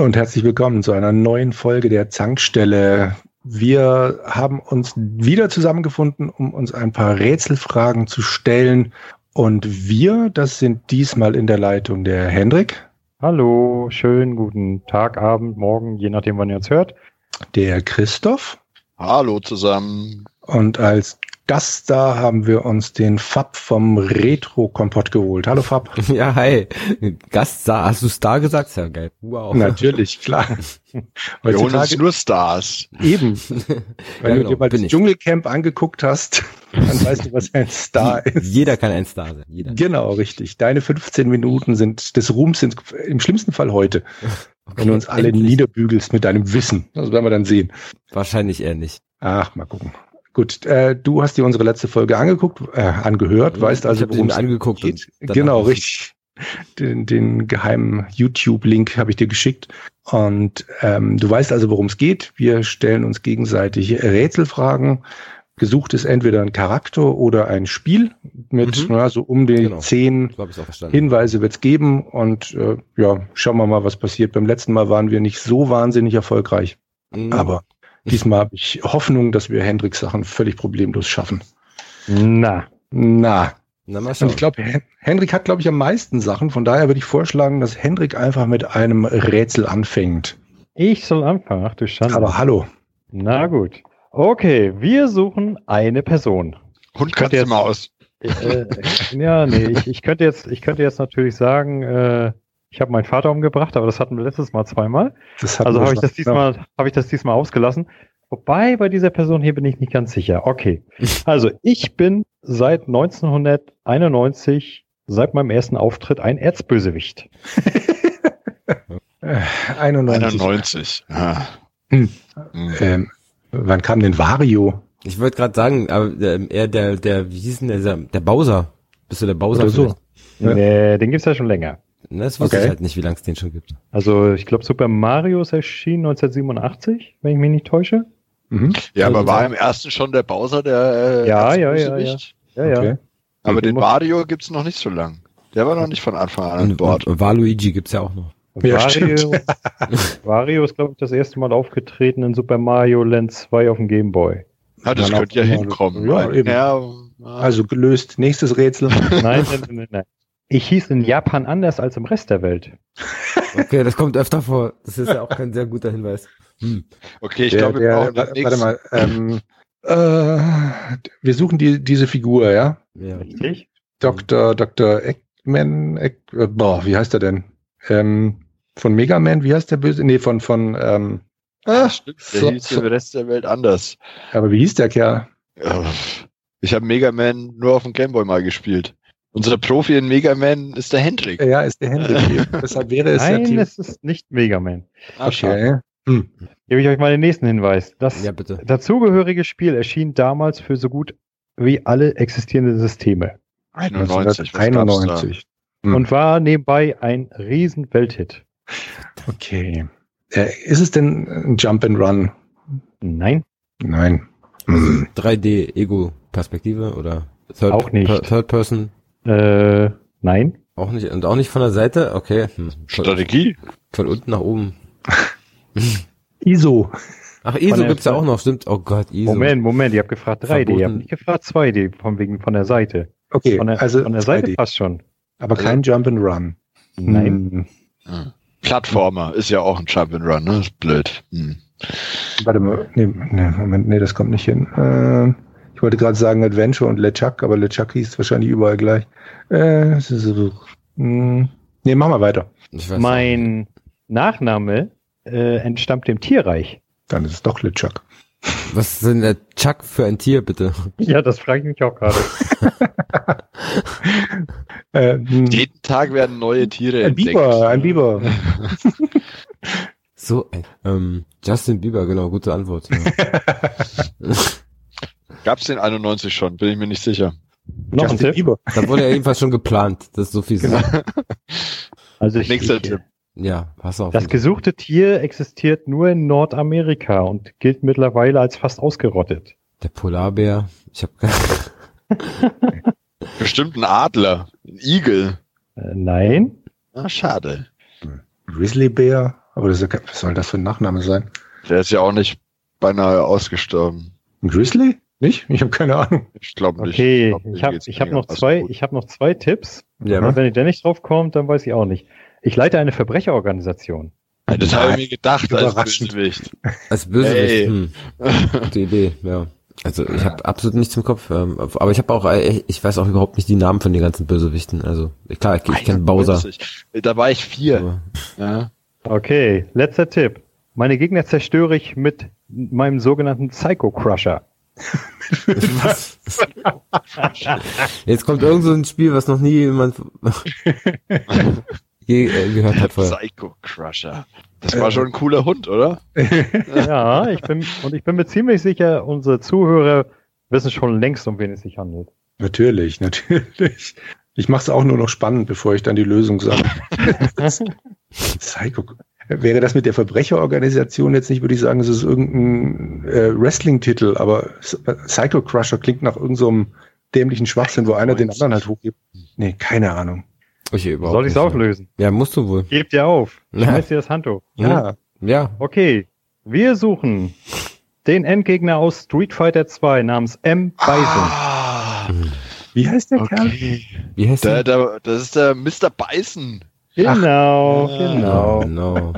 Hallo und herzlich willkommen zu einer neuen Folge der Zankstelle. Wir haben uns wieder zusammengefunden, um uns ein paar Rätselfragen zu stellen. Und wir, das sind diesmal in der Leitung der Hendrik. Hallo, schönen guten Tag, Abend, Morgen, je nachdem, wann ihr uns hört. Der Christoph. Hallo zusammen. Und als Gast da haben wir uns den Fab vom Retro-Kompott geholt. Hallo Fab. Ja, hi. Gaststar. Hast du Star gesagt? Sehr geil. Wow. Natürlich, klar. Wir holen uns nur Stars. Eben. Wenn ja, du dir mal das Dschungelcamp angeguckt hast, dann weißt du, was ein Star ist. Jeder kann ein Star sein. Jeder. Genau, richtig. Deine 15 Minuten sind des Ruhms sind im schlimmsten Fall heute. Okay, wenn du uns alle endlich. niederbügelst mit deinem Wissen. Das werden wir dann sehen. Wahrscheinlich eher nicht. Ach, mal gucken. Gut, äh, du hast dir unsere letzte Folge angeguckt, äh, angehört, ja, weißt also, worum es angeguckt geht. Genau, richtig. Den, den geheimen YouTube-Link habe ich dir geschickt. Und ähm, du weißt also, worum es geht. Wir stellen uns gegenseitig Rätselfragen. Gesucht ist entweder ein Charakter oder ein Spiel mit mhm. na, so um die genau. zehn Hinweise wird es geben. Und äh, ja, schauen wir mal, was passiert. Beim letzten Mal waren wir nicht so wahnsinnig erfolgreich. Mhm. Aber Diesmal habe ich Hoffnung, dass wir Hendricks Sachen völlig problemlos schaffen. Na. Na. Na mal schauen. Und ich glaube, Hendrik hat, glaube ich, am meisten Sachen. Von daher würde ich vorschlagen, dass Hendrik einfach mit einem Rätsel anfängt. Ich soll anfangen. Ach du Schande. Aber hallo. Na gut. Okay, wir suchen eine Person. Hund, Katze, Maus. Äh, ja, nee, ich, ich, könnte jetzt, ich könnte jetzt natürlich sagen, äh, ich habe meinen Vater umgebracht, aber das hatten wir letztes Mal zweimal. also habe ich das diesmal, ja. habe ich das diesmal ausgelassen. Wobei bei dieser Person hier bin ich nicht ganz sicher. Okay. Also ich bin seit 1991, seit meinem ersten Auftritt, ein Erzbösewicht. 91. 91. Ja. Hm. Hm. Ähm, wann kam denn Vario? Ich wollte gerade sagen, aber der, eher der, der, wie hieß denn der, der Bowser? Bist du der Bowser? Oder so. Ja. Nee, den gibt's ja schon länger. Ne, das wusste okay. ich halt nicht, wie lange es den schon gibt. Also ich glaube, Super Mario ist erschienen 1987, wenn ich mich nicht täusche. Mhm. Ja, also aber war im ersten schon der Bowser der äh, ja, ja, ja, ja, ja, ja. Okay. Aber den Mario gibt's noch nicht so lang. Der war noch nicht von Anfang an an Bord. Und Waluigi gibt's ja auch noch. Ja, Wario, Wario ist, glaube ich, das erste Mal aufgetreten in Super Mario Land 2 auf dem Game Boy. Ja, das könnte ja hinkommen. Ja, eben. Ja, also gelöst. Nächstes Rätsel. nein, nein, nein, nein. Ich hieß in Japan anders als im Rest der Welt. Okay, das kommt öfter vor. Das ist ja auch kein sehr guter Hinweis. Hm. Okay, ich glaube, wir brauchen warte, warte mal. Ähm, äh, wir suchen die, diese Figur, ja? Ja. Richtig. Dr. Dr. Eggman, Egg, äh, boah, wie heißt er denn? Ähm, von Mega Man, wie heißt der böse? Nee, von, von, ähm, ah, stimmt, der so, hieß so, im Rest der Welt anders. Aber wie hieß der Kerl? Ich habe Mega Man nur auf dem Gameboy mal gespielt. Unser Profi in Mega Man ist der Hendrik. Ja, ist der Hendrik. Deshalb wäre es Nein, ja es ist nicht Mega Man. Okay. Hm. Gebe ich euch mal den nächsten Hinweis. Das ja, dazugehörige Spiel erschien damals für so gut wie alle existierenden Systeme. 91. 91. Hm. Und war nebenbei ein riesen Welthit. Okay. Äh, ist es denn ein Jump and Run? Nein. Nein. Hm. 3D Ego Perspektive oder Third, auch nicht. Third Person? Äh, nein. Auch nicht. Und auch nicht von der Seite? Okay. Hm. Strategie? Von unten nach oben. ISO. Ach, ISO gibt's ja auch noch, stimmt. Oh Gott, ISO. Moment, Moment, ihr habt gefragt 3D, Verboten. ihr habt nicht gefragt 2D, von wegen von der Seite. Okay, von der, also von der Seite passt schon. Aber also, kein Jump and Run. Nein. Hm. Plattformer ist ja auch ein Jump and Run, ne? Ist blöd. Hm. Warte mal, nee, nee, Moment, nee, das kommt nicht hin. Äh, ich wollte gerade sagen Adventure und LeChuck, aber LeChuck hieß wahrscheinlich überall gleich. Äh, so, hm. Nee, machen wir weiter. Mein Nachname äh, entstammt dem Tierreich. Dann ist es doch LeChuck. Was ist denn der Chuck für ein Tier, bitte? Ja, das frage ich mich auch gerade. äh, Jeden Tag werden neue Tiere ein entdeckt. Biber, ein Biber. so, ähm, Justin Bieber, genau, gute Antwort. Ja. Gab's den 91 schon? Bin ich mir nicht sicher. Noch Justin ein Tipp? Da wurde ja jedenfalls schon geplant, das ist so viel. Genau. Also ich, Nächster ich, Tipp. Ja, pass auf. Das gesuchte Tier existiert nur in Nordamerika und gilt mittlerweile als fast ausgerottet. Der Polarbär. Ich habe bestimmt ein Adler, ein Igel. Äh, nein. Ah, schade. Grizzlybär Aber das ist was soll das für ein Nachname sein? Der ist ja auch nicht beinahe ausgestorben. Ein Grizzly? Nicht? Ich habe keine Ahnung. Ich glaube nicht. Okay, ich habe ich hab noch zwei, ich habe noch zwei Tipps. Ja, Und wenn ihr da nicht drauf kommt, dann weiß ich auch nicht. Ich leite eine Verbrecherorganisation. Das habe ich mir gedacht als Bösewicht. Als Bösewicht. Hm. Gute Idee, ja. Also ich habe absolut nichts im Kopf, ähm, aber ich habe auch, äh, ich weiß auch überhaupt nicht die Namen von den ganzen Bösewichten. Also klar, ich, ich kenne Bowser. Da war ich vier. Ja. Okay, letzter Tipp. Meine Gegner zerstöre ich mit meinem sogenannten Psycho Crusher. Was? Jetzt kommt irgend so ein Spiel, was noch nie jemand ge äh, gehört hat vorher. Psycho Crusher. Das war schon ein cooler Hund, oder? ja, ich bin, und ich bin mir ziemlich sicher, unsere Zuhörer wissen schon längst, um wen es sich handelt. Natürlich, natürlich. Ich mache es auch nur noch spannend, bevor ich dann die Lösung sage. Psycho. Wäre das mit der Verbrecherorganisation jetzt nicht, würde ich sagen, es ist irgendein äh, Wrestling-Titel, aber Psycho Crusher klingt nach irgendeinem so dämlichen Schwachsinn, wo einer den anderen halt hochgibt. Nee, keine Ahnung. Ich Soll ich es auflösen? Ja, musst du wohl. Gebt dir auf. Schmeiß dir das Handtuch. Ja. Ja. Okay. Wir suchen den Endgegner aus Street Fighter 2 namens M. Bison. Ah. Wie heißt der okay. Kerl? Wie heißt der, der? Das ist der Mr. Bison. Genau, Ach, genau. genau.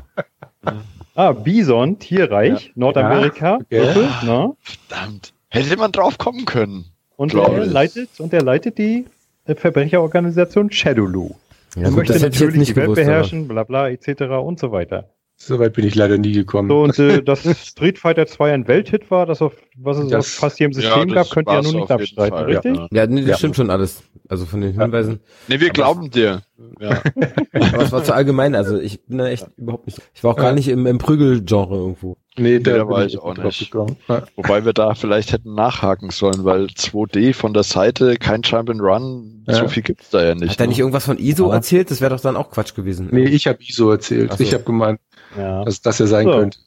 ah, Bison, Tierreich, ja. Nordamerika. Ja. Okay. Ja. Verdammt. Hätte man drauf kommen können. Und er leitet, und er leitet die Verbrecherorganisation Shadowloo. Ja, er gut, möchte natürlich die Welt beherrschen, bla bla etc. und so weiter. Soweit bin ich leider nie gekommen. So, und äh, dass Street Fighter 2 ein Welthit war, das auf, was es das, auf fast jedem System ja, gab, könnt ihr ja nun nicht abstreiten, Fall, richtig? Ja, ja nee, das ja. stimmt schon alles. Also von den Hinweisen. Nee, wir glauben dir. Ja. Aber es war zu allgemein, also ich bin da echt überhaupt nicht. Ich war auch gar nicht im, im Prügelgenre irgendwo. Nee, da nee, war ich auch nicht. Wobei wir da vielleicht hätten nachhaken sollen, weil 2D von der Seite, kein Jump and Run, ja. so viel gibt's da ja nicht. Hat er nicht ne? irgendwas von ISO ja. erzählt? Das wäre doch dann auch Quatsch gewesen. Nee, ich habe ISO erzählt. So. Ich habe gemeint, ja. dass das ja sein so. könnte.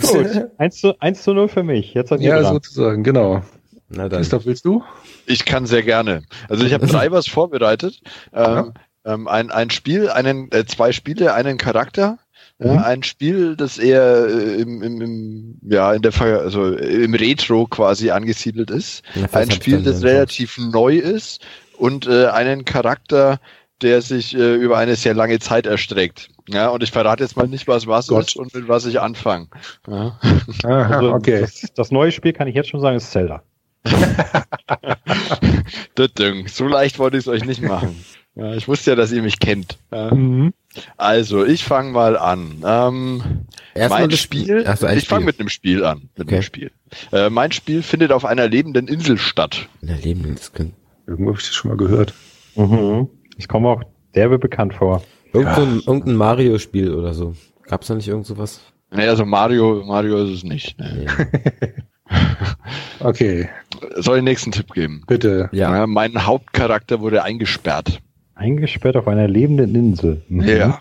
Gut, 1 zu, 1 zu 0 für mich. Jetzt Ja, dran. sozusagen, genau. Na dann. Christoph, willst du? Ich kann sehr gerne. Also ich habe drei was vorbereitet. Ähm, ähm, ein, ein Spiel, einen, äh, zwei Spiele, einen Charakter. Ja, mhm. ein Spiel, das eher äh, im, im, im, ja, in der also im Retro quasi angesiedelt ist. Ja, ein Spiel, das relativ neu ist und äh, einen Charakter, der sich äh, über eine sehr lange Zeit erstreckt. Ja, und ich verrate jetzt mal nicht, was was Gott. ist und mit was ich anfange. Ja. Aha, also, okay. Das, das, neue Spiel kann ich jetzt schon sagen, ist Zelda. so leicht wollte ich es euch nicht machen. Ja, ich wusste ja, dass ihr mich kennt. Ja. Mhm. Also, ich fange mal an. Ähm, mein Spiel, so, ich fange mit einem Spiel an. Mit okay. einem Spiel. Äh, mein Spiel findet auf einer lebenden Insel statt. Einer lebenden Insel. Irgendwo habe ich das schon mal gehört. Mhm. Das kommt auch derbe bekannt vor. Irgendein, ja. irgendein Mario-Spiel oder so. Gab es da nicht irgend sowas? Nee, also Mario, Mario ist es nicht. Nee. okay. Soll ich den nächsten Tipp geben? Bitte. Ja. ja. Mein Hauptcharakter wurde eingesperrt. Eingesperrt auf einer lebenden Insel. Mhm. Ja.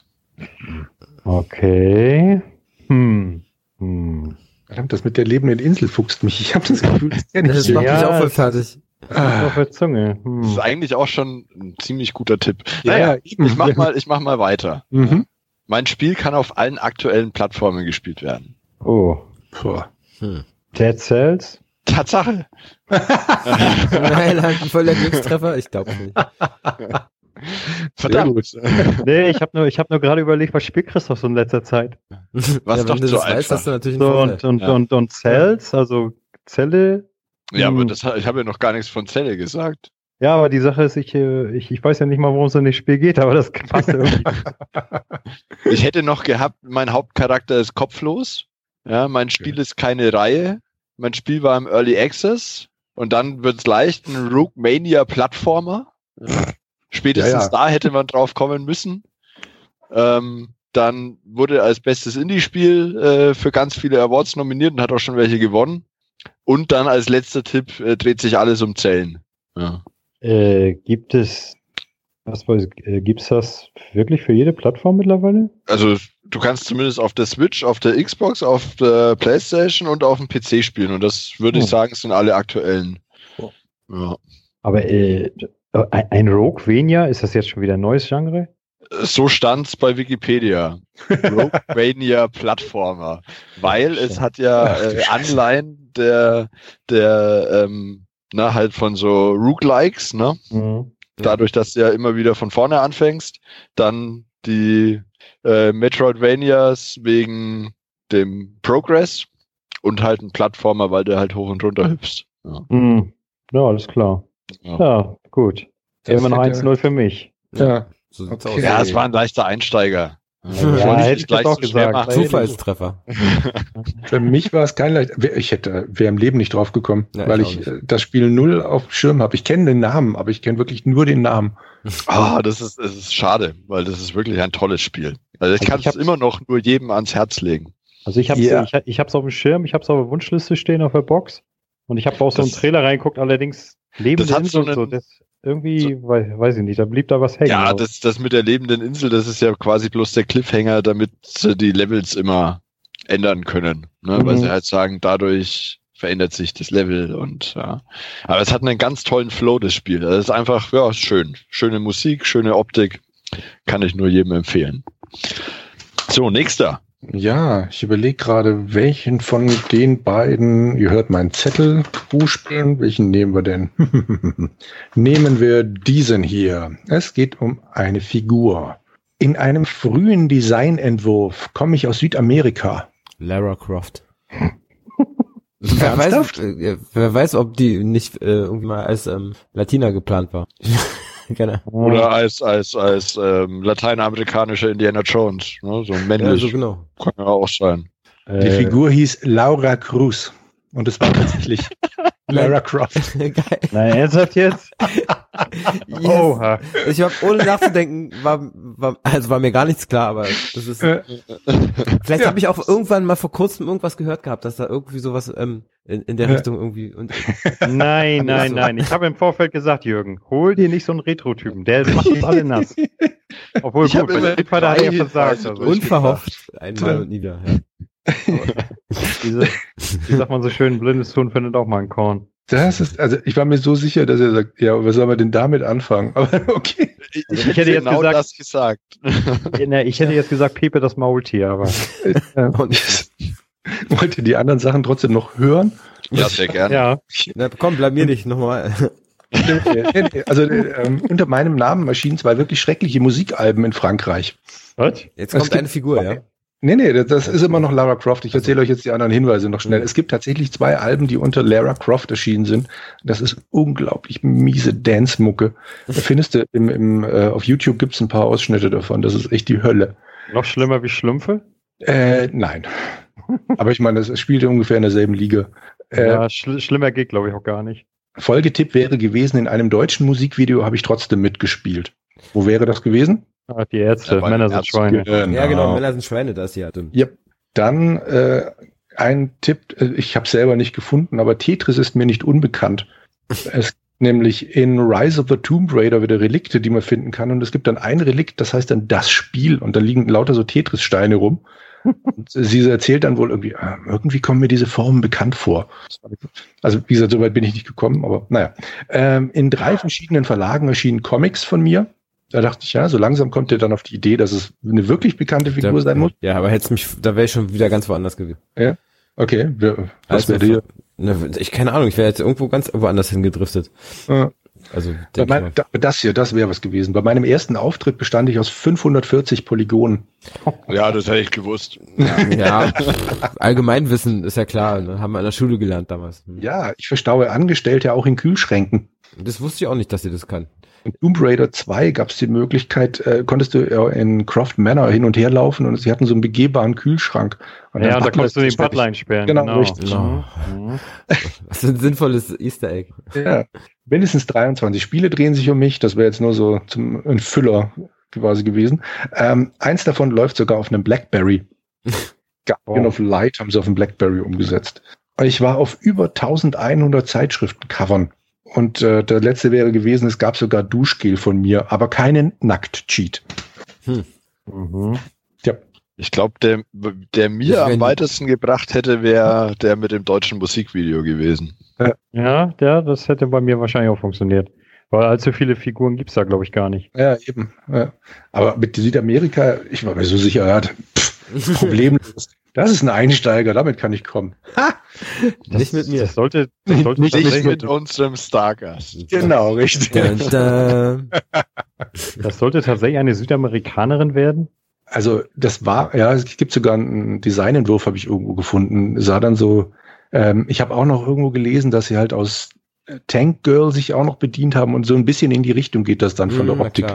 Okay. Hm. Hm. Verdammt, das mit der lebenden Insel fuchst mich. Ich habe das Gefühl, das kenne ich. Das macht ja, mich auch voll fertig. Ah. Auf der Zunge. Hm. Das ist eigentlich auch schon ein ziemlich guter Tipp. Naja, ich mach mal, ich mach mal weiter. Mhm. Mein Spiel kann auf allen aktuellen Plattformen gespielt werden. Oh. Puh. Hm. Dead Cells? Tatsache. Nein, halt ein voller Glückstreffer. Ich glaube nicht. Verdammt. nee, ich habe nur, ich hab nur gerade überlegt, was spielt Christoph so in letzter Zeit? Was ja, doch so weißt, hast du natürlich so, und, und, ja. und, und Cells, also Zelle. Ja, aber hm. das, ich habe ja noch gar nichts von Zelle gesagt. Ja, aber die Sache ist, ich, äh, ich, ich weiß ja nicht mal, worum es in dem Spiel geht, aber das passt irgendwie. ich hätte noch gehabt, mein Hauptcharakter ist kopflos. Ja, mein Spiel okay. ist keine Reihe. Mein Spiel war im Early Access. Und dann wird es leicht ein Rogue Mania Plattformer. Ja. Spätestens ja, ja. da hätte man drauf kommen müssen. Ähm, dann wurde als bestes Indie-Spiel äh, für ganz viele Awards nominiert und hat auch schon welche gewonnen. Und dann als letzter Tipp äh, dreht sich alles um Zellen. Ja. Äh, gibt es, was weiß, äh, gibt's das wirklich für jede Plattform mittlerweile? Also du kannst zumindest auf der Switch, auf der Xbox, auf der PlayStation und auf dem PC spielen. Und das würde oh. ich sagen, sind alle aktuellen. Oh. Ja. Aber äh, ein Rogue Venia, ist das jetzt schon wieder ein neues Genre? So stand's bei Wikipedia. Roguevania Plattformer. Weil es hat ja äh, Anleihen der, der ähm, na, halt von so Roguelikes, ne? Mhm. Dadurch, dass du ja immer wieder von vorne anfängst, dann die äh, Metroidvanias wegen dem Progress und halt ein Plattformer, weil du halt hoch und runter hüpfst. Ja, mhm. ja alles klar. Ja, ja gut. Immer noch 1-0 für mich. Ja. So okay. Ja, es war ein leichter Einsteiger. Ja, ja hätte ich gleich auch gesagt. Zufallstreffer. Für mich war es kein leicht. Ich hätte, wäre im Leben nicht drauf gekommen, ja, weil ich, ich das Spiel null auf dem Schirm habe. Ich kenne den Namen, aber ich kenne wirklich nur den Namen. Ah, das ist, das ist schade, weil das ist wirklich ein tolles Spiel. Also ich also kann es immer noch nur jedem ans Herz legen. Also ich habe es ja. ich, ich hab's auf dem Schirm, ich habe es auf der Wunschliste stehen auf der Box und ich habe auch so einen Trailer reingeguckt, allerdings das Insel so, so das irgendwie, so, weiß, weiß ich nicht, da blieb da was hängen. Ja, das, das mit der lebenden Insel, das ist ja quasi bloß der Cliffhanger, damit sie die Levels immer ändern können. Ne? Mhm. Weil sie halt sagen, dadurch verändert sich das Level und ja. Aber es hat einen ganz tollen Flow, das Spiel. Das ist einfach, ja, schön. Schöne Musik, schöne Optik. Kann ich nur jedem empfehlen. So, nächster. Ja, ich überlege gerade, welchen von den beiden, ihr hört meinen Zettel buchstaben, welchen nehmen wir denn? nehmen wir diesen hier. Es geht um eine Figur. In einem frühen Designentwurf komme ich aus Südamerika. Lara Croft. wer, weiß, äh, wer weiß, ob die nicht äh, irgendwie mal als ähm, Latina geplant war. Gerne. Oder als, als, als ähm, lateinamerikanischer Indiana Jones. Ne? So männlich. Ja, so genau. Kann ja auch sein. Die äh, Figur hieß Laura Cruz. Und es war tatsächlich Lara Croft. Geil. Nein, ernsthaft jetzt? yes. Oha. Ich habe ohne nachzudenken, war, war, also war mir gar nichts klar, aber das ist. Äh, vielleicht ja. habe ich auch irgendwann mal vor kurzem irgendwas gehört gehabt, dass da irgendwie sowas ähm, in, in der Richtung irgendwie. Und, nein, nein, nein. Ich habe im Vorfeld gesagt, Jürgen, hol dir nicht so einen Retro-Typen, der macht uns alle nass. Obwohl, ich gut, bei der Vater hat er versagt. Also. Unverhofft. Einmal und nieder, ja. Diese, wie sagt man so schön, blindes Huhn findet auch mal ein Korn. Das ist, also ich war mir so sicher, dass er sagt, ja, was soll man denn damit anfangen? Aber okay. Ich, ich, also ich hätte genau jetzt gesagt, das gesagt. ne, ich hätte jetzt gesagt, Pepe das Maultier, aber. Und wollt ihr die anderen Sachen trotzdem noch hören? Ja, sehr gerne. Ja. Na, komm, bleib mir nicht nochmal. also ähm, unter meinem Namen erschienen zwei wirklich schreckliche Musikalben in Frankreich. Was? Jetzt kommt eine Figur, ja. Nee, nee, das ist immer noch Lara Croft. Ich erzähle euch jetzt die anderen Hinweise noch schnell. Es gibt tatsächlich zwei Alben, die unter Lara Croft erschienen sind. Das ist unglaublich miese Dance-Mucke. Da findest du im, im, äh, auf YouTube gibt's ein paar Ausschnitte davon. Das ist echt die Hölle. Noch schlimmer wie Schlümpfe? Äh, nein. Aber ich meine, das spielt ungefähr in derselben Liga. Äh, ja, schl schlimmer geht, glaube ich, auch gar nicht. Folgetipp wäre gewesen, in einem deutschen Musikvideo habe ich trotzdem mitgespielt. Wo wäre das gewesen? Ah, die Ärzte, ja, Männer sind Schweine. Genau. Ja, genau, Männer sind Schweine, das hier. Ja, dann äh, ein Tipp, äh, ich habe selber nicht gefunden, aber Tetris ist mir nicht unbekannt. es nämlich in Rise of the Tomb Raider wieder Relikte, die man finden kann. Und es gibt dann ein Relikt, das heißt dann das Spiel. Und da liegen lauter so Tetris-Steine rum. Und sie erzählt dann wohl irgendwie, äh, irgendwie kommen mir diese Formen bekannt vor. Also wie gesagt, soweit bin ich nicht gekommen, aber naja. Ähm, in drei verschiedenen Verlagen erschienen Comics von mir. Da dachte ich, ja, so langsam kommt ihr dann auf die Idee, dass es eine wirklich bekannte Figur da, sein muss. Ja, aber hätte mich, da wäre ich schon wieder ganz woanders gewesen. Ja. Okay, was also, wäre dir? Ne, ich keine Ahnung, ich wäre jetzt irgendwo ganz woanders hingedriftet. Ja. Also mein, das hier, das wäre was gewesen. Bei meinem ersten Auftritt bestand ich aus 540 Polygonen. Ja, das hätte ich gewusst. Ja, ja Allgemeinwissen ist ja klar, ne? haben wir in der Schule gelernt damals. Hm. Ja, ich verstaue Angestellte auch in Kühlschränken. Das wusste ich auch nicht, dass sie das kann. In Tomb Raider 2 gab es die Möglichkeit, äh, konntest du in Croft Manor hin und her laufen und sie hatten so einen begehbaren Kühlschrank. Und ja, da konntest du den Butline sperren. Genau, genau. richtig. No. Mhm. Was ein sinnvolles Easter Egg. Ja, mindestens 23 Spiele drehen sich um mich. Das wäre jetzt nur so zum, ein Füller quasi gewesen. Ähm, eins davon läuft sogar auf einem Blackberry. Guardian oh. of Light haben sie auf dem Blackberry umgesetzt. Ich war auf über 1100 Zeitschriften-Covern. Und äh, der letzte wäre gewesen, es gab sogar Duschgel von mir, aber keinen Nackt-Cheat. Hm. Mhm. Ja. Ich glaube, der, der mir am weitesten gebracht hätte, wäre der mit dem deutschen Musikvideo gewesen. Ja, der, das hätte bei mir wahrscheinlich auch funktioniert. Weil allzu viele Figuren gibt's da, glaube ich, gar nicht. Ja, eben. Ja. Aber mit Südamerika, ich war mir so sicher, er hat problemlos. Das ist ein Einsteiger, damit kann ich kommen. Ha! Das, nicht mit mir. Das sollte, das sollte nicht, nicht mit unserem Stargast. Genau, richtig. Da, da. Das sollte tatsächlich eine Südamerikanerin werden? Also das war, ja, es gibt sogar einen Designentwurf, habe ich irgendwo gefunden. Sah dann so, ähm, ich habe auch noch irgendwo gelesen, dass sie halt aus Tank Girl sich auch noch bedient haben und so ein bisschen in die Richtung geht das dann von der Optik.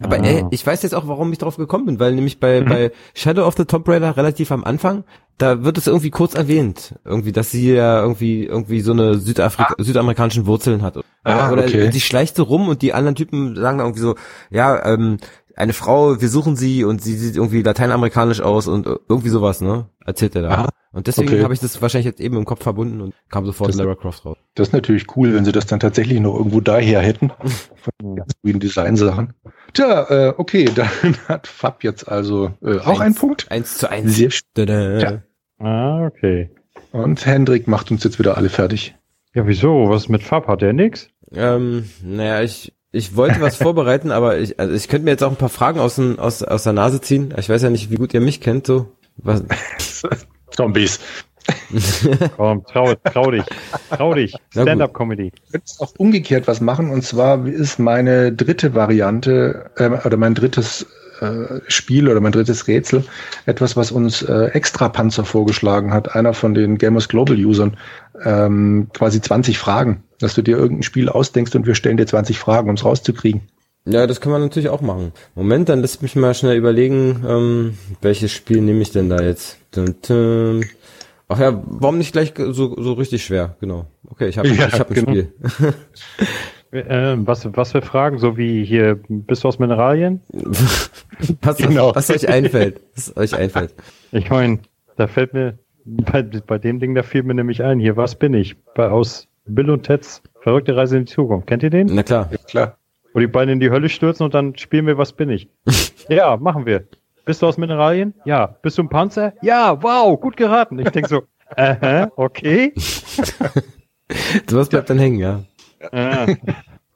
Aber ah. ey, ich weiß jetzt auch, warum ich drauf gekommen bin, weil nämlich bei, mhm. bei Shadow of the Tomb Raider relativ am Anfang, da wird es irgendwie kurz erwähnt, irgendwie, dass sie ja irgendwie irgendwie so eine Südafrika ah. südamerikanischen Wurzeln hat. Ah, Oder okay. sie schleicht so rum und die anderen Typen sagen irgendwie so, ja, ähm, eine Frau, wir suchen sie und sie sieht irgendwie lateinamerikanisch aus und irgendwie sowas, ne? Erzählt er da. Aha. Und deswegen okay. habe ich das wahrscheinlich jetzt eben im Kopf verbunden und kam sofort das, Lara Croft raus. Das ist natürlich cool, wenn sie das dann tatsächlich noch irgendwo daher hätten. Von ganz grünen Design-Sachen. Tja, äh, okay, dann hat Fab jetzt also äh, auch eins, einen Punkt. Eins zu eins. Sehr ja. Ah, okay. Und Hendrik macht uns jetzt wieder alle fertig. Ja, wieso? Was mit Fab? Hat er nix? Ähm, naja, ich, ich wollte was vorbereiten, aber ich, also ich könnte mir jetzt auch ein paar Fragen aus, aus, aus der Nase ziehen. Ich weiß ja nicht, wie gut ihr mich kennt, so. Was? Zombies. Komm, trau, trau dich. Trau dich. Stand-up-Comedy. Ich könnte auch umgekehrt was machen. Und zwar ist meine dritte Variante äh, oder mein drittes äh, Spiel oder mein drittes Rätsel etwas, was uns äh, Extra Panzer vorgeschlagen hat. Einer von den Gamers Global Usern. Ähm, quasi 20 Fragen. Dass du dir irgendein Spiel ausdenkst und wir stellen dir 20 Fragen, um es rauszukriegen. Ja, das kann man natürlich auch machen. Moment, dann lass mich mal schnell überlegen, ähm, welches Spiel nehme ich denn da jetzt? Dun, dun. Ach ja, warum nicht gleich so, so richtig schwer? Genau. Okay, ich habe ja, ich hab ein genau. Spiel. äh, was, was für Fragen? So wie hier, bist du aus Mineralien? was, genau. was euch einfällt. Was euch einfällt. Ich meine, da fällt mir, bei, bei dem Ding, da fiel mir nämlich ein, hier, was bin ich? Bei, aus Bill und Ted's Verrückte Reise in die Zukunft. Kennt ihr den? Na klar. Ja, klar. Wo die beiden in die Hölle stürzen und dann spielen wir, was bin ich? ja, machen wir. Bist du aus Mineralien? Ja. Bist du ein Panzer? Ja, wow, gut geraten. Ich denke so, äh, okay. was bleibt dann hängen, ja. Ah.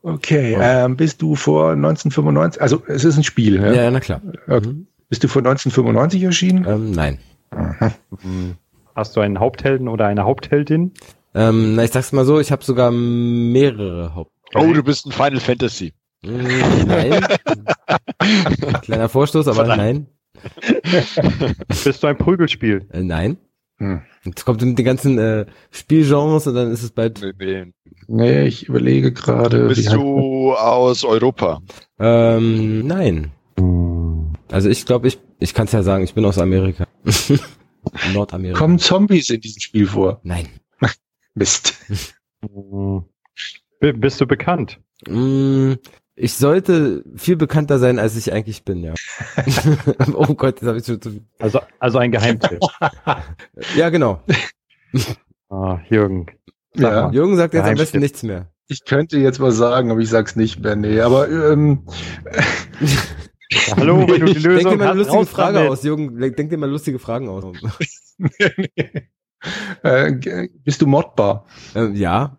Okay, ähm, bist du vor 1995, also es ist ein Spiel, ja? Ja, na klar. Okay. Bist du vor 1995 erschienen? Ähm, nein. Aha. Hast du einen Haupthelden oder eine Hauptheldin? Ähm, na, ich sag's mal so, ich habe sogar mehrere Haupthelden. Oh, du bist ein Final Fantasy. Hm, nein. Kleiner Vorstoß, aber nein. Bist du ein Prügelspiel? Äh, nein. Hm. Jetzt kommt mit den ganzen äh, Spielgenres und dann ist es bald. Nee, nee ich überlege gerade. Bist du aus Europa? Ähm, nein. Also ich glaube, ich, ich kann es ja sagen, ich bin aus Amerika. Nordamerika. Kommen Zombies in diesem Spiel vor? Nein. Mist. Bist du bekannt? Mm, ich sollte viel bekannter sein, als ich eigentlich bin, ja. oh Gott, das habe ich schon zu viel. Also, also ein Geheimtipp. ja, genau. Ah, Jürgen. Ja. Jürgen sagt jetzt am besten nichts mehr. Ich könnte jetzt was sagen, aber ich sag's nicht mehr. Nee, aber ähm, Hallo, wenn du die Lösung Denk dir mal eine lustige Frage damit. aus, Jürgen. Denk dir mal lustige Fragen aus. nee, nee. Äh, bist du modbar? Äh, ja.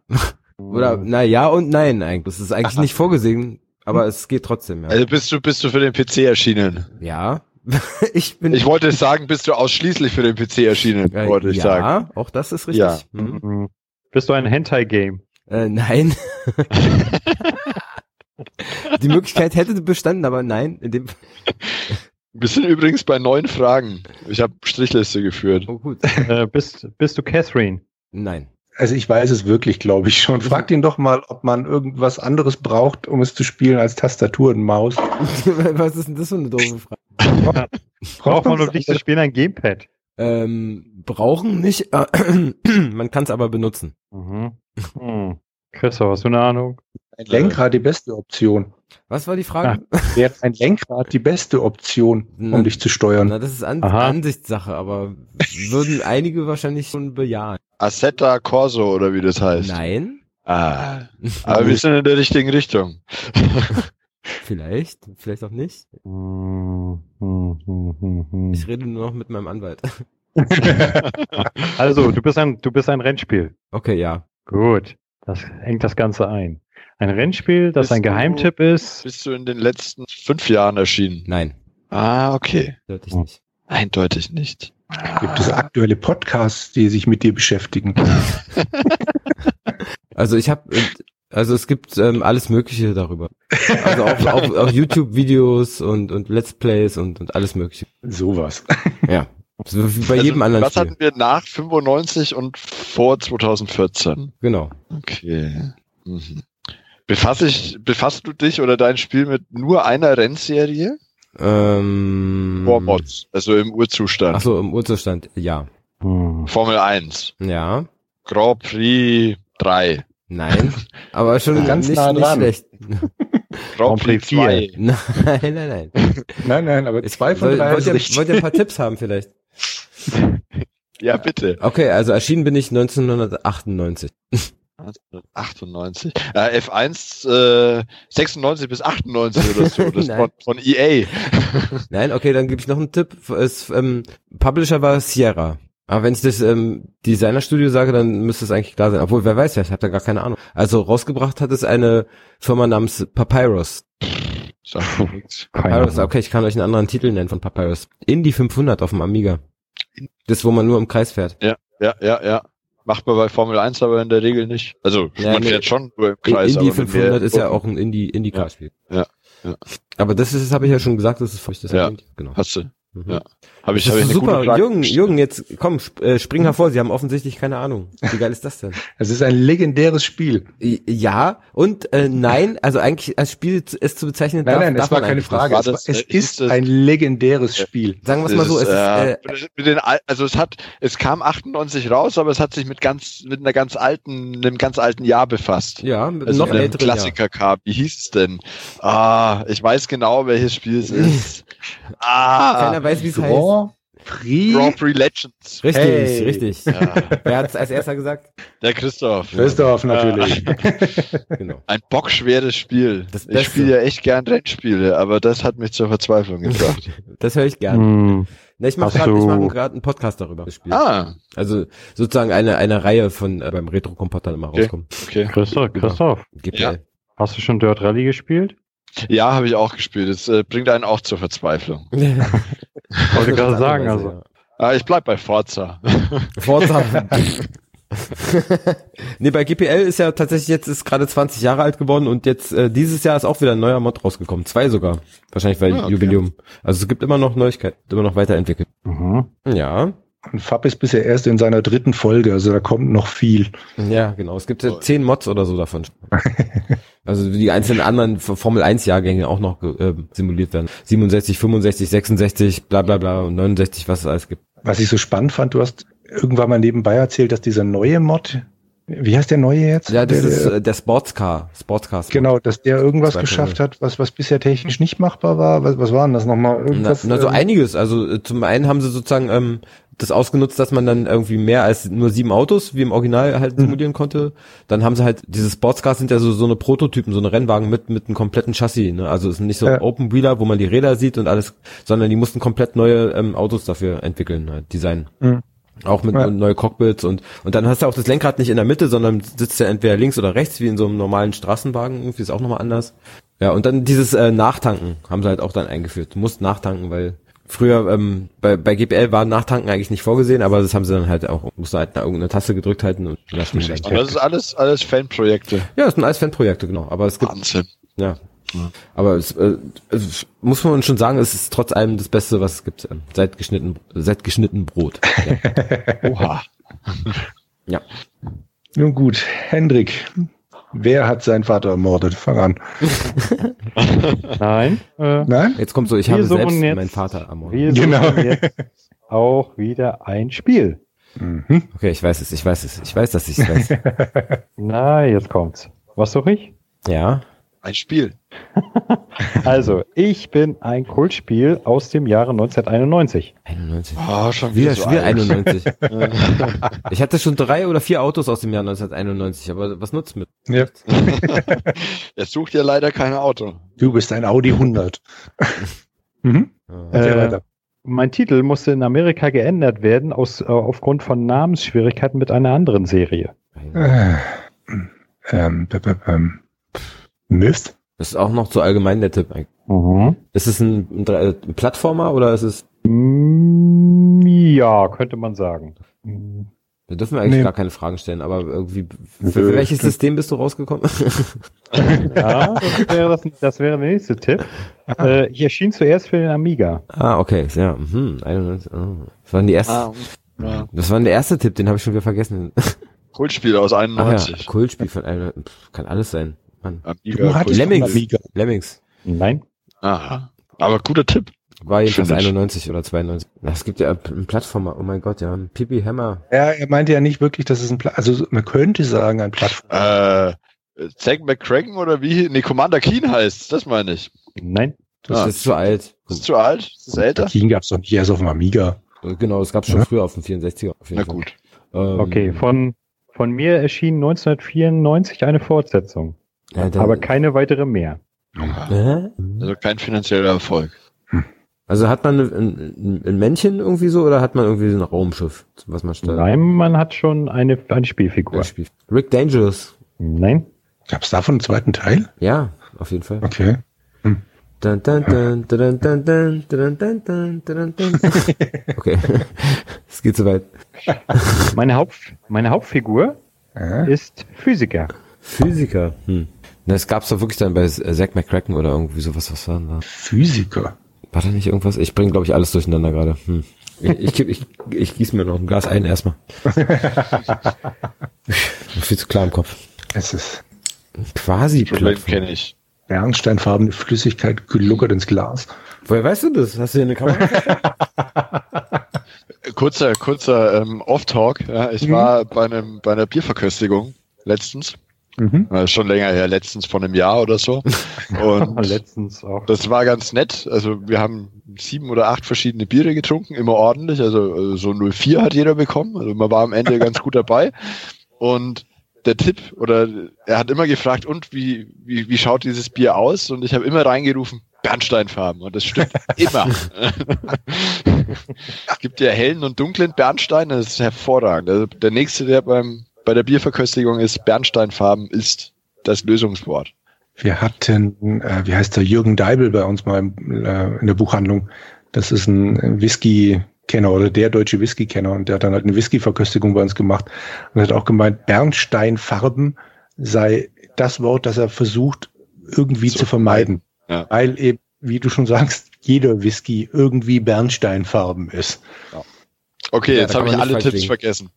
Oder na ja und nein eigentlich. Das ist eigentlich nicht vorgesehen, aber es geht trotzdem. Ja. Also bist du bist du für den PC erschienen? Ja. ich bin. Ich wollte sagen, bist du ausschließlich für den PC erschienen, äh, wollte ich ja, sagen. Ja, auch das ist richtig. Ja. Mhm. Bist du ein Hentai-Game? Äh, nein. Die Möglichkeit hätte bestanden, aber nein. In dem Wir sind übrigens bei neun Fragen. Ich habe Strichliste geführt. Oh gut. äh, bist, bist du Catherine? Nein. Also ich weiß es wirklich, glaube ich schon. Frag ihn doch mal, ob man irgendwas anderes braucht, um es zu spielen als Tastatur und Maus. Was ist denn das für eine doofe Frage? Braucht man, um dich zu spielen, ein Gamepad? Ähm, brauchen nicht, äh, man kann es aber benutzen. Mhm. Hm. Christoph, hast du eine Ahnung? Ein Lenkrad die beste Option. Was war die Frage? Ja, wäre ein Lenkrad die beste Option, um na, dich zu steuern? Na, das ist An Aha. Ansichtssache, aber würden einige wahrscheinlich schon bejahen. Assetto Corso oder wie das heißt. Nein. Ah, aber wir sind in der richtigen Richtung. vielleicht, vielleicht auch nicht. Ich rede nur noch mit meinem Anwalt. also, du bist ein, du bist ein Rennspiel. Okay, ja. Gut. Das hängt das Ganze ein. Ein Rennspiel, das bist ein Geheimtipp du, ist. Bist du in den letzten fünf Jahren erschienen? Nein. Ah, okay. Eindeutig nicht. Eindeutig nicht. Gibt es aktuelle Podcasts, die sich mit dir beschäftigen? also ich habe, also es gibt ähm, alles Mögliche darüber. Also auch, auch, auch YouTube-Videos und, und Let's Plays und, und alles Mögliche. Sowas. Ja. So wie bei also, jedem anderen Was Spiel. hatten wir nach 95 und vor 2014? Genau. Okay. Mhm. Befass ich, befasst du dich oder dein Spiel mit nur einer Rennserie? Ähm, Vor Mods, also im Urzustand. Ach so, im Urzustand, ja. Hm. Formel 1. Ja. Grand Prix 3. Nein, aber schon ganz nicht, nah dran. nicht schlecht. Grand Prix 2. Nein, nein, nein. Nein, nein, aber zwei von drei wollt, ihr, wollt ihr ein paar Tipps haben vielleicht? Ja, bitte. Okay, also erschienen bin ich 1998. 98. Äh, F1 äh, 96 bis 98 oder so. Das von, von EA. Nein, okay, dann gebe ich noch einen Tipp. Es, ähm, Publisher war Sierra. Aber wenn ich das ähm, Designerstudio sage, dann müsste es eigentlich klar sein. Obwohl, wer weiß ja, ich habe da gar keine Ahnung. Also rausgebracht hat es eine Firma namens Papyrus. Papyrus, okay, ich kann euch einen anderen Titel nennen von Papyrus. Indie 500 auf dem Amiga. Das, wo man nur im Kreis fährt. Ja, ja, ja, ja. Macht man bei Formel 1 aber in der Regel nicht. Also ja, man nee, fährt schon nur im Kreis. Indie 500 ist ja auch ein Indie, Indie-Car-Spiel. Ja, ja. Aber das ist, das habe ich ja schon gesagt, das ist feucht. Das ja, genau. hast du. Mhm. Ja. Hab ich, das hab ich super, Jürgen, Jürgen, jetzt komm, äh, spring hervor. Sie haben offensichtlich keine Ahnung. Wie geil ist das denn? Es ist ein legendäres Spiel. Ja und äh, nein, also eigentlich als Spiel es zu bezeichnen. Nein, darf, nein, das war keine Frage. War das, es, ist, ist ein legendäres Spiel. Sagen wir es mal so. Es äh, ist, äh, den, also es hat, es kam 98 raus, aber es hat sich mit ganz, mit einer ganz alten, einem ganz alten Jahr befasst. Ja, mit also noch einem Klassiker Jahr. Wie hieß es denn? Ah, ich weiß genau, welches Spiel es ist. ah, keiner weiß, wie es heißt. Prix. Grand Prix Legends. Richtig, hey. richtig. Ja. Wer hat es als erster gesagt? Der Christoph. Christoph, natürlich. genau. Ein bockschweres Spiel. Das ich spiele ja echt gern Rennspiele, aber das hat mich zur Verzweiflung gebracht. das höre ich gern. Hm. Na, ich mache gerade mach grad einen Podcast darüber gespielt. Ah. Also sozusagen eine, eine Reihe von äh, beim Retro-Kompott immer okay. rauskommt. Okay. Christoph, Christoph. Ja. Hast du schon Dirt Rally gespielt? Ja, habe ich auch gespielt. Das äh, bringt einen auch zur Verzweiflung. Wollte gerade sagen, also. Ja. Ah, ich bleib bei Forza. Forza. nee, bei GPL ist ja tatsächlich jetzt ist gerade 20 Jahre alt geworden und jetzt äh, dieses Jahr ist auch wieder ein neuer Mod rausgekommen. Zwei sogar. Wahrscheinlich weil ah, okay. Jubiläum. Also es gibt immer noch Neuigkeiten, immer noch weiterentwickelt. Mhm. Ja. Und Fab ist bisher erst in seiner dritten Folge, also da kommt noch viel. Ja, genau. Es gibt ja zehn Mods oder so davon. also die einzelnen anderen Formel 1 Jahrgänge auch noch äh, simuliert werden. 67, 65, 66, bla bla bla und 69, was es alles gibt. Was ich so spannend fand, du hast irgendwann mal nebenbei erzählt, dass dieser neue Mod, wie heißt der neue jetzt? Ja, das der, ist äh, der Sportscar, Sportscar. Genau, dass der irgendwas geschafft hat, was was bisher technisch nicht machbar war. Was, was war denn das nochmal? Irgendwas, na, na, so ähm, einiges. Also äh, zum einen haben sie sozusagen ähm, das ausgenutzt, dass man dann irgendwie mehr als nur sieben Autos wie im Original halt mhm. simulieren mhm. konnte. Dann haben sie halt, diese Sportscars sind ja so, so eine Prototypen, so eine Rennwagen mit, mit einem kompletten Chassis. Ne? Also es sind nicht so ja. Open Wheeler, wo man die Räder sieht und alles, sondern die mussten komplett neue ähm, Autos dafür entwickeln, halt, designen. Mhm. Auch mit ja. neue Cockpits und und dann hast du auch das Lenkrad nicht in der Mitte, sondern sitzt ja entweder links oder rechts wie in so einem normalen Straßenwagen. Irgendwie ist auch nochmal anders. Ja und dann dieses äh, Nachtanken haben sie halt auch dann eingeführt. Du musst nachtanken, weil Früher ähm, bei, bei GPL war Nachtanken eigentlich nicht vorgesehen, aber das haben sie dann halt auch, musst du halt irgendeine Taste gedrückt halten und das ging Aber das ist alles, alles Fanprojekte. Ja, das sind alles Fanprojekte, genau. Aber es gibt. Wahnsinn. Ja. ja. Aber es, äh, es, muss man schon sagen, es ist trotz allem das Beste, was es gibt. Ähm, seit geschnitten, seit geschnitten Brot. Ja. Oha. ja. Nun gut, Hendrik, Wer hat seinen Vater ermordet? Fang an. Nein. Äh, Nein? Jetzt kommt so, ich habe selbst jetzt, meinen Vater ermordet. Wir genau. jetzt auch wieder ein Spiel. Mhm. Okay, ich weiß es, ich weiß es. Ich weiß, dass ich es weiß. Na, jetzt kommt's. Was suche ich? Ja. Ein Spiel. also, ich bin ein Kultspiel aus dem Jahre 1991. 91. Oh, schon wieder, wieder so Spiel 91. ich hatte schon drei oder vier Autos aus dem Jahr 1991, aber was nutzt mit? Ja. er sucht ja leider kein Auto. Du bist ein Audi 100. mhm. Äh, mein Titel musste in Amerika geändert werden aus, äh, aufgrund von Namensschwierigkeiten mit einer anderen Serie. Äh, ähm, ähm, Myth? Das ist auch noch zu allgemein der Tipp. Mhm. Ist es ein, ein, ein Plattformer oder ist es? Mm, ja, könnte man sagen. Da dürfen wir eigentlich nee. gar keine Fragen stellen, aber irgendwie, für, für welches System bist du rausgekommen? ja, das wäre, das, das wäre der nächste Tipp. Äh, hier erschien zuerst für den Amiga. Ah, okay, ja. Hm, 91, oh. Das waren die ersten. Ah, ja. Das war der erste Tipp, den habe ich schon wieder vergessen. Kultspiel aus 91. Ah, ja, Kultspiel von einem, kann alles sein. Mann. Amiga, du hattest Lemmings. Amiga. Lemmings. Nein. Aha. Aber guter Tipp. War jedenfalls 91 oder 92. Es gibt ja einen Plattformer, oh mein Gott, ja, ein Pipi Hammer. Ja, er meinte ja nicht wirklich, dass es ein Pla also man könnte sagen ein Plattformer. Äh, Zack McCracken oder wie? Nee, Commander Keen heißt, das meine ich. Nein. Das ah, ist zu alt. Das ist zu alt? Das ist älter? Keen gab's doch nicht erst auf dem Amiga. Genau, das gab's schon ja. früher auf dem 64er. Auf Na Fall. gut. Ähm, okay, von, von mir erschien 1994 eine Fortsetzung. Ja, aber keine weitere mehr. Also kein finanzieller Erfolg. Also hat man ein, ein, Männchen irgendwie so oder hat man irgendwie ein Raumschiff, was man stellt? Nein, man hat schon eine, eine Spielfigur. Ein Spiel. Rick Dangerous. Nein. Gab es davon einen zweiten Teil? Ja, auf jeden Fall. Okay. Okay, es geht zu weit. Meine, Haupt, meine Hauptfigur ja. ist Physiker. Physiker? Hm. Das gab's doch wirklich dann bei Zack McCracken oder irgendwie sowas, was war denn da? Physiker? War da nicht irgendwas? Ich bringe, glaube ich, alles durcheinander gerade. Hm. Ich, ich, ich, ich gieße mir noch ein Glas ein erstmal. Viel zu klar im Kopf. Es ist quasi Problem kenne ich. Bernsteinfarbene Flüssigkeit geluckert ins Glas. Woher weißt du das? Hast du hier eine Kamera? kurzer, kurzer ähm, Off-Talk. Ja, ich mhm. war bei einem bei einer Bierverköstigung letztens Mhm. Ist schon länger her, letztens von einem Jahr oder so. Und letztens auch. Das war ganz nett. Also wir haben sieben oder acht verschiedene Biere getrunken, immer ordentlich. Also so 04 hat jeder bekommen. Also man war am Ende ganz gut dabei. Und der Tipp oder er hat immer gefragt, und wie, wie, wie schaut dieses Bier aus? Und ich habe immer reingerufen, Bernsteinfarben. Und das stimmt immer. es gibt ja hellen und dunklen Bernstein, das ist hervorragend. Also der nächste, der beim bei der Bierverköstigung ist Bernsteinfarben ist das Lösungswort. Wir hatten, äh, wie heißt der, Jürgen Deibel bei uns mal äh, in der Buchhandlung. Das ist ein Whisky-Kenner oder der deutsche Whisky-Kenner und der hat dann halt eine Whisky-Verköstigung bei uns gemacht und hat auch gemeint, Bernsteinfarben sei das Wort, das er versucht irgendwie so, zu vermeiden. Ja. Weil eben, wie du schon sagst, jeder Whisky irgendwie Bernsteinfarben ist. Ja. Okay, ja, jetzt habe ich alle Tipps liegen. vergessen.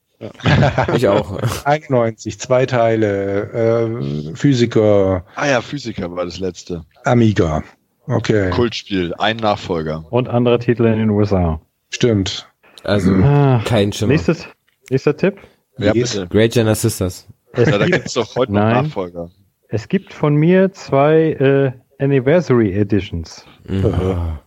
Ich auch. 91, zwei Teile, äh, Physiker. Ah ja, Physiker war das letzte. Amiga. Okay. Kultspiel, ein Nachfolger. Und andere Titel in den USA. Stimmt. Also ah, kein Schimmer. Nächstes, nächster Tipp. Ja, bitte. Great Jenner Sisters. Es ja, da gibt es doch heute Nein. Nachfolger. Es gibt von mir zwei äh, Anniversary Editions. Mhm.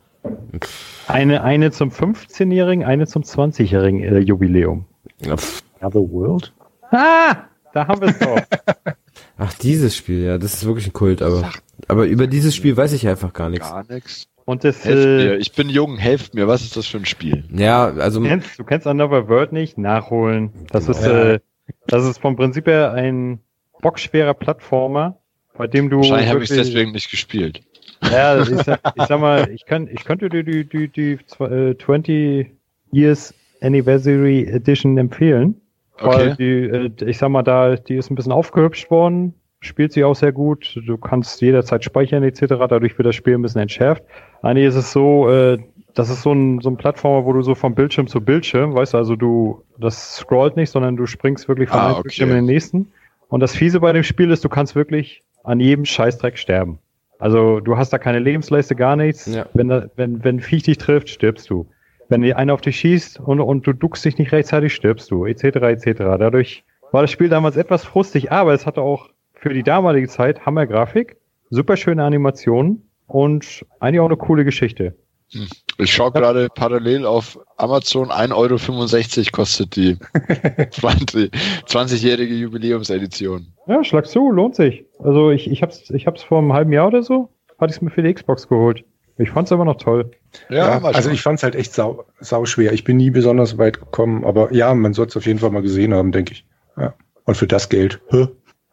Eine, eine zum 15-jährigen, eine zum 20-jährigen äh, Jubiläum. Ja, Other World? Ah, da haben wir es doch. Ach, dieses Spiel, ja, das ist wirklich ein Kult, aber, aber über dieses Spiel weiß ich einfach gar nichts. Gar nichts. Und das, helft äh, mir. Ich bin jung, helft mir. Was ist das für ein Spiel? Ja, also. Du kennst, du kennst Another World nicht? Nachholen. Das ist, ja. äh, das ist vom Prinzip her ein bockschwerer Plattformer, bei dem du. Wahrscheinlich habe ich deswegen nicht gespielt. Ja, ich sag, ich sag mal, ich kann, ich könnte dir die, die, die, die äh, 20 Years Anniversary Edition empfehlen. Okay. Weil die, äh, ich sag mal, da, die ist ein bisschen aufgehübscht worden, spielt sich auch sehr gut. Du kannst jederzeit speichern etc. Dadurch wird das Spiel ein bisschen entschärft. Eigentlich ist es so, äh, das ist so ein, so ein Plattformer, wo du so vom Bildschirm zu Bildschirm, weißt du, also du, das scrollt nicht, sondern du springst wirklich von ah, einem okay. Bildschirm in den nächsten. Und das Fiese bei dem Spiel ist, du kannst wirklich an jedem Scheißdreck sterben. Also du hast da keine Lebensleiste, gar nichts. Ja. Wenn, da, wenn, wenn Viech dich trifft, stirbst du. Wenn einer auf dich schießt und, und du duckst dich nicht rechtzeitig, stirbst du, etc. etc. Dadurch war das Spiel damals etwas frustig, aber es hatte auch für die damalige Zeit Hammergrafik, super schöne Animationen und eigentlich auch eine coole Geschichte. Hm. Ich schaue gerade parallel auf Amazon, 1,65 Euro kostet die 20-jährige Jubiläumsedition. Ja, schlag zu, lohnt sich. Also ich, ich hab's, ich hab's vor einem halben Jahr oder so, hatte ich es mir für die Xbox geholt. Ich fand's aber noch toll. Ja, ja also ich fand's halt echt sau, sau schwer. Ich bin nie besonders weit gekommen, aber ja, man soll es auf jeden Fall mal gesehen haben, denke ich. Ja. Und für das Geld. Hä?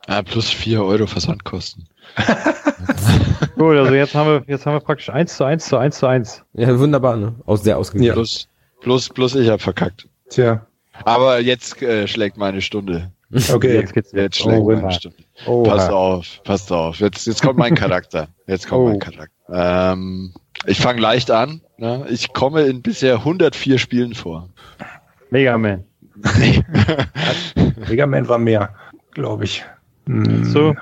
Ah, plus vier Euro Versandkosten. Gut, also jetzt haben wir, jetzt haben wir praktisch eins zu eins zu eins zu eins. Ja, wunderbar, ne? Aus sehr ausgeglichen. Ja. Plus, plus, plus ich hab verkackt. Tja. Aber jetzt äh, schlägt meine Stunde. Okay, jetzt geht's jetzt schlägt oh, meine Stunde. Oh, passt auf, passt auf. Jetzt, jetzt kommt mein Charakter. Jetzt kommt oh. mein Charakter. Ähm, ich fange leicht an. Ne? Ich komme in bisher 104 Spielen vor. Mega Man. Mega Man war mehr, glaube ich. Hm. So.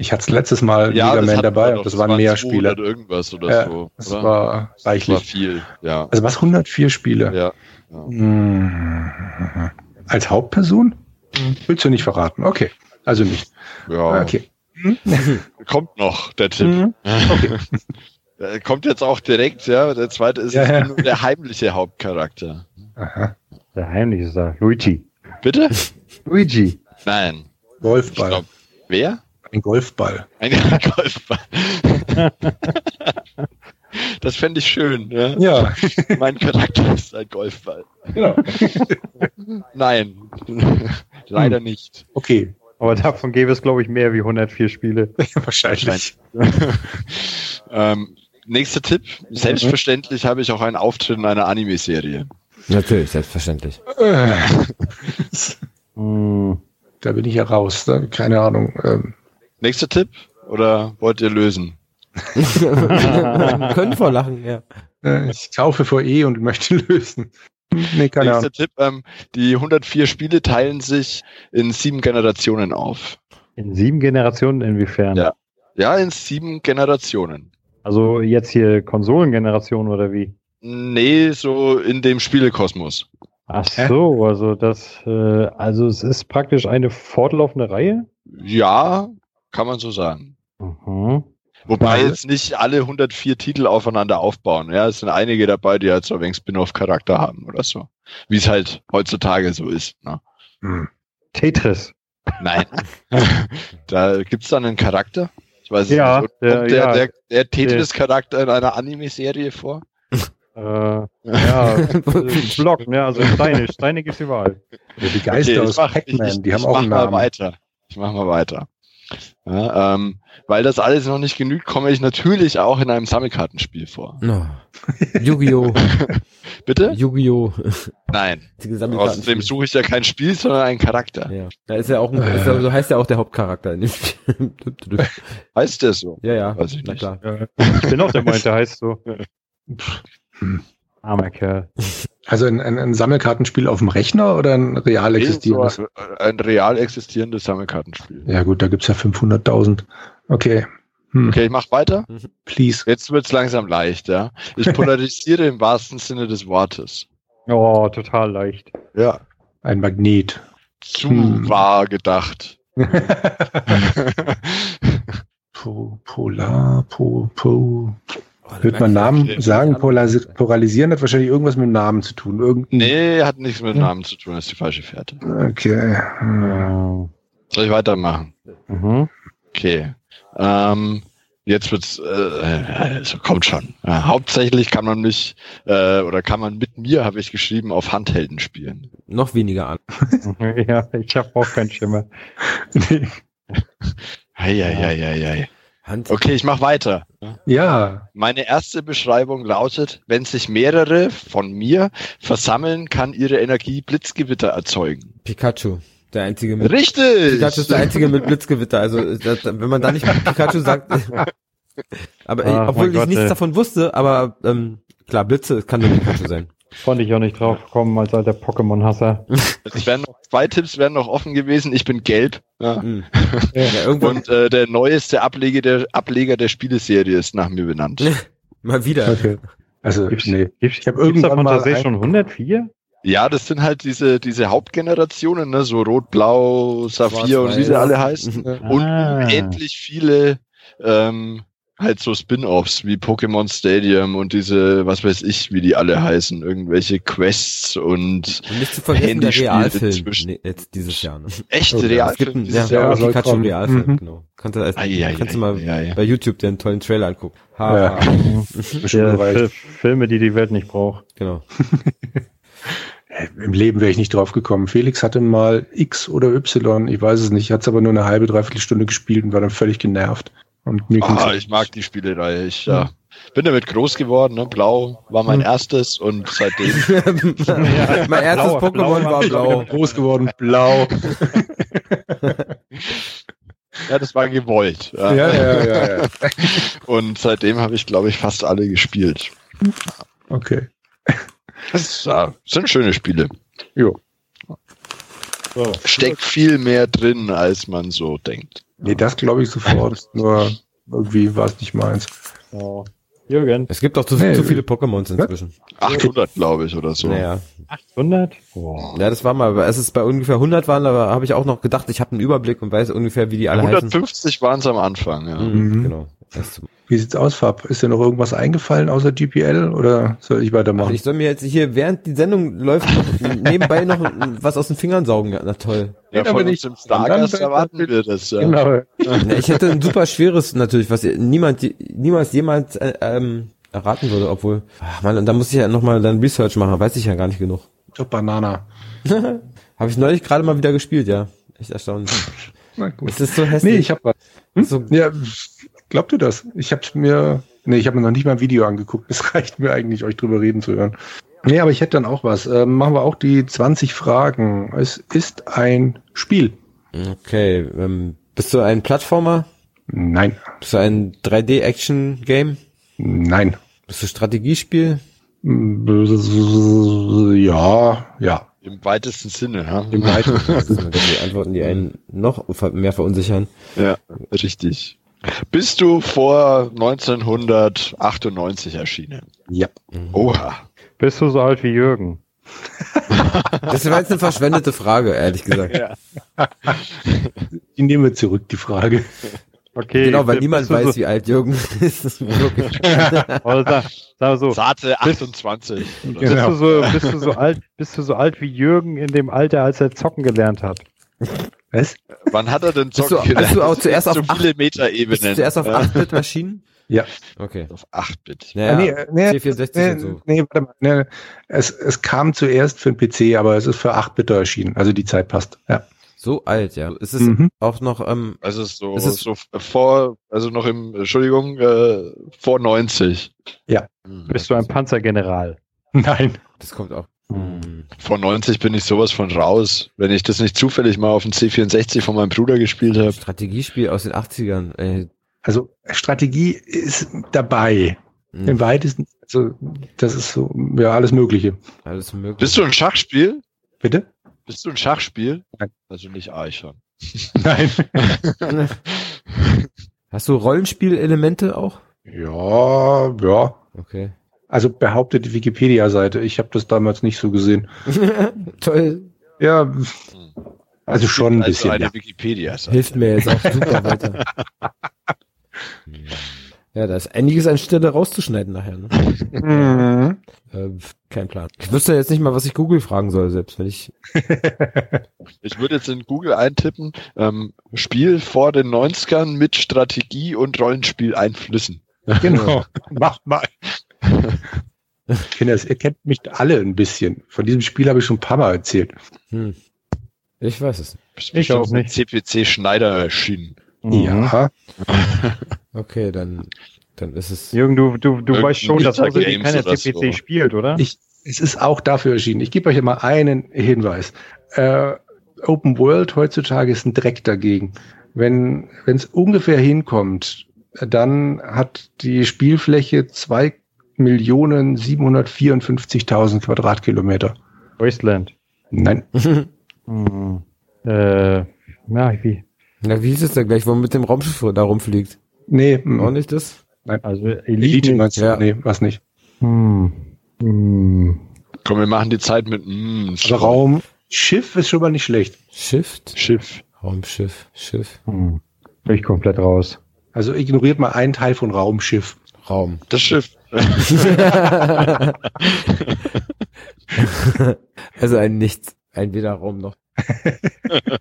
Ich hatte es letztes Mal ja, Mega Man dabei, aber das waren mehr Spiele. irgendwas oder ja, so. Das oder? war reichlich. Das war viel, ja. Also was 104 Spiele? Ja. ja. Hm. Als Hauptperson? Hm. Willst du nicht verraten? Okay. Also nicht. Ja. Okay. Kommt noch der Tipp. Hm. Okay. Kommt jetzt auch direkt, ja. Der zweite ist ja, ja. nur der heimliche Hauptcharakter. Aha. Der heimliche ist da. Luigi. Bitte? Luigi. Nein. Golfball. Glaub, wer? Ein Golfball. Ein Golfball. das fände ich schön. Ja. ja. Mein Charakter ist ein Golfball. Genau. Nein. Leider nicht. Okay. Aber davon gäbe es, glaube ich, mehr wie 104 Spiele. Wahrscheinlich. ähm, nächster Tipp. Selbstverständlich habe ich auch einen Auftritt in einer Anime-Serie. Natürlich, selbstverständlich. Hm. Da bin ich ja raus. Da, keine Ahnung. Ähm. Nächster Tipp? Oder wollt ihr lösen? können vor Lachen, ja. Äh, ich kaufe vor E und möchte lösen. Nee, keine Nächster Ahnung. Tipp, ähm, die 104 Spiele teilen sich in sieben Generationen auf. In sieben Generationen inwiefern? Ja. Ja, in sieben Generationen. Also jetzt hier Konsolengeneration oder wie? Nee, so in dem Spielekosmos. Ach so, also das, äh, also es ist praktisch eine fortlaufende Reihe? Ja, kann man so sagen. Mhm. Wobei jetzt nicht alle 104 Titel aufeinander aufbauen. Ja, es sind einige dabei, die halt so ein wenig Spin-off-Charakter haben oder so. Wie es halt heutzutage so ist. Ne? Hm. Tetris. Nein. da gibt's dann einen Charakter. Ich weiß ja, nicht. Der, der, ja, der, der Tetris-Charakter in einer Anime-Serie vor? Äh, ja, Block, ne? Also Steine, Steine gibt's überall. Ja, die Geister okay, aus Pac-Man, die haben auch einen Namen. Mal weiter. Ich mach mal weiter. Ja, ähm, weil das alles noch nicht genügt, komme ich natürlich auch in einem Sammelkartenspiel vor. No. Yu-Gi-Oh! Bitte? Yu-Gi-Oh! Nein. Außerdem suche ich ja kein Spiel, sondern einen Charakter. Ja. Da ist ja auch ein, ist ja, so heißt ja auch der Hauptcharakter in dem Spiel. heißt der so? Ja, ja. Weiß ich nicht. Klar. Ich bin auch der Meinung, der heißt so. Armer Kerl. Also ein, ein, ein, Sammelkartenspiel auf dem Rechner oder ein real existierendes? So ein real existierendes Sammelkartenspiel. Ja gut, da gibt's ja 500.000. Okay. Hm. Okay, ich mach weiter. Please. Jetzt wird's langsam leicht, ja. Ich polarisiere im wahrsten Sinne des Wortes. Oh, total leicht. Ja. Ein Magnet. Zu hm. wahr gedacht. po, polar, po, po. Wird man Namen sagen? Polarisieren hat wahrscheinlich irgendwas mit Namen zu tun. Irgendein nee, hat nichts mit Namen zu tun. Das ist die falsche Fährte. Okay. Soll ich weitermachen? Mhm. Okay. Ähm, jetzt wird's, äh, also kommt schon. Ja, hauptsächlich kann man mich, äh, oder kann man mit mir, habe ich geschrieben, auf Handhelden spielen. Noch weniger an. ja, ich habe auch keinen Schimmer. nee. Hei, Hand. Okay, ich mache weiter. Ja. Meine erste Beschreibung lautet, wenn sich mehrere von mir versammeln, kann ihre Energie Blitzgewitter erzeugen. Pikachu. Der einzige mit. Richtig! Pikachu ist der einzige mit Blitzgewitter. Also, das, wenn man da nicht Pikachu sagt. aber ah, obwohl ich Gott, nichts ey. davon wusste, aber ähm, klar, Blitze kann nur Pikachu sein. Konnte ich auch nicht drauf kommen als alter Pokémon-Hasser. Zwei Tipps wären noch offen gewesen. Ich bin gelb. Ja. Mhm. Ja, Und äh, der neueste Ableger der Ableger der Spieleserie ist nach mir benannt. mal wieder. Okay. Also gibt's, nee. Gibt's, ich habe irgendwann mal ein... schon 104. Ja, das sind halt diese diese Hauptgenerationen, ne, so Rot, Blau, Saphir und wie sie alle heißen. Ah. Und unendlich viele ähm, halt so Spin-offs wie Pokémon Stadium und diese, was weiß ich, wie die alle heißen, irgendwelche Quests und, und nicht zu vergessen der Realfilm nee, jetzt dieses Jahr. Ne? Echt okay. Realfilm? Ein, dieses ja, Jahr Pikachu Realfilm, mhm. genau. Kannst du, als, ai, ai, kannst ai, du mal bei YouTube den tollen Trailer angucken. Ha, ja. ja, Filme, die die Welt nicht braucht. Genau. Im Leben wäre ich nicht drauf gekommen. Felix hatte mal X oder Y, ich weiß es nicht, hat es aber nur eine halbe, dreiviertel Stunde gespielt und war dann völlig genervt. Und mir ah, ich mag die Spielereihe. Ich ja. bin damit groß geworden. Ne? Blau war mein hm. erstes und seitdem. ja, mein erstes Pokémon war blau. Groß geworden, blau. ja, das war gewollt. Ja, ja, ja. ja, ja. Und seitdem habe ich, glaube ich, fast alle gespielt. Okay. Das ja, sind schöne Spiele. Jo. Steckt viel mehr drin, als man so denkt. Nee, das glaube ich sofort. Nur irgendwie war es nicht meins. Oh. Jürgen. Es gibt auch zu, nee, zu viele Pokémons inzwischen. 800, glaube ich, oder so. Naja. 800? Oh. Ja, das war mal, als es bei ungefähr 100 waren, da habe ich auch noch gedacht, ich habe einen Überblick und weiß ungefähr, wie die alle 150 waren es am Anfang, ja. Mhm, mhm. Genau. Wie sieht's aus, Fab? Ist dir noch irgendwas eingefallen außer GPL oder soll ich weitermachen? Ach, ich soll mir jetzt hier, während die Sendung läuft, noch nebenbei noch was aus den Fingern saugen. Na toll. Ja, ja von uns im Stargast erwarten wir das, ja. Genau. ich hätte ein super schweres natürlich, was niemand, niemals jemand äh, ähm, erraten würde, obwohl, ach man, da muss ich ja nochmal dann Research machen, weiß ich ja gar nicht genug. Top Banana. Habe ich neulich gerade mal wieder gespielt, ja. Echt erstaunlich. Na gut. Es ist so hässlich. Nee, ich hab was. Hm? So, ja, Glaubt ihr das? Ich habe mir, nee, ich habe mir noch nicht mal ein Video angeguckt. Es reicht mir eigentlich, euch drüber reden zu hören. Nee, aber ich hätte dann auch was. Ähm, machen wir auch die 20 Fragen. Es ist ein Spiel. Okay. Ähm, bist du ein Plattformer? Nein. Bist du ein 3D-Action-Game? Nein. Bist du Strategiespiel? Ja, ja. Im weitesten Sinne, ja. Im weitesten Sinne. Das die Antworten, die einen noch mehr verunsichern. Ja, richtig. Bist du vor 1998 erschienen? Ja. Oha. Bist du so alt wie Jürgen? das war jetzt eine verschwendete Frage, ehrlich gesagt. Ja. Die nehmen wir zurück, die Frage. Okay. Genau, weil niemand weiß, so wie alt Jürgen ist. Oder sag, so. Sarte 28. Bist, genau. du so, bist du so alt, bist du so alt wie Jürgen in dem Alter, als er zocken gelernt hat? Was? Wann hat er denn Zocken bist du, bist du auch zuerst auf so viele Meter-Ebenen? Bist du zuerst auf 8-Bit erschienen? Ja. Okay. Auf 8-Bit. Ja, nee, nee, 464 nee, und so. Nee, warte mal, nee, es, es kam zuerst für den PC, aber es ist für 8-Bit erschienen. Also die Zeit passt. Ja. So alt, ja. Ist es mhm. auch noch, ähm, also so, ist es so vor, also noch im, Entschuldigung, äh, vor 90. Ja. Bist du ein Panzergeneral? Nein. Das kommt auch. Hm. Vor 90 bin ich sowas von raus, wenn ich das nicht zufällig mal auf dem C64 von meinem Bruder gespielt habe. Strategiespiel aus den 80ern. Ey. Also Strategie ist dabei. Hm. Im weitesten, also das ist so, ja, alles Mögliche. Alles mögliche. Bist du ein Schachspiel? Bitte? Bist du ein Schachspiel? Nein. Also nicht Eichhorn. Nein. Hast du Rollenspielelemente auch? Ja, ja. Okay. Also behauptet die Wikipedia-Seite. Ich habe das damals nicht so gesehen. Toll. Ja, also schon ein also bisschen. Eine ja. Wikipedia Hilft mir jetzt auch super weiter. Ja, da ist einiges an Stelle rauszuschneiden nachher. Ne? Mhm. Äh, kein Plan. Ich wüsste jetzt nicht mal, was ich Google fragen soll, selbst wenn ich. ich würde jetzt in Google eintippen, ähm, Spiel vor den 90ern mit Strategie und Rollenspiel einflüssen. Genau. Mach mal. Kinder, ihr kennt mich alle ein bisschen. Von diesem Spiel habe ich schon ein paar Mal erzählt. Hm. Ich weiß es. Ich, ich auch nicht. CPC Schneider erschienen. Mhm. Ja. Okay, dann, dann ist es. Jürgen, du, du, du weißt schon, dass außerdem keiner CPC spielt, oder? Ich, es ist auch dafür erschienen. Ich gebe euch immer einen Hinweis. Äh, Open World heutzutage ist ein Dreck dagegen. Wenn es ungefähr hinkommt, dann hat die Spielfläche zwei Millionen 754.000 Quadratkilometer. Wasteland. Nein. hm. äh, ja, wie? Na, wie ist es denn gleich, wo man mit dem Raumschiff da rumfliegt? Nee. Auch nicht das? Nein. Also Elite, Elite meinst du? Ja. Nee, was nicht. Hm. Hm. Komm, wir machen die Zeit mit mm, Aber Raum. Schiff ist schon mal nicht schlecht. Shift? Schiff. Raumschiff. Schiff. Hm. Bin ich komplett raus. Also ignoriert mal einen Teil von Raumschiff. Raum. Das Schiff. also ein Nichts, ein weder Raum noch.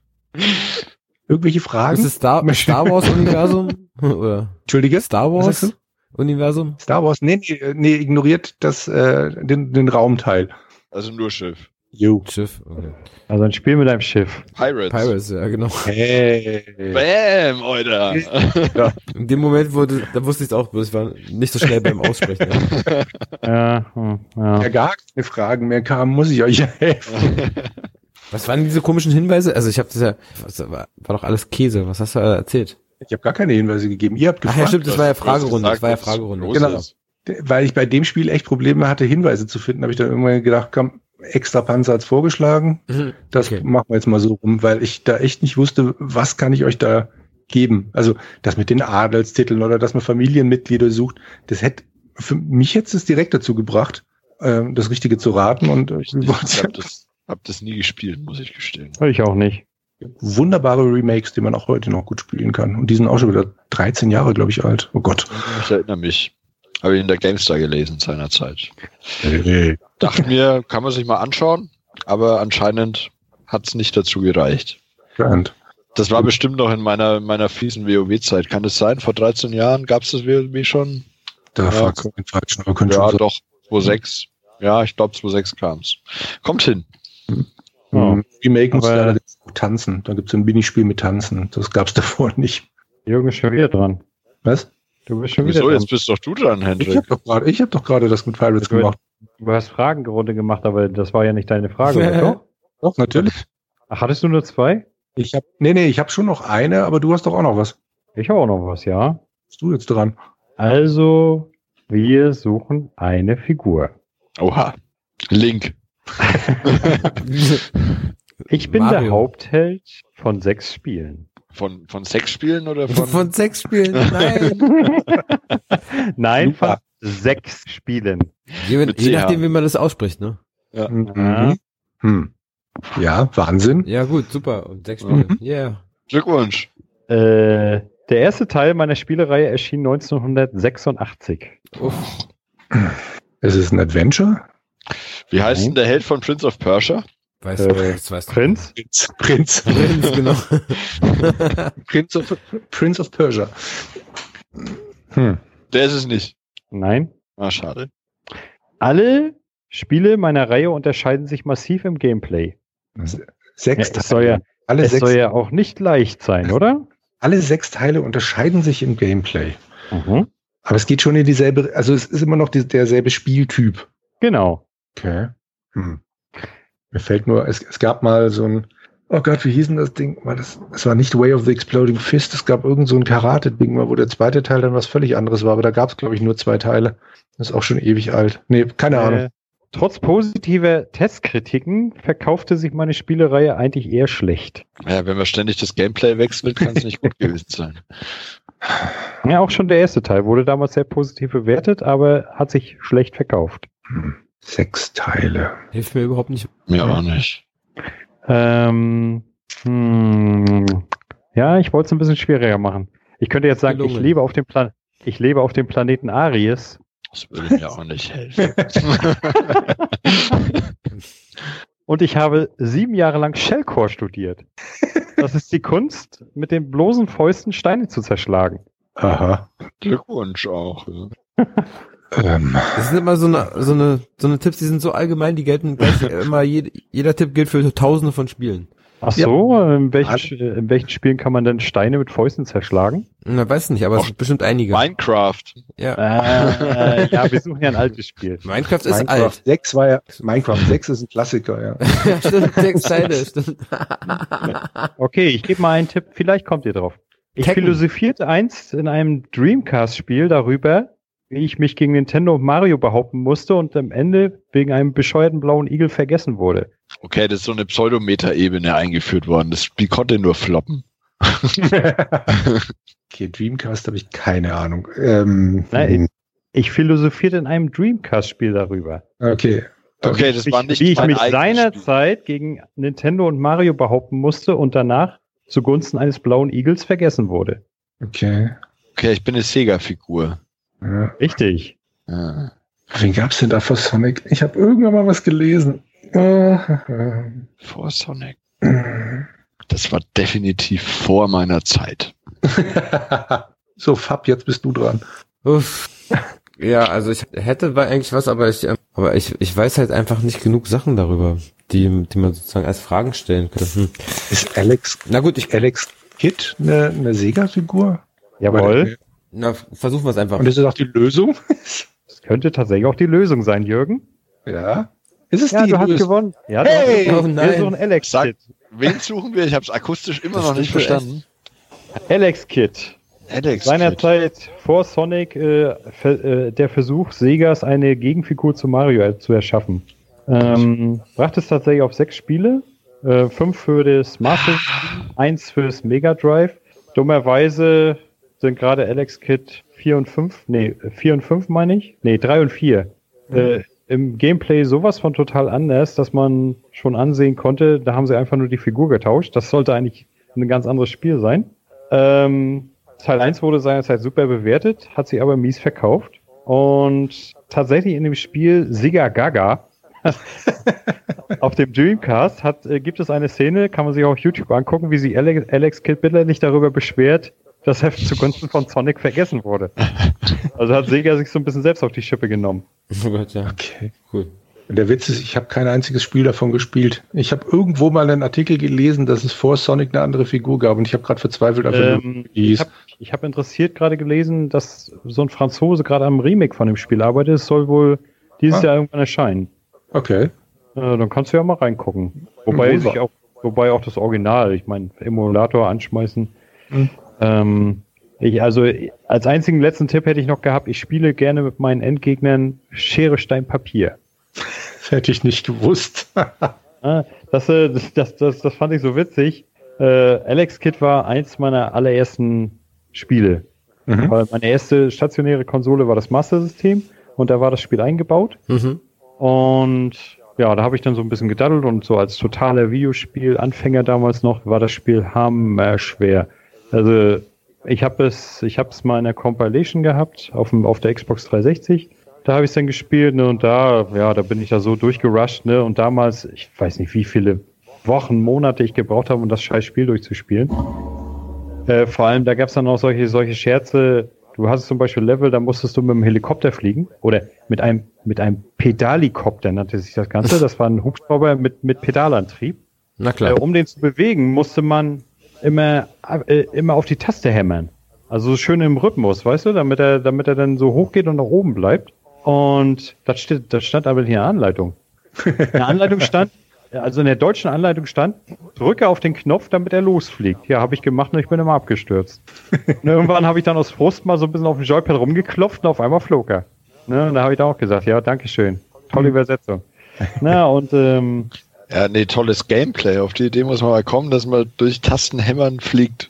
Irgendwelche Fragen? Ist es Star, Star Wars Universum? Oder? Entschuldige? Star Wars Universum? Star Wars, nee, nee, nee ignoriert das, äh, den, den Raumteil. Also nur Schiff. Jo. Schiff, okay. Also ein Spiel mit einem Schiff. Pirates. Pirates, ja, genau. Hey. Bam, Alter. ja. In dem Moment wurde, da wusste ich es auch, ich war nicht so schnell beim Aussprechen. ja, hm, ja. ja. gar keine Fragen mehr kamen, muss ich euch helfen. Was waren diese komischen Hinweise? Also ich habe das ja, was, war, war doch alles Käse. Was hast du erzählt? Ich habe gar keine Hinweise gegeben. Ihr habt gefragt. Ach ja, stimmt, das war ja Fragerunde. Das war ja Fragerunde. Genau. Weil ich bei dem Spiel echt Probleme hatte, Hinweise zu finden, habe ich dann irgendwann gedacht, komm, extra Panzer als vorgeschlagen. Mhm. Das okay. machen wir jetzt mal so rum, weil ich da echt nicht wusste, was kann ich euch da geben. Also das mit den Adelstiteln oder dass man Familienmitglieder sucht, das hätte für mich jetzt es direkt dazu gebracht, ähm, das Richtige zu raten. Und ich, ich habe das, hab das nie gespielt, muss ich gestehen. Ich auch nicht. Wunderbare Remakes, die man auch heute noch gut spielen kann. Und die sind auch schon wieder 13 Jahre, glaube ich, alt. Oh Gott. Ich erinnere mich. Habe ich in der GameStar gelesen seinerzeit. Hey. Dachte mir, kann man sich mal anschauen, aber anscheinend hat es nicht dazu gereicht. Grand. Das war bestimmt noch in meiner, meiner fiesen WoW-Zeit. Kann das sein? Vor 13 Jahren gab es das WoW schon? Da ja, fragst du den falschen, aber könnte Ja, doch, 2.6. Ja, ich glaube 2.6 kam es. Kommt hin. Ja. Remake muss leider tanzen. Da gibt es ein Minispiel mit Tanzen. Das gab es davor nicht. Jürgen ist schon wieder dran. Was? Du bist schon Wieso, wieder dran. jetzt bist doch du dran, Hendrik. Ich habe doch gerade hab gerade das mit Pirates gemacht. Du hast Fragenrunde gemacht, aber das war ja nicht deine Frage, oder doch? Doch, natürlich. Ach, hattest du nur zwei? Ich hab, nee, nee, ich habe schon noch eine, aber du hast doch auch noch was. Ich habe auch noch was, ja. Bist du jetzt dran? Also, wir suchen eine Figur. Oha. Link. ich bin Mario. der Hauptheld von sechs Spielen. Von, von sechs Spielen oder von? Von sechs Spielen, nein. nein, von sechs Spielen. Je, je nachdem, wie man das ausspricht, ne? Ja. Mhm. Hm. Ja, Wahnsinn. Ja, gut, super. Und sechs Spiele. Mhm. Yeah. Glückwunsch. Äh, der erste Teil meiner Spielereihe erschien 1986. Uff. Ist es ein Adventure? Wie heißt denn der Held von Prince of Persia? Weiß äh, das weißt Prinz? Prinz. Prinz. Prinz, genau. Prince, of, Prince of Persia. Hm. Der ist es nicht. Nein. Ah, schade. Alle Spiele meiner Reihe unterscheiden sich massiv im Gameplay. Sechs ja, es soll ja, Alle es sechs soll ja auch nicht leicht sein, oder? Alle sechs Teile unterscheiden sich im Gameplay. Mhm. Aber es geht schon in dieselbe, also es ist immer noch die, derselbe Spieltyp. Genau. Okay. Hm. Mir fällt nur, es, es gab mal so ein, oh Gott, wie hieß denn das Ding? War das, es war nicht Way of the Exploding Fist, es gab irgend so ein Karate-Ding, wo der zweite Teil dann was völlig anderes war, aber da gab es, glaube ich, nur zwei Teile. Das ist auch schon ewig alt. Nee, keine äh, Ahnung. Trotz positiver Testkritiken verkaufte sich meine Spielereihe eigentlich eher schlecht. Ja, wenn man ständig das Gameplay wechselt, kann es nicht gut gewesen sein. Ja, auch schon der erste Teil wurde damals sehr positiv bewertet, aber hat sich schlecht verkauft. Hm. Sechs Teile. Hilft mir überhaupt nicht. Mir auch nicht. Ähm, hm, ja, ich wollte es ein bisschen schwieriger machen. Ich könnte jetzt sagen, ich lebe auf dem Plan ich lebe auf dem Planeten Aries. Das würde mir auch nicht helfen. Und ich habe sieben Jahre lang Shellcore studiert. Das ist die Kunst, mit den bloßen Fäusten Steine zu zerschlagen. Aha. Glückwunsch auch. Ja. Ähm. Das sind immer so eine, so eine, so eine Tipps, die sind so allgemein, die gelten gleich immer, jed, jeder Tipp gilt für tausende von Spielen. Ach so, ja. in, welchen, in welchen Spielen kann man denn Steine mit Fäusten zerschlagen? Na, weiß nicht, aber es sind bestimmt einige. Minecraft. Ja. Äh, ja, wir suchen ja ein altes Spiel. Minecraft ist Minecraft alt. 6 war ja, Minecraft 6 ist ein Klassiker, ja. ja, stimmt, sechs Steine, stimmt. okay, ich gebe mal einen Tipp, vielleicht kommt ihr drauf. Ich Tekken. philosophierte einst in einem Dreamcast-Spiel darüber, wie ich mich gegen Nintendo und Mario behaupten musste und am Ende wegen einem bescheuerten blauen Igel vergessen wurde. Okay, das ist so eine Pseudometer-Ebene eingeführt worden. Das Spiel konnte nur floppen. okay, Dreamcast habe ich keine Ahnung. Ähm, Nein, hm. ich philosophierte in einem Dreamcast-Spiel darüber. Okay. Okay, das war nicht Wie ich mich seinerzeit gegen Nintendo und Mario behaupten musste und danach zugunsten eines blauen Igels vergessen wurde. Okay. Okay, ich bin eine Sega-Figur. Ja. Richtig. Ja. Wen gab's denn da vor Sonic? Ich habe irgendwann mal was gelesen. vor Sonic. Das war definitiv vor meiner Zeit. so, Fab, jetzt bist du dran. Uff. Ja, also ich hätte eigentlich was, aber ich, aber ich, ich weiß halt einfach nicht genug Sachen darüber. die, die man sozusagen als Fragen stellen könnte. Hm. Ist Alex, na gut, ich Alex Kid eine, eine Sega-Figur? Jawohl. Na, versuchen wir es einfach. Und ist das auch die Lösung? Das könnte tatsächlich auch die Lösung sein, Jürgen. Ja. Ist es ja, die du hast gewonnen. Ja, du hey! hast gewonnen. Oh, nein. Wir suchen Alex Sag, Kid. Wen suchen wir? Ich habe es akustisch immer das noch nicht verstanden. Alex Kid. Alex Seinerzeit vor Sonic äh, äh, der Versuch Segas eine Gegenfigur zu Mario zu erschaffen. Ähm, brachte es tatsächlich auf sechs Spiele. Äh, fünf für das Master System, eins fürs Mega Drive. Dummerweise sind gerade Alex Kid 4 und 5, nee, 4 und 5 meine ich, nee, 3 und 4. Mhm. Äh, Im Gameplay sowas von total anders, dass man schon ansehen konnte, da haben sie einfach nur die Figur getauscht. Das sollte eigentlich ein ganz anderes Spiel sein. Ähm, Teil 1 wurde seinerzeit super bewertet, hat sie aber mies verkauft. Und tatsächlich in dem Spiel Siga Gaga auf dem Dreamcast hat, äh, gibt es eine Szene, kann man sich auch auf YouTube angucken, wie sich Alex, Alex Kidd bitterlich darüber beschwert, dass er zugunsten von Sonic vergessen wurde. Also hat Sega sich so ein bisschen selbst auf die Schippe genommen. Oh Gott, ja. Okay, cool. Der Witz ist, ich habe kein einziges Spiel davon gespielt. Ich habe irgendwo mal einen Artikel gelesen, dass es vor Sonic eine andere Figur gab und ich habe gerade verzweifelt. Ähm, ich habe hab interessiert gerade gelesen, dass so ein Franzose gerade am Remake von dem Spiel arbeitet. Es soll wohl dieses ah. Jahr irgendwann erscheinen. Okay. Äh, dann kannst du ja mal reingucken. Wobei mhm. sich auch, wobei auch das Original, ich meine, Emulator anschmeißen. Mhm. Ähm, ich, also als einzigen letzten Tipp hätte ich noch gehabt, ich spiele gerne mit meinen Endgegnern Schere, Stein, Papier. Das hätte ich nicht gewusst. Ah, das, äh, das, das, das, das fand ich so witzig. Äh, Alex Kid war eins meiner allerersten Spiele. Mhm. Weil meine erste stationäre Konsole war das Master System und da war das Spiel eingebaut. Mhm. Und ja, da habe ich dann so ein bisschen gedaddelt und so als totaler Videospiel-Anfänger damals noch war das Spiel hammerschwer. Also ich habe es, ich habe es mal in der Compilation gehabt auf, dem, auf der Xbox 360. Da habe ich es dann gespielt ne, und da, ja, da bin ich da so durchgerusht ne, und damals, ich weiß nicht, wie viele Wochen, Monate ich gebraucht habe, um das scheiß Spiel durchzuspielen. Äh, vor allem, da gab es dann auch solche, solche Scherze, Du hast zum Beispiel Level, da musstest du mit dem Helikopter fliegen oder mit einem, mit einem Pedalikopter nannte sich das Ganze. Das war ein Hubschrauber mit, mit Pedalantrieb. Na klar. Äh, um den zu bewegen, musste man immer, äh, immer auf die Taste hämmern. Also schön im Rhythmus, weißt du, damit er, damit er dann so hoch geht und nach oben bleibt. Und das, steht, das stand aber hier in der Anleitung. In der Anleitung stand, also in der deutschen Anleitung stand, drücke auf den Knopf, damit er losfliegt. Ja, habe ich gemacht und ich bin immer abgestürzt. und irgendwann habe ich dann aus Frust mal so ein bisschen auf dem Joypad rumgeklopft und auf einmal flog er. Ne, und da habe ich dann auch gesagt, ja, danke schön. Tolle Übersetzung. Na, und ähm, ja, nee, tolles Gameplay. Auf die Idee muss man mal kommen, dass man durch Tastenhämmern fliegt.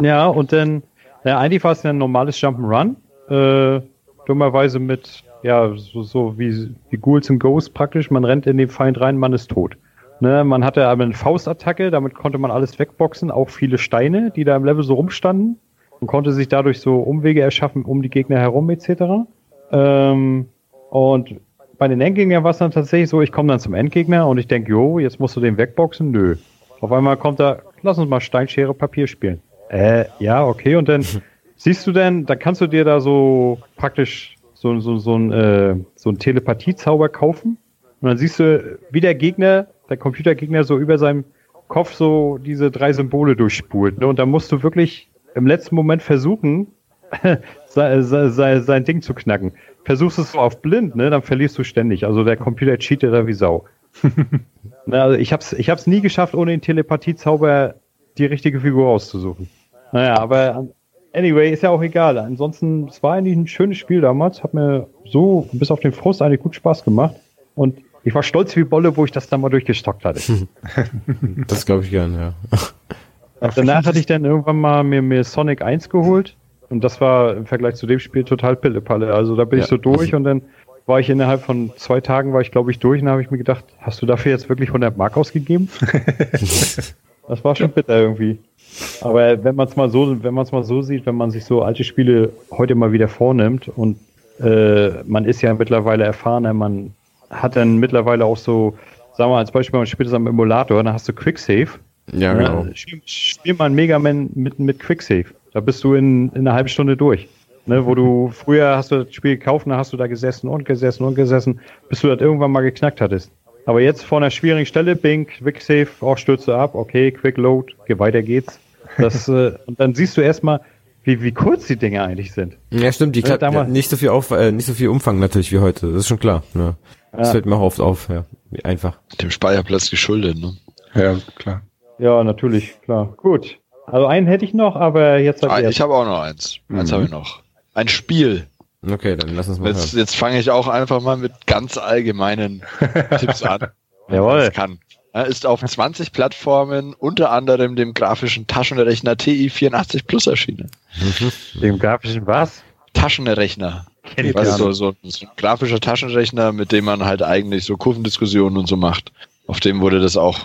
Ja, und dann, ja, eigentlich war es ja ein normales Jump'n'Run. Äh, dummerweise mit ja, so, so wie, wie Ghouls and Ghosts praktisch. Man rennt in den Feind rein, man ist tot. Ne, man hatte aber eine Faustattacke, damit konnte man alles wegboxen, auch viele Steine, die da im Level so rumstanden. und konnte sich dadurch so Umwege erschaffen um die Gegner herum etc. Ähm, und bei den Endgegnern war es dann tatsächlich so, ich komme dann zum Endgegner und ich denke, jo, jetzt musst du den wegboxen. Nö. Auf einmal kommt da, lass uns mal Steinschere Papier spielen. Äh, ja, okay. Und dann siehst du denn, da kannst du dir da so praktisch so, so, so ein, äh, so ein Telepathiezauber kaufen. Und dann siehst du, wie der Gegner, der Computergegner so über seinem Kopf so diese drei Symbole durchspult. Ne? Und da musst du wirklich im letzten Moment versuchen, sein, sein, sein Ding zu knacken. Versuchst es so auf blind, ne? dann verlierst du ständig. Also der Computer cheatet da wie Sau. Na, also ich hab's, ich hab's nie geschafft, ohne den Telepathiezauber die richtige Figur auszusuchen. Naja, aber Anyway, ist ja auch egal. Ansonsten, es war eigentlich ein schönes Spiel damals. Hat mir so bis auf den Frust eigentlich gut Spaß gemacht. Und ich war stolz wie Bolle, wo ich das dann mal durchgestockt hatte. das glaube ich gern, ja. Danach hatte ich dann irgendwann mal mir, mir Sonic 1 geholt. Und das war im Vergleich zu dem Spiel total Pillepalle. Also da bin ja. ich so durch und dann war ich innerhalb von zwei Tagen, war ich glaube ich durch und da habe ich mir gedacht, hast du dafür jetzt wirklich 100 Mark ausgegeben? das war schon bitter irgendwie. Aber wenn man es mal so, wenn man es mal so sieht, wenn man sich so alte Spiele heute mal wieder vornimmt und äh, man ist ja mittlerweile erfahrener, man hat dann mittlerweile auch so, sagen wir mal als Beispiel, man spielt es am Emulator, dann hast du Quicksave. Ja, genau. Spiel, spiel mal ein Mega Man mit, mit Quicksave. Da bist du in, in einer halben Stunde durch. Ne, wo du früher hast du das Spiel gekauft, dann hast du da gesessen und gesessen und gesessen, bis du das irgendwann mal geknackt hattest. Aber jetzt vor einer schwierigen Stelle, Bing, Quick Save, auch stürze ab, okay, Quick Load, weiter geht's. Das, äh, und dann siehst du erstmal, wie, wie kurz die Dinge eigentlich sind. Ja, stimmt, die ja, ja, nicht so viel auf, äh, nicht so viel Umfang natürlich wie heute. Das ist schon klar. Ne? Das ja. fällt mir auch oft auf, ja. Wie einfach. Dem Speicherplatz geschuldet, ne? Ja, klar. Ja, natürlich, klar. Gut. Also einen hätte ich noch, aber jetzt hat ah, Ich habe auch noch eins. Mhm. Eins habe ich noch. Ein Spiel. Okay, dann lass uns mal Jetzt, jetzt fange ich auch einfach mal mit ganz allgemeinen Tipps an. Jawohl. Das kann. Er ist auf 20 Plattformen, unter anderem dem grafischen Taschenrechner TI84 Plus erschienen. Mhm. Dem grafischen was? Taschenrechner. Also so, so, so ein grafischer Taschenrechner, mit dem man halt eigentlich so Kurvendiskussionen und so macht. Auf dem wurde das auch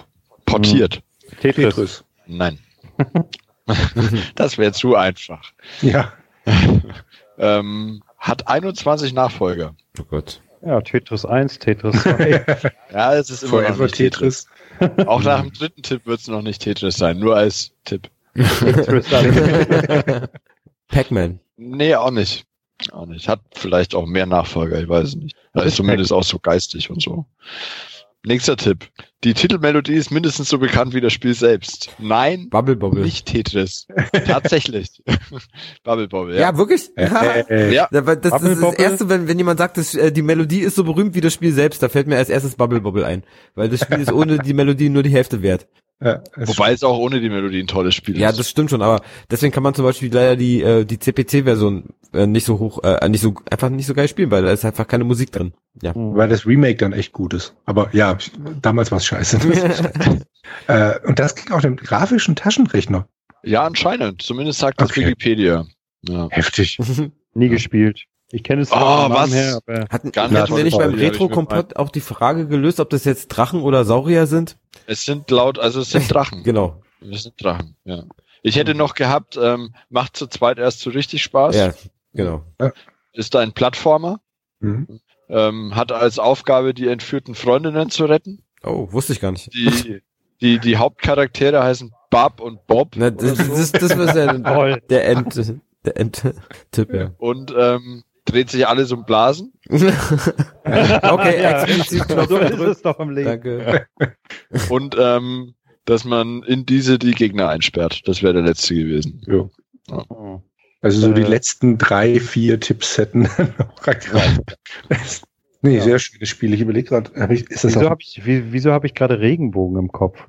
portiert. Tetris. Nein. das wäre zu einfach. Ja. ähm, hat 21 Nachfolger. Oh Gott. Ja, Tetris 1, Tetris 2. ja, es ist immer noch Tetris. Tetris. Auch nach dem dritten Tipp wird es noch nicht Tetris sein, nur als Tipp. Pac-Man. Nee, auch nicht. Auch nicht. Hat vielleicht auch mehr Nachfolger, ich weiß es nicht. Er ist zumindest auch so geistig und so. Nächster Tipp. Die Titelmelodie ist mindestens so bekannt wie das Spiel selbst. Nein, Bubble Bobble. nicht Tetris. Tatsächlich. Bubble Bobble, ja. Ja, wirklich? Äh, ja. Das, das, das ist das Erste, wenn, wenn jemand sagt, dass, äh, die Melodie ist so berühmt wie das Spiel selbst, da fällt mir als erstes Bubble Bobble ein. Weil das Spiel ist ohne die Melodie nur die Hälfte wert. Ja, Wobei es auch ohne die Melodie ein tolles Spiel ja, ist. Ja, das stimmt schon, aber deswegen kann man zum Beispiel leider die, äh, die CPC-Version äh, nicht so hoch, äh, nicht so, einfach nicht so geil spielen, weil da ist einfach keine Musik drin. Ja. Mhm. Weil das Remake dann echt gut ist. Aber ja, damals war es scheiße. äh, und das ging auch dem grafischen Taschenrechner. Ja, anscheinend. Zumindest sagt das okay. Wikipedia. Ja. Heftig. Nie gespielt. Ich kenne es oh, was? Her, aber hatten, hatten wir nicht beim Retro-Kompott auch die Frage gelöst, ob das jetzt Drachen oder Saurier sind? Es sind laut, also es sind Drachen. genau. Es sind Drachen, ja. Ich hätte noch gehabt, ähm, macht zu zweit erst so richtig Spaß. Ja, genau. Ist ein Plattformer. Mhm. Ähm, hat als Aufgabe, die entführten Freundinnen zu retten. Oh, wusste ich gar nicht. Die, die, die Hauptcharaktere heißen Bob und Bob. Na, das, so. das, das, das ist ja der End, der End-Tipp, ja. Und ähm, dreht sich alles um Blasen. okay, explizit Knopf so ist es doch im Leben. Danke. Und ähm, dass man in diese die Gegner einsperrt. Das wäre der letzte gewesen. Ja. ja. Also so äh, die letzten drei, vier Tipps hätten noch Nee, ja. sehr schönes Spiel. Ich überlege gerade, hab ich, ist das wieso habe ich, wieso hab ich gerade Regenbogen im Kopf?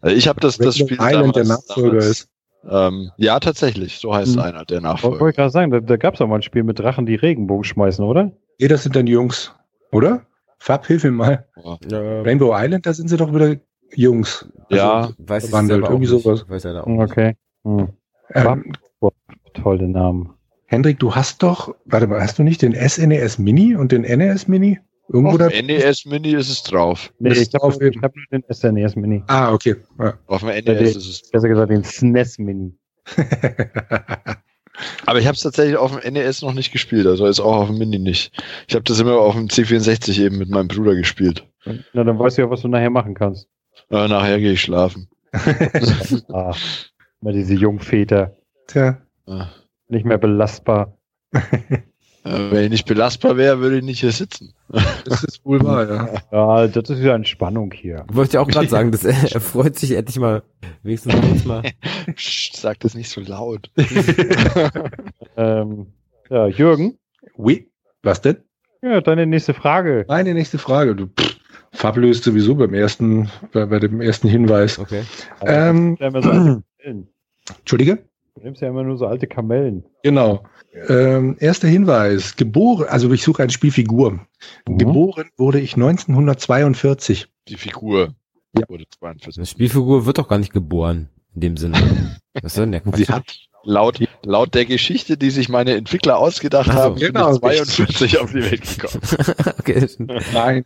Also ich habe das, das Spiel Island der Nachfolger damals, ist. Ähm, ja, tatsächlich. So heißt hm. einer der Nachfolger. Wollte ich gerade sagen, da, da gab es auch mal ein Spiel mit Drachen, die Regenbogen schmeißen, oder? Nee, das sind dann Jungs, oder? Fab, hilf mir mal. Ja. Rainbow Island, da sind sie doch wieder Jungs. Also ja, weiß ich wandelt, irgendwie sowas. Weiß er da auch okay. Hm. Ähm, tolle Namen. Hendrik, du hast doch, warte mal, hast du nicht den SNES e Mini und den NES Mini? Irgendwo auf dem NES Mini ist es drauf. Nee, ich habe hab nur den SNES e Mini. Ah, okay. Ja. Auf dem NES ist es. Besser gesagt den SNES e Mini. Aber ich habe es tatsächlich auf dem NES noch nicht gespielt, also ist auch auf dem Mini nicht. Ich habe das immer auf dem C64 eben mit meinem Bruder gespielt. Na, dann weißt du ja, was du nachher machen kannst. Ja, nachher gehe ich schlafen. ah, mal diese Jungväter. Tja. Ah. Nicht mehr belastbar. Wenn ich nicht belastbar wäre, würde ich nicht hier sitzen. Das ist wohl wahr, ja. Ja, das ist ja Entspannung hier. Wollte ich auch gerade sagen, das, er freut sich endlich mal, wenigstens kurz mal. Psst, sag das nicht so laut. ähm, ja, Jürgen? Oui. Was denn? Ja, deine nächste Frage. Meine nächste Frage. Du pff, fabulöst sowieso beim ersten, bei, bei dem ersten Hinweis. Okay. Ähm, Entschuldige? Du nimmst ja immer nur so alte Kamellen. Genau. Ähm, erster Hinweis. Geboren, also ich suche eine Spielfigur. Mhm. Geboren wurde ich 1942. Die Figur ja. wurde 42. Die Spielfigur wird doch gar nicht geboren, in dem Sinne. Was ist denn der Quatsch? Sie hat laut, laut der Geschichte, die sich meine Entwickler ausgedacht also, haben, genau, 42 auf die Welt gekommen. okay. Mein,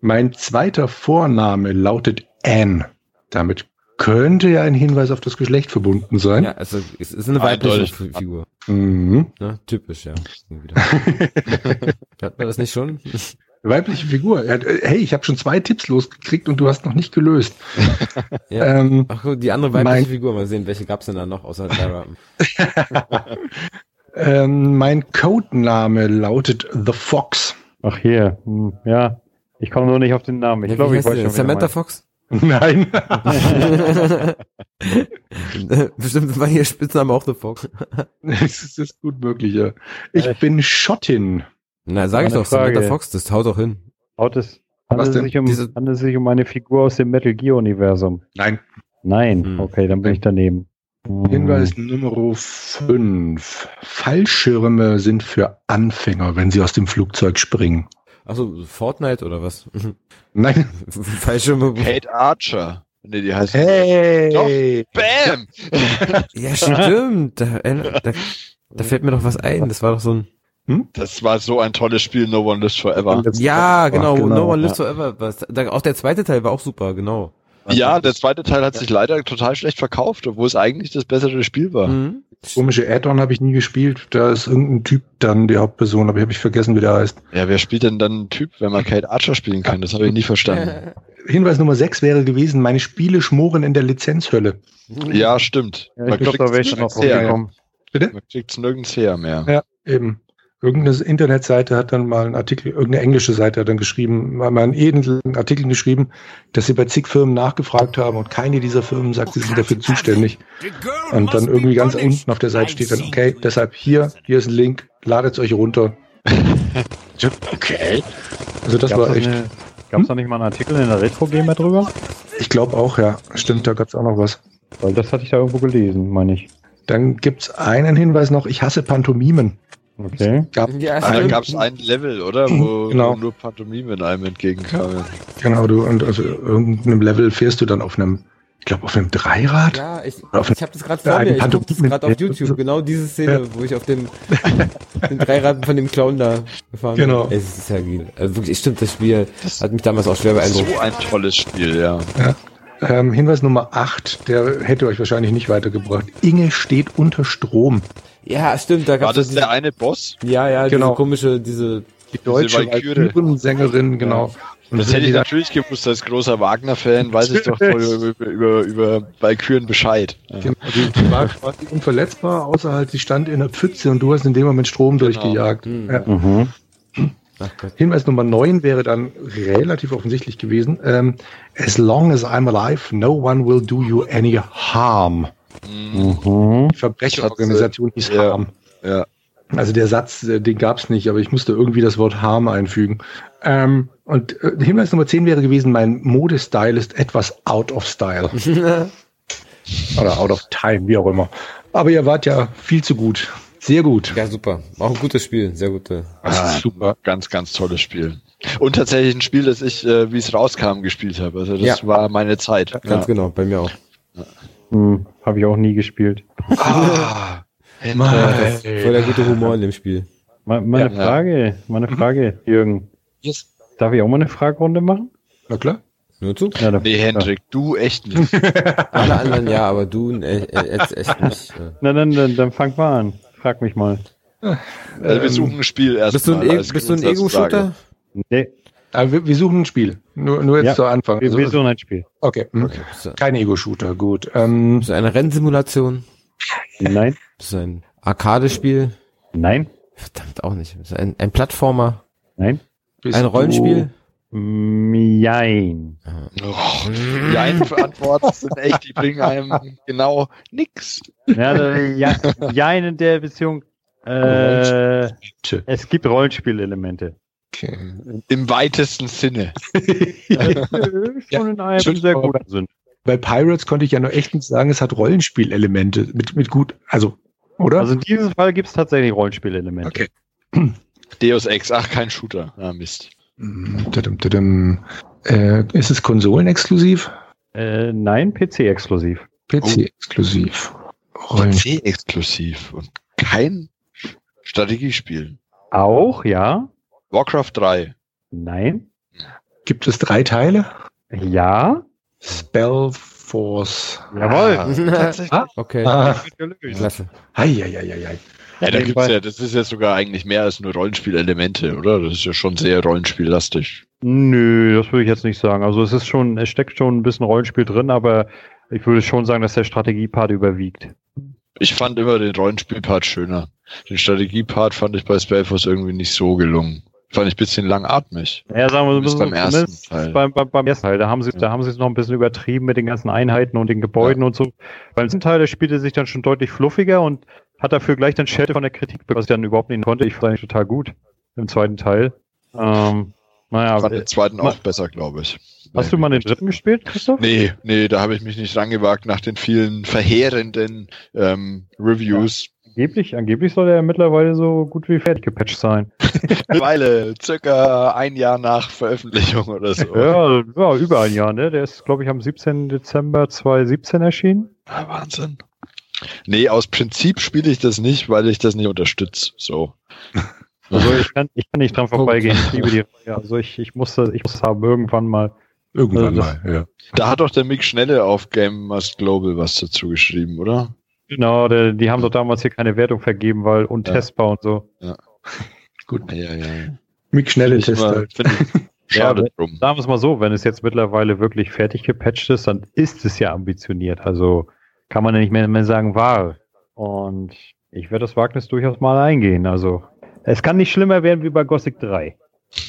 mein zweiter Vorname lautet Anne. Damit könnte ja ein Hinweis auf das Geschlecht verbunden sein. Ja, also es ist eine weibliche Figur. Mhm. Ja, typisch, ja. Hat man das nicht schon? Weibliche Figur. Hey, ich habe schon zwei Tipps losgekriegt und du hast noch nicht gelöst. ja. ähm, Ach gut, die andere weibliche mein, Figur, mal sehen, welche gab's denn da noch außer Lara? ähm, mein Codename lautet The Fox. Ach hier, hm, ja. Ich komme nur nicht auf den Namen. Ich Ja, glaube, ich weiß der? schon, Samantha Fox? Nein. Bestimmt war ihr Spitzname auch The Fox. Es ist gut möglich, ja. Ich ich- bin Schottin. Na, sag ich doch, Samantha Frage. Fox, das haut doch hin. Haut es, handelt, es sich um, Diese- handelt es sich um eine Figur aus dem Metal Gear Universum? Nein. Nein, Hm. okay, dann bin ich daneben. Hm. Hinweis Nummer 5. Fallschirme sind für Anfänger, wenn sie aus dem Flugzeug springen. Achso, Fortnite oder was? Nein. Fallschirme. Kate Archer. Nee, die heißt. Hey. Bam! Ja, stimmt. Da, äh, da, da fällt mir doch was ein. Das war doch so ein. Das war so ein tolles Spiel, No One Lives Forever. Ja, genau. genau, no One ja. Lives Forever. Was, da, auch der zweite Teil war auch super, genau. Ja, der zweite Teil hat sich leider total schlecht verkauft, obwohl es eigentlich das bessere Spiel war. Mhm. Komische Add-on habe ich nie gespielt. Da ist irgendein Typ dann die Hauptperson, aber ich habe ich vergessen, wie der heißt. Ja, wer spielt denn dann einen Typ, wenn man Kate Archer spielen kann? Das habe ich nie verstanden. Hinweis Nummer 6 wäre gewesen, meine Spiele schmoren in der Lizenzhölle. Ja, stimmt. Ja, ich glaube, da wäre ich schon noch her. Bitte? Man kriegt's nirgends her mehr. Ja, eben. Irgendeine Internetseite hat dann mal einen Artikel, irgendeine englische Seite hat dann geschrieben, mal einen edlen Artikel geschrieben, dass sie bei zig Firmen nachgefragt haben und keine dieser Firmen sagt, sie sind dafür zuständig. Und dann irgendwie ganz unten auf der Seite steht dann, okay, deshalb hier, hier ist ein Link, ladet es euch runter. okay. Also das Gab's war echt, eine- Gab's da nicht mal einen Artikel in der Retro Gamer drüber? ich glaube auch, ja, stimmt, da gab es auch noch was. Weil das hatte ich da irgendwo gelesen, meine ich. Dann gibt's einen Hinweis noch, ich hasse Pantomimen. Okay. Gab, Ja, Ah, da gab es ein Level, oder? Wo, Genau. wo nur Pantomimen einem entgegenkamen. genau, du, und also irgendeinem Level fährst du dann auf einem, ich glaube auf einem Dreirad. Ja, ich, ich habe das gerade vor Ja, mir. Ich gucke das gerade auf YouTube. Genau diese Szene, wo ich auf dem den Dreirad von dem Clown da gefahren Genau. bin. Es ist ja geil. Also wirklich, stimmt, das Spiel hat mich damals auch schwer beeindruckt. So ein tolles Spiel, ja. Ähm, Hinweis Nummer 8, der hätte euch wahrscheinlich nicht weitergebracht. Inge steht unter Strom. Ja, stimmt, da War gab das es der eine Boss? Ja, ja, Genau. diese komische, diese Die deutsche. Sängerin, genau. Und Das hätte ich natürlich gewusst, als großer Wagner-Fan weiß ich doch voll über, über, über Valkyren Bescheid. Ja. Genau, die, die war quasi unverletzbar, außer halt, sie stand in der Pfütze und du hast in dem Moment Strom Genau. durchgejagt. Hm. Ja. Mhm. Hinweis Nummer 9 wäre dann relativ offensichtlich gewesen. Ähm, as long as I'm alive, no one will do you any harm. Mhm. Die Verbrecherorganisation hieß Ja. Harm. Ja. Also der Satz, äh, den gab es nicht, aber ich musste irgendwie das Wort Harm einfügen. Ähm, und äh, Hinweis Nummer 10 wäre gewesen, mein Modestyle ist etwas out of style. Oder out of time, wie auch immer. Aber ihr wart ja viel zu gut. Sehr gut. Ja, super. Auch ein gutes Spiel, sehr gute. Ah, super. Ganz, ganz tolles Spiel. Und tatsächlich ein Spiel, das ich, äh, wie es rauskam, gespielt habe. Also das Ja. war meine Zeit. Ganz Ja. genau, bei mir auch. Hm, Habe ich auch nie gespielt. Ah, Mann. Voll der gute Humor in dem Spiel. Me- Meine Ja. Frage, meine Frage, Jürgen. Yes. Darf ich auch mal eine Fragerunde machen? Na klar. Nur zu? Ja, dann- Nee, Hendrik, du echt nicht. Alle anderen ja, aber du äh, äh, jetzt echt nicht. Äh. Na dann, dann, dann fang mal an. Frag mich mal. Also wir suchen ein Spiel erst Bist du ein, mal e bist du ein. Ego-Shooter? Nee, Aber wir, wir suchen ein Spiel. Nur, nur jetzt Ja. zu Anfang. wir, Also, wir suchen ein Spiel. okay. hm. Du, Kein Ego-Shooter, gut. Ähm, bist du eine Rennsimulation? Nein, Bist du ein Arcade-Spiel? nein, Verdammt auch nicht. Bist du ein, ein Plattformer? nein. bist Ein Rollenspiel? Jein. Oh, die Antworten sind echt, die bringen einem genau nix. Ja, ja, jein in der Beziehung. Äh, es gibt Rollenspielelemente. Okay. Im weitesten Sinne. Schon in einem Schön, sehr guten Sinn. Bei Pirates konnte ich ja nur echt nicht sagen, es hat Rollenspielelemente. Mit, mit gut, also, oder? Also in diesem Fall gibt es tatsächlich Rollenspielelemente. okay. Deus Ex, ach, kein Shooter. Ah, Mist. Mm. Äh, ist es konsolenexklusiv? Äh, nein, PC-exklusiv. PC-exklusiv. Rollen PC-exklusiv und kein Strategiespiel. Auch, ja. Warcraft 3. Nein. Gibt es drei Teile? Ja. Spellforce. Jawohl. Ah, tatsächlich. Ah. Okay, Ah, klasse. Eieieiei. Ja, da gibt's ja, das ist ja sogar eigentlich mehr als nur Rollenspielelemente, oder? Das ist ja schon sehr Rollenspiellastig. Nö, das würde ich jetzt nicht sagen. Also es ist schon, es steckt schon ein bisschen Rollenspiel drin, aber ich würde schon sagen, dass der Strategiepart überwiegt. Ich fand immer den Rollenspielpart schöner. Den Strategiepart fand ich bei Spellforce irgendwie nicht so gelungen. Fand ich ein bisschen langatmig. Ja, sagen wir so, beim ersten Teil. Beim, beim, beim, ersten Teil, da haben sie, da haben sie es noch ein bisschen übertrieben mit den ganzen Einheiten und den Gebäuden ja. und so. Beim ersten Teil, der spielte sich dann schon deutlich fluffiger und hat dafür gleich dann Schelte von der Kritik, was ich dann überhaupt nicht konnte. Ich fand eigentlich total gut im zweiten Teil. Ähm, naja, ich fand den zweiten auch besser, glaube ich. Hast du mal den dritten gespielt, Christoph? Nee, nee, da habe ich mich nicht rangewagt nach den vielen verheerenden ähm, Reviews. Angeblich, angeblich soll er mittlerweile so gut wie fertig gepatcht sein. Weile, circa ein Jahr nach Veröffentlichung oder so. Ja, ja über ein Jahr, ne? Der ist, glaube ich, am 17. Dezember 2017 erschienen. Ja, Wahnsinn. Nee, aus Prinzip spiele ich das nicht, weil ich das nicht unterstütze. So. Also ich kann, ich kann nicht dran vorbeigehen. Ich liebe die ja, Also ich, ich muss das, ich muss haben irgendwann mal. Irgendwann also mal, ja. Da hat doch der Mick Schnelle auf Game Must Global was dazu geschrieben, oder? Genau, der, die haben doch damals hier keine Wertung vergeben, weil untestbar ja. und so. Ja. Gut. Ja, ja. Mick Schnelle Test halt. Schade ja, drum. Sagen wir es mal so, wenn es jetzt mittlerweile wirklich fertig gepatcht ist, dann ist es ja ambitioniert. Also kann man ja nicht mehr, mehr sagen, war. Und ich werde das Wagnis durchaus mal eingehen. Also es kann nicht schlimmer werden wie bei Gothic 3.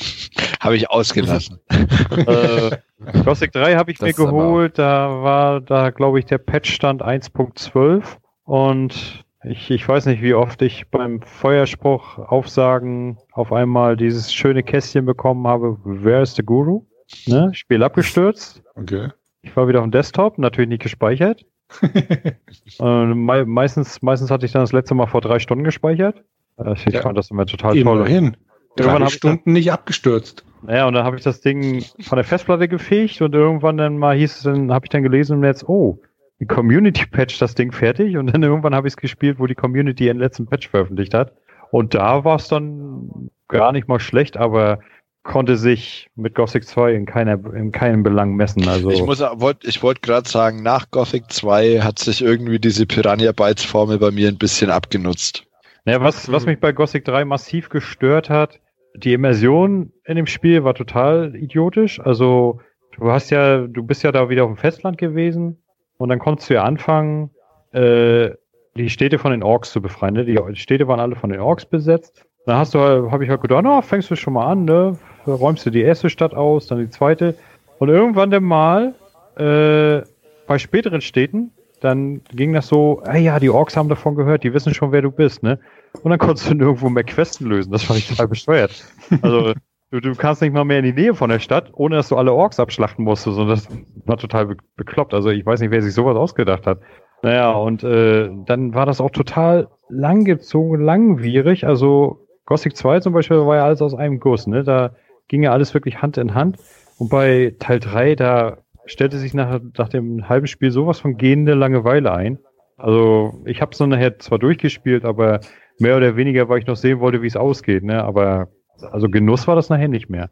Habe ich ausgelassen. äh, Gothic 3 habe ich das mir geholt, da war da glaube ich der Patchstand 1.12 und ich, ich weiß nicht, wie oft ich beim Feuerspruch Aufsagen auf einmal dieses schöne Kästchen bekommen habe, Where is the Guru? Ne? Spiel abgestürzt. Okay. Ich war wieder auf dem Desktop, natürlich nicht gespeichert. äh, me meistens, meistens hatte ich dann das letzte Mal vor drei Stunden gespeichert. Äh, ich ja. fand das immer total Immerhin. toll. Drei Stunden dann, nicht abgestürzt. Naja, und dann habe ich das Ding von der Festplatte gefegt und irgendwann dann mal hieß es, dann habe ich dann gelesen im Netz, oh, die Community Patch das Ding fertig und dann irgendwann habe ich es gespielt, wo die Community ihren letzten Patch veröffentlicht hat. Und da war es dann gar nicht mal schlecht, aber konnte sich mit Gothic 2 in, keiner, in keinem Belang messen. Also ich muss, wollt, ich wollte gerade sagen, nach Gothic 2 hat sich irgendwie diese Piranha Bytes Formel bei mir ein bisschen abgenutzt. Naja, was, was mich bei Gothic 3 massiv gestört hat, die Immersion in dem Spiel war total idiotisch. Also du hast ja, du bist ja da wieder auf dem Festland gewesen und dann konntest du ja anfangen, äh, die Städte von den Orks zu befreien. Ne? Die Städte waren alle von den Orks besetzt. Dann hast du, habe ich halt gedacht, na, fängst du schon mal an, ne? Räumst du die erste Stadt aus, dann die zweite. Und irgendwann dann mal äh, bei späteren Städten dann ging das so, ah ja, die Orks haben davon gehört, die wissen schon, wer du bist, ne? Und dann konntest du nirgendwo mehr Questen lösen. Das fand ich total besteuert. Also, du, du kannst nicht mal mehr in die Nähe von der Stadt, ohne dass du alle Orks abschlachten musstest. Und das war total be bekloppt. Also, ich weiß nicht, wer sich sowas ausgedacht hat. Naja, und äh, dann war das auch total langgezogen, langwierig. Also, Gothic 2 zum Beispiel war ja alles aus einem Guss, ne? Da ging ja alles wirklich Hand in Hand. Und bei Teil 3, da stellte sich nach, nach dem halben Spiel sowas von gehende Langeweile ein. Also ich habe es nachher zwar durchgespielt, aber mehr oder weniger, weil ich noch sehen wollte, wie es ausgeht. Ne? Aber also Genuss war das nachher nicht mehr.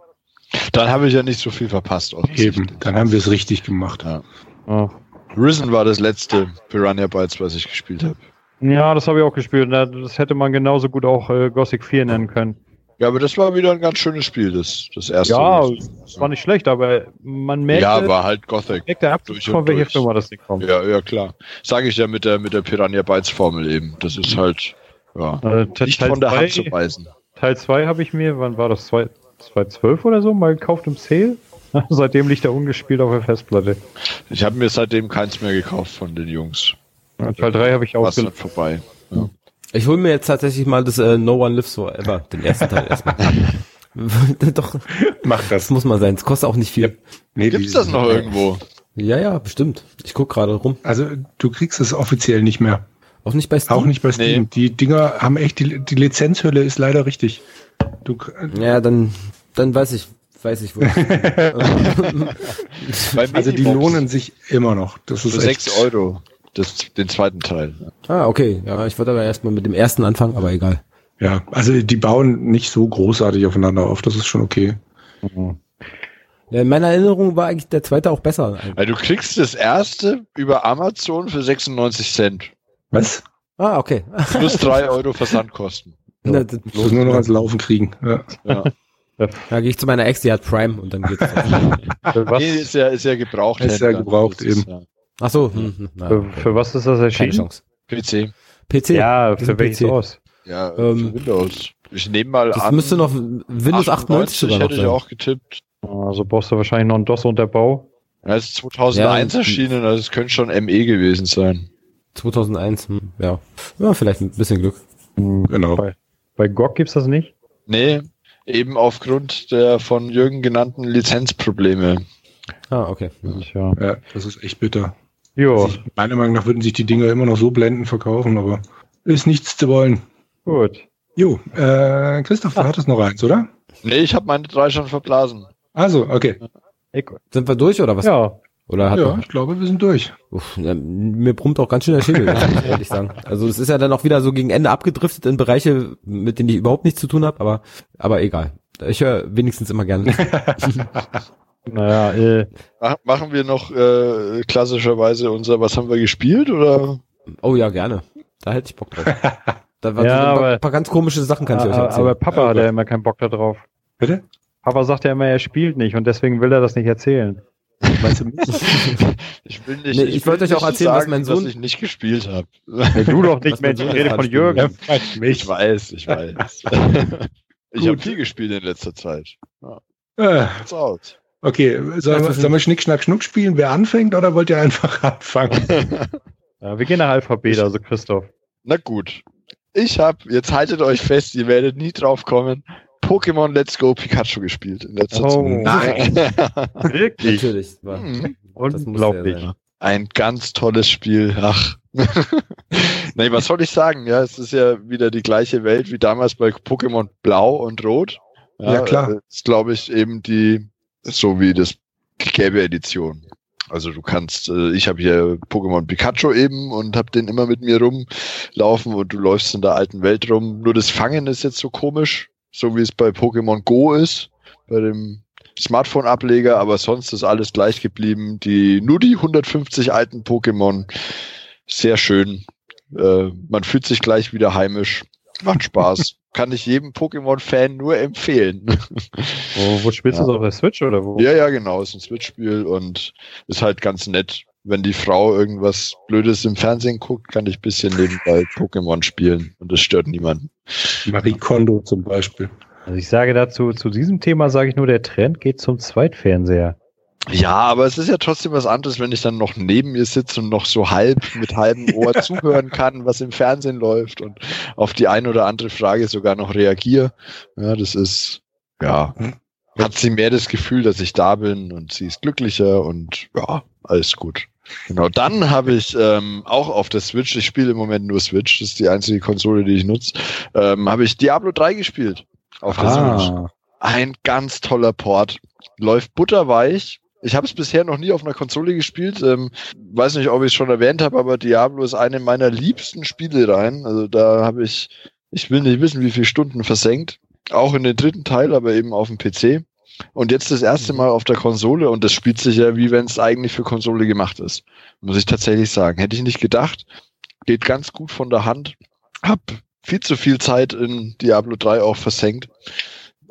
Dann habe ich ja nicht so viel verpasst. Eben, dann haben wir es richtig gemacht. Ja. Oh. Risen war das letzte Piranha Bytes, was ich gespielt habe. Ja, das habe ich auch gespielt. Das hätte man genauso gut auch äh, Gothic 4 nennen können. Ja, aber das war wieder ein ganz schönes Spiel, das, das erste. Ja, das war nicht schlecht, aber man merkt. Ja, war halt Gothic. Merkt der Abzug von welcher Firma das nicht kommt. Ja, ja, klar. Sage ich ja mit der, mit der Piranha Bytes Formel eben. Das ist halt, ja, äh, nicht von der Hand zu weisen. Teil 2 habe ich mir, wann war das? 2012 oder so, mal gekauft im Sale. seitdem liegt er ungespielt auf der Festplatte. Ich habe mir seitdem keins mehr gekauft von den Jungs. Ja, Teil 3 habe ich auch. vorbei. Ja. Ich hole mir jetzt tatsächlich mal das äh, No One Lives Forever, den ersten Teil erstmal. Doch. Mach das. Das muss mal sein. Es kostet auch nicht viel. Ja. Nee, Gibt's das noch irgendwo? Ja, ja, bestimmt. Ich guck gerade rum. Also du kriegst es offiziell nicht mehr. Auch nicht bei Steam? Auch nicht bei Steam. Nee. Die Dinger haben echt, die, die Lizenzhülle ist leider richtig. Du, ja, dann, dann weiß ich, weiß ich wo. also die lohnen sich immer noch. Das ist Für 6 Euro das, den zweiten Teil. Ah, okay. Ja, ich wollte aber erstmal mit dem ersten anfangen, aber egal. Ja, also die bauen nicht so großartig aufeinander auf, das ist schon okay. Mhm. Ja, in meiner Erinnerung war eigentlich der zweite auch besser. Also du kriegst das erste über Amazon für 96 Cent. Was? Ah, okay. Plus drei Euro Versandkosten. Ja das muss nur noch ans Laufen kriegen. Ja. ja. Da gehe ich zu meiner Ex, die hat Prime und dann geht's. nee, ist ja, ist ja gebraucht. Ist ja gebraucht eben. Ja. Ach so. Hm, hm, für, für, was ist das erschienen? PC. PC? Ja, für welches PC. aus? Ja, ähm, Windows. Ich nehme mal das an. Das müsste noch Windows 98 sogar hätte ich auch getippt. Also brauchst du wahrscheinlich noch einen DOS-Unterbau. Ja, es ist 2001 ja, erschienen, also es könnte schon ME gewesen sein. 2001, hm, ja. Ja, vielleicht ein bisschen Glück. Genau. Bei, bei GOG gibt's das nicht? Nee, eben aufgrund der von Jürgen genannten Lizenzprobleme. Ah, okay. Ja, ja das ist echt bitter. Jo. Also meiner Meinung nach würden sich die Dinger immer noch so blendend verkaufen, aber ist nichts zu wollen. Gut. Jo, äh, Christoph, du hattest noch eins, oder? Nee, ich habe meine drei schon verblasen. Also, okay. Sind wir durch oder was? Ja. Oder hat ja, ich glaube, wir sind durch. Uff, ja, mir brummt auch ganz schön der Schädel, muss ich ehrlich sagen. Also es ist ja dann auch wieder so gegen Ende abgedriftet in Bereiche, mit denen ich überhaupt nichts zu tun habe, aber, aber egal. Ich höre wenigstens immer gerne. naja, äh. Machen wir noch äh, klassischerweise unser, was haben wir gespielt, oder? Oh ja, gerne. Da hätte ich Bock drauf. Da waren ja, so ein paar, ganz komische Sachen, kann ich euch erzählen. Aber Papa ja, hat ja immer keinen Bock da drauf. Bitte? Papa sagt ja immer, er spielt nicht und deswegen will er das nicht erzählen. Weißt du, ich will nicht. Nee, ich, ich wollte euch auch erzählen, sagen, was mein Sohn. Dass ich nicht gespielt habe. Nee, du doch nicht, Mensch. Ich rede von Jürgen. ich weiß, ich weiß. ich habe viel gespielt in letzter Zeit. Ja. Äh. Out. Okay, sollen wir, sollen wir Schnick, Schnack, Schnuck spielen? Wer anfängt oder wollt ihr einfach anfangen? ja, wir gehen nach Alphabet, also Christoph. Na gut. Ich habe, jetzt haltet euch fest, ihr werdet nie drauf kommen, Pokémon Let's Go Pikachu gespielt in letzter oh, Zeit. Nein. Wirklich? Natürlich. War, mhm. Unglaublich. Ja Ein ganz tolles Spiel. Ach. Nein, was soll ich sagen? Ja, es ist ja wieder die gleiche Welt wie damals bei Pokémon Blau und Rot. Ja, ja klar. Das ist, glaube ich, eben die, so wie das gelbe Edition. Also du kannst, äh, ich habe hier Pokémon Pikachu eben und habe den immer mit mir rumlaufen und du läufst in der alten Welt rum. Nur das Fangen ist jetzt so komisch so wie es bei Pokémon Go ist, bei dem Smartphone-Ableger, aber sonst ist alles gleich geblieben. Die, nur die 150 alten Pokémon, sehr schön. Äh, man fühlt sich gleich wieder heimisch. Macht Spaß. Kann ich jedem Pokémon-Fan nur empfehlen. Wo, wo spielst ja. du das auf der Switch oder wo? Ja, ja, genau. Ist ein Switch-Spiel und ist halt ganz nett. Wenn die Frau irgendwas Blödes im Fernsehen guckt, kann ich bisschen nebenbei Pokémon spielen und das stört niemanden. Marie Kondo zum Beispiel. Also ich sage dazu, zu diesem Thema sage ich nur, der Trend geht zum Zweitfernseher. Ja, aber es ist ja trotzdem was anderes, wenn ich dann noch neben ihr sitze und noch so halb mit halbem Ohr zuhören kann, was im Fernsehen läuft und auf die eine oder andere Frage sogar noch reagiere. Ja, das ist, ja, hat sie mehr das Gefühl, dass ich da bin und sie ist glücklicher und ja, alles gut. Genau, dann habe ich ähm, auch auf der Switch, ich spiele im Moment nur Switch, das ist die einzige Konsole, die ich nutze, ähm, habe ich Diablo 3 gespielt auf der ah. Switch. Ein ganz toller Port. Läuft butterweich. Ich habe es bisher noch nie auf einer Konsole gespielt. Ähm, weiß nicht, ob ich es schon erwähnt habe, aber Diablo ist eine meiner liebsten Spiele rein. Also da habe ich, ich will nicht wissen, wie viele Stunden versenkt. Auch in den dritten Teil, aber eben auf dem PC. Und jetzt das erste Mal auf der Konsole und das spielt sich ja wie wenn es eigentlich für Konsole gemacht ist. Muss ich tatsächlich sagen. Hätte ich nicht gedacht. Geht ganz gut von der Hand. Hab viel zu viel Zeit in Diablo 3 auch versenkt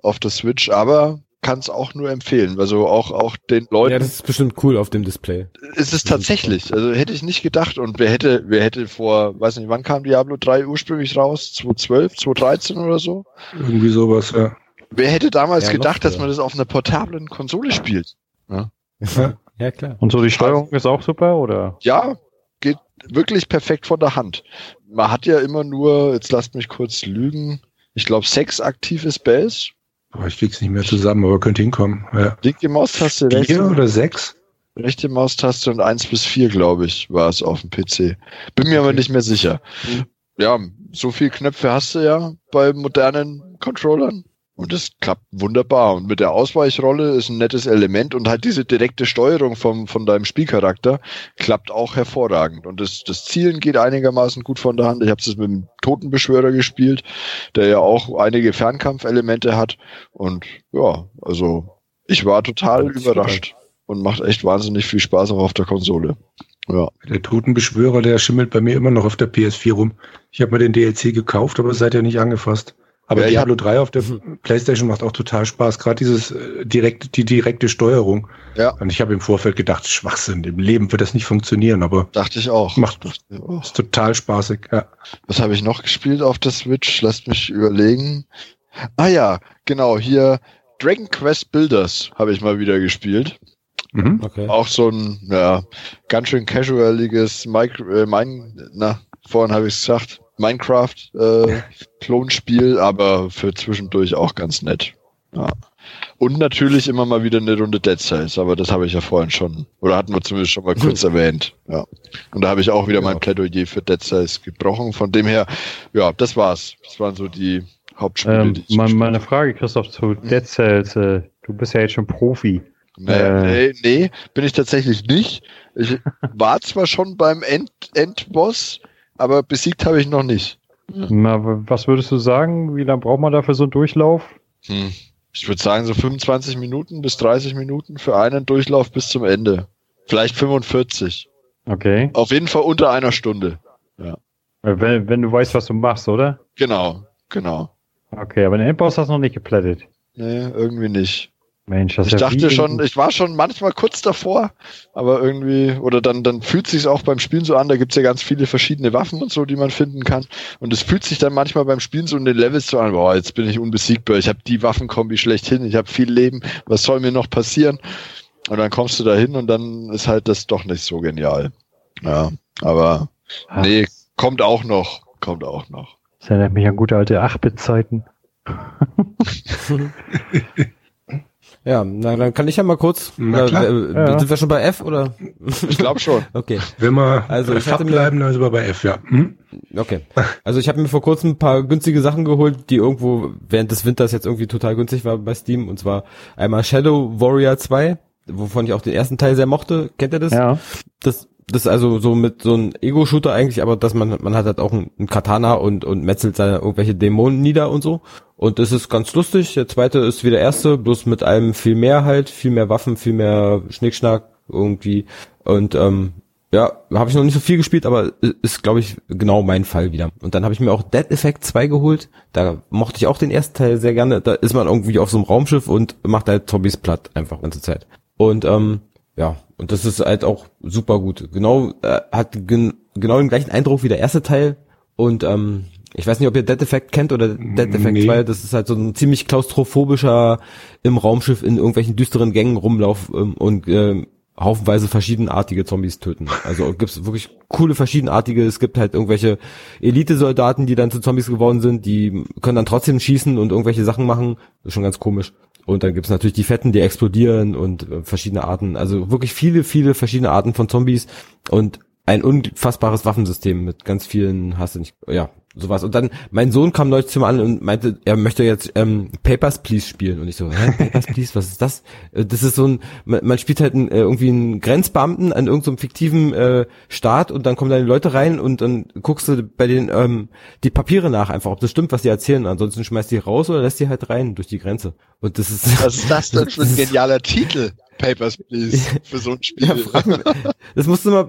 auf der Switch, aber kann es auch nur empfehlen. Also auch, auch den Leuten. Ja, das ist bestimmt cool auf dem Display. Ist es tatsächlich. Also hätte ich nicht gedacht. Und wer hätte, wer hätte vor, weiß nicht, wann kam Diablo 3 ursprünglich raus? 2012, 2013 oder so? Irgendwie sowas, ja. Wer hätte damals ja, gedacht, dass man das auf einer portablen Konsole spielt? Ja, ja klar. Und so die Steuerung ist auch super, oder? Ja, geht wirklich perfekt von der Hand. Man hat ja immer nur, jetzt lasst mich kurz lügen, ich glaube sechs aktive Spells. Boah, ich krieg's nicht mehr zusammen, aber könnte hinkommen. Ja. Linke Maustaste, rechte. Vier oder sechs? Rechte Maustaste und eins bis vier, glaube ich, war es auf dem PC. Bin mir okay. aber nicht mehr sicher. Mhm. Ja, so viel Knöpfe hast du ja bei modernen Controllern. Und das klappt wunderbar. Und mit der Ausweichrolle ist ein nettes Element und halt diese direkte Steuerung vom, von deinem Spielcharakter klappt auch hervorragend. Und das, das Zielen geht einigermaßen gut von der Hand. Ich habe es mit dem Totenbeschwörer gespielt, der ja auch einige Fernkampfelemente hat. Und ja, also ich war total überrascht und macht echt wahnsinnig viel Spaß auch auf der Konsole. Ja. Der Totenbeschwörer, der schimmelt bei mir immer noch auf der PS4 rum. Ich habe mir den DLC gekauft, aber seid ja nicht angefasst. Aber ja, Diablo 3 auf der Playstation macht auch total Spaß, gerade dieses äh, direkte, die direkte Steuerung. Ja. Und ich habe im Vorfeld gedacht, Schwachsinn, im Leben wird das nicht funktionieren, aber dachte ich auch. Macht ist total spaßig. Ja. Was habe ich noch gespielt auf der Switch? Lasst mich überlegen. Ah ja, genau, hier Dragon Quest Builders habe ich mal wieder gespielt. Mhm. Okay. Auch so ein, ja, ganz schön casualiges Mike, äh, mein, na, vorhin habe ich gesagt, Minecraft-Klonspiel, äh, aber für zwischendurch auch ganz nett. Ja. Und natürlich immer mal wieder eine Runde Dead Cells, aber das habe ich ja vorhin schon, oder hatten wir zumindest schon mal kurz erwähnt. Ja. Und da habe ich auch wieder ja. mein Plädoyer für Dead Cells gebrochen. Von dem her, ja, das war's. Das waren so die Hauptspiele. Ähm, die meine, meine Frage, Christoph, zu Dead Cells. Äh, du bist ja jetzt schon Profi. Nee, äh, nee, nee, bin ich tatsächlich nicht. Ich war zwar schon beim End Endboss, aber besiegt habe ich noch nicht. Na, was würdest du sagen? Wie lange braucht man dafür so einen Durchlauf? Hm. Ich würde sagen, so 25 Minuten bis 30 Minuten für einen Durchlauf bis zum Ende. Vielleicht 45. Okay. Auf jeden Fall unter einer Stunde. Ja. Wenn, wenn du weißt, was du machst, oder? Genau, genau. Okay, aber den Endboss hast du noch nicht geplättet. Nee, irgendwie nicht. Mensch, das ich dachte schon, ich war schon manchmal kurz davor, aber irgendwie, oder dann, dann fühlt sich auch beim Spielen so an, da gibt's ja ganz viele verschiedene Waffen und so, die man finden kann. Und es fühlt sich dann manchmal beim Spielen so in den Levels so an, boah, jetzt bin ich unbesiegbar, ich habe die Waffenkombi schlechthin, ich habe viel Leben, was soll mir noch passieren? Und dann kommst du da hin und dann ist halt das doch nicht so genial. Ja, aber Ach. nee, kommt auch noch, kommt auch noch. Das erinnert mich an gute alte 8-Bit-Zeiten. Ja, na, dann kann ich ja mal kurz. Na, klar. Äh, ja. Sind wir schon bei F oder? Ich glaube schon. okay. Wenn wir also ich hatte bleiben, dann sind wir bei F, ja. Hm? Okay. Also ich habe mir vor kurzem ein paar günstige Sachen geholt, die irgendwo während des Winters jetzt irgendwie total günstig war bei Steam. Und zwar einmal Shadow Warrior 2, wovon ich auch den ersten Teil sehr mochte. Kennt ihr das? Ja. Das das ist also so mit so einem Ego-Shooter eigentlich, aber dass man man hat halt auch einen Katana und und metzelt seine irgendwelche Dämonen nieder und so. Und das ist ganz lustig. Der zweite ist wie der erste, bloß mit allem viel mehr halt, viel mehr Waffen, viel mehr Schnickschnack irgendwie. Und ähm, ja, habe ich noch nicht so viel gespielt, aber ist, glaube ich, genau mein Fall wieder. Und dann habe ich mir auch Dead Effect 2 geholt. Da mochte ich auch den ersten Teil sehr gerne. Da ist man irgendwie auf so einem Raumschiff und macht halt Zombies platt einfach ganze Zeit. Und ähm, ja, und das ist halt auch super gut. Genau, äh, hat gen genau den gleichen Eindruck wie der erste Teil. Und ähm, ich weiß nicht, ob ihr Dead Effect kennt oder Dead Effect nee. 2. Das ist halt so ein ziemlich klaustrophobischer im Raumschiff in irgendwelchen düsteren Gängen rumlauf ähm, und äh, haufenweise verschiedenartige Zombies töten. Also gibt's wirklich coole verschiedenartige. Es gibt halt irgendwelche Elite-Soldaten, die dann zu Zombies geworden sind. Die können dann trotzdem schießen und irgendwelche Sachen machen. Das ist schon ganz komisch. Und dann gibt's natürlich die Fetten, die explodieren und äh, verschiedene Arten. Also wirklich viele, viele verschiedene Arten von Zombies. Und ein unfassbares Waffensystem mit ganz vielen, hast du nicht, ja, sowas. Und dann, mein Sohn kam neulich zu mir an und meinte, er möchte jetzt ähm, Papers, Please spielen. Und ich so, hä, Papers, Please, was ist das? Äh, das ist so ein, man, spielt halt ein, äh, irgendwie einen Grenzbeamten an irgendeinem so fiktiven äh, Staat und dann kommen da die Leute rein und dann guckst du bei denen ähm, die Papiere nach einfach, ob das stimmt, was die erzählen. Ansonsten schmeißt die raus oder lässt die halt rein durch die Grenze. Und das ist... Was ist das denn für ein genialer Titel? Papers, please, für so ein Spiel. Ja, das musst du mal,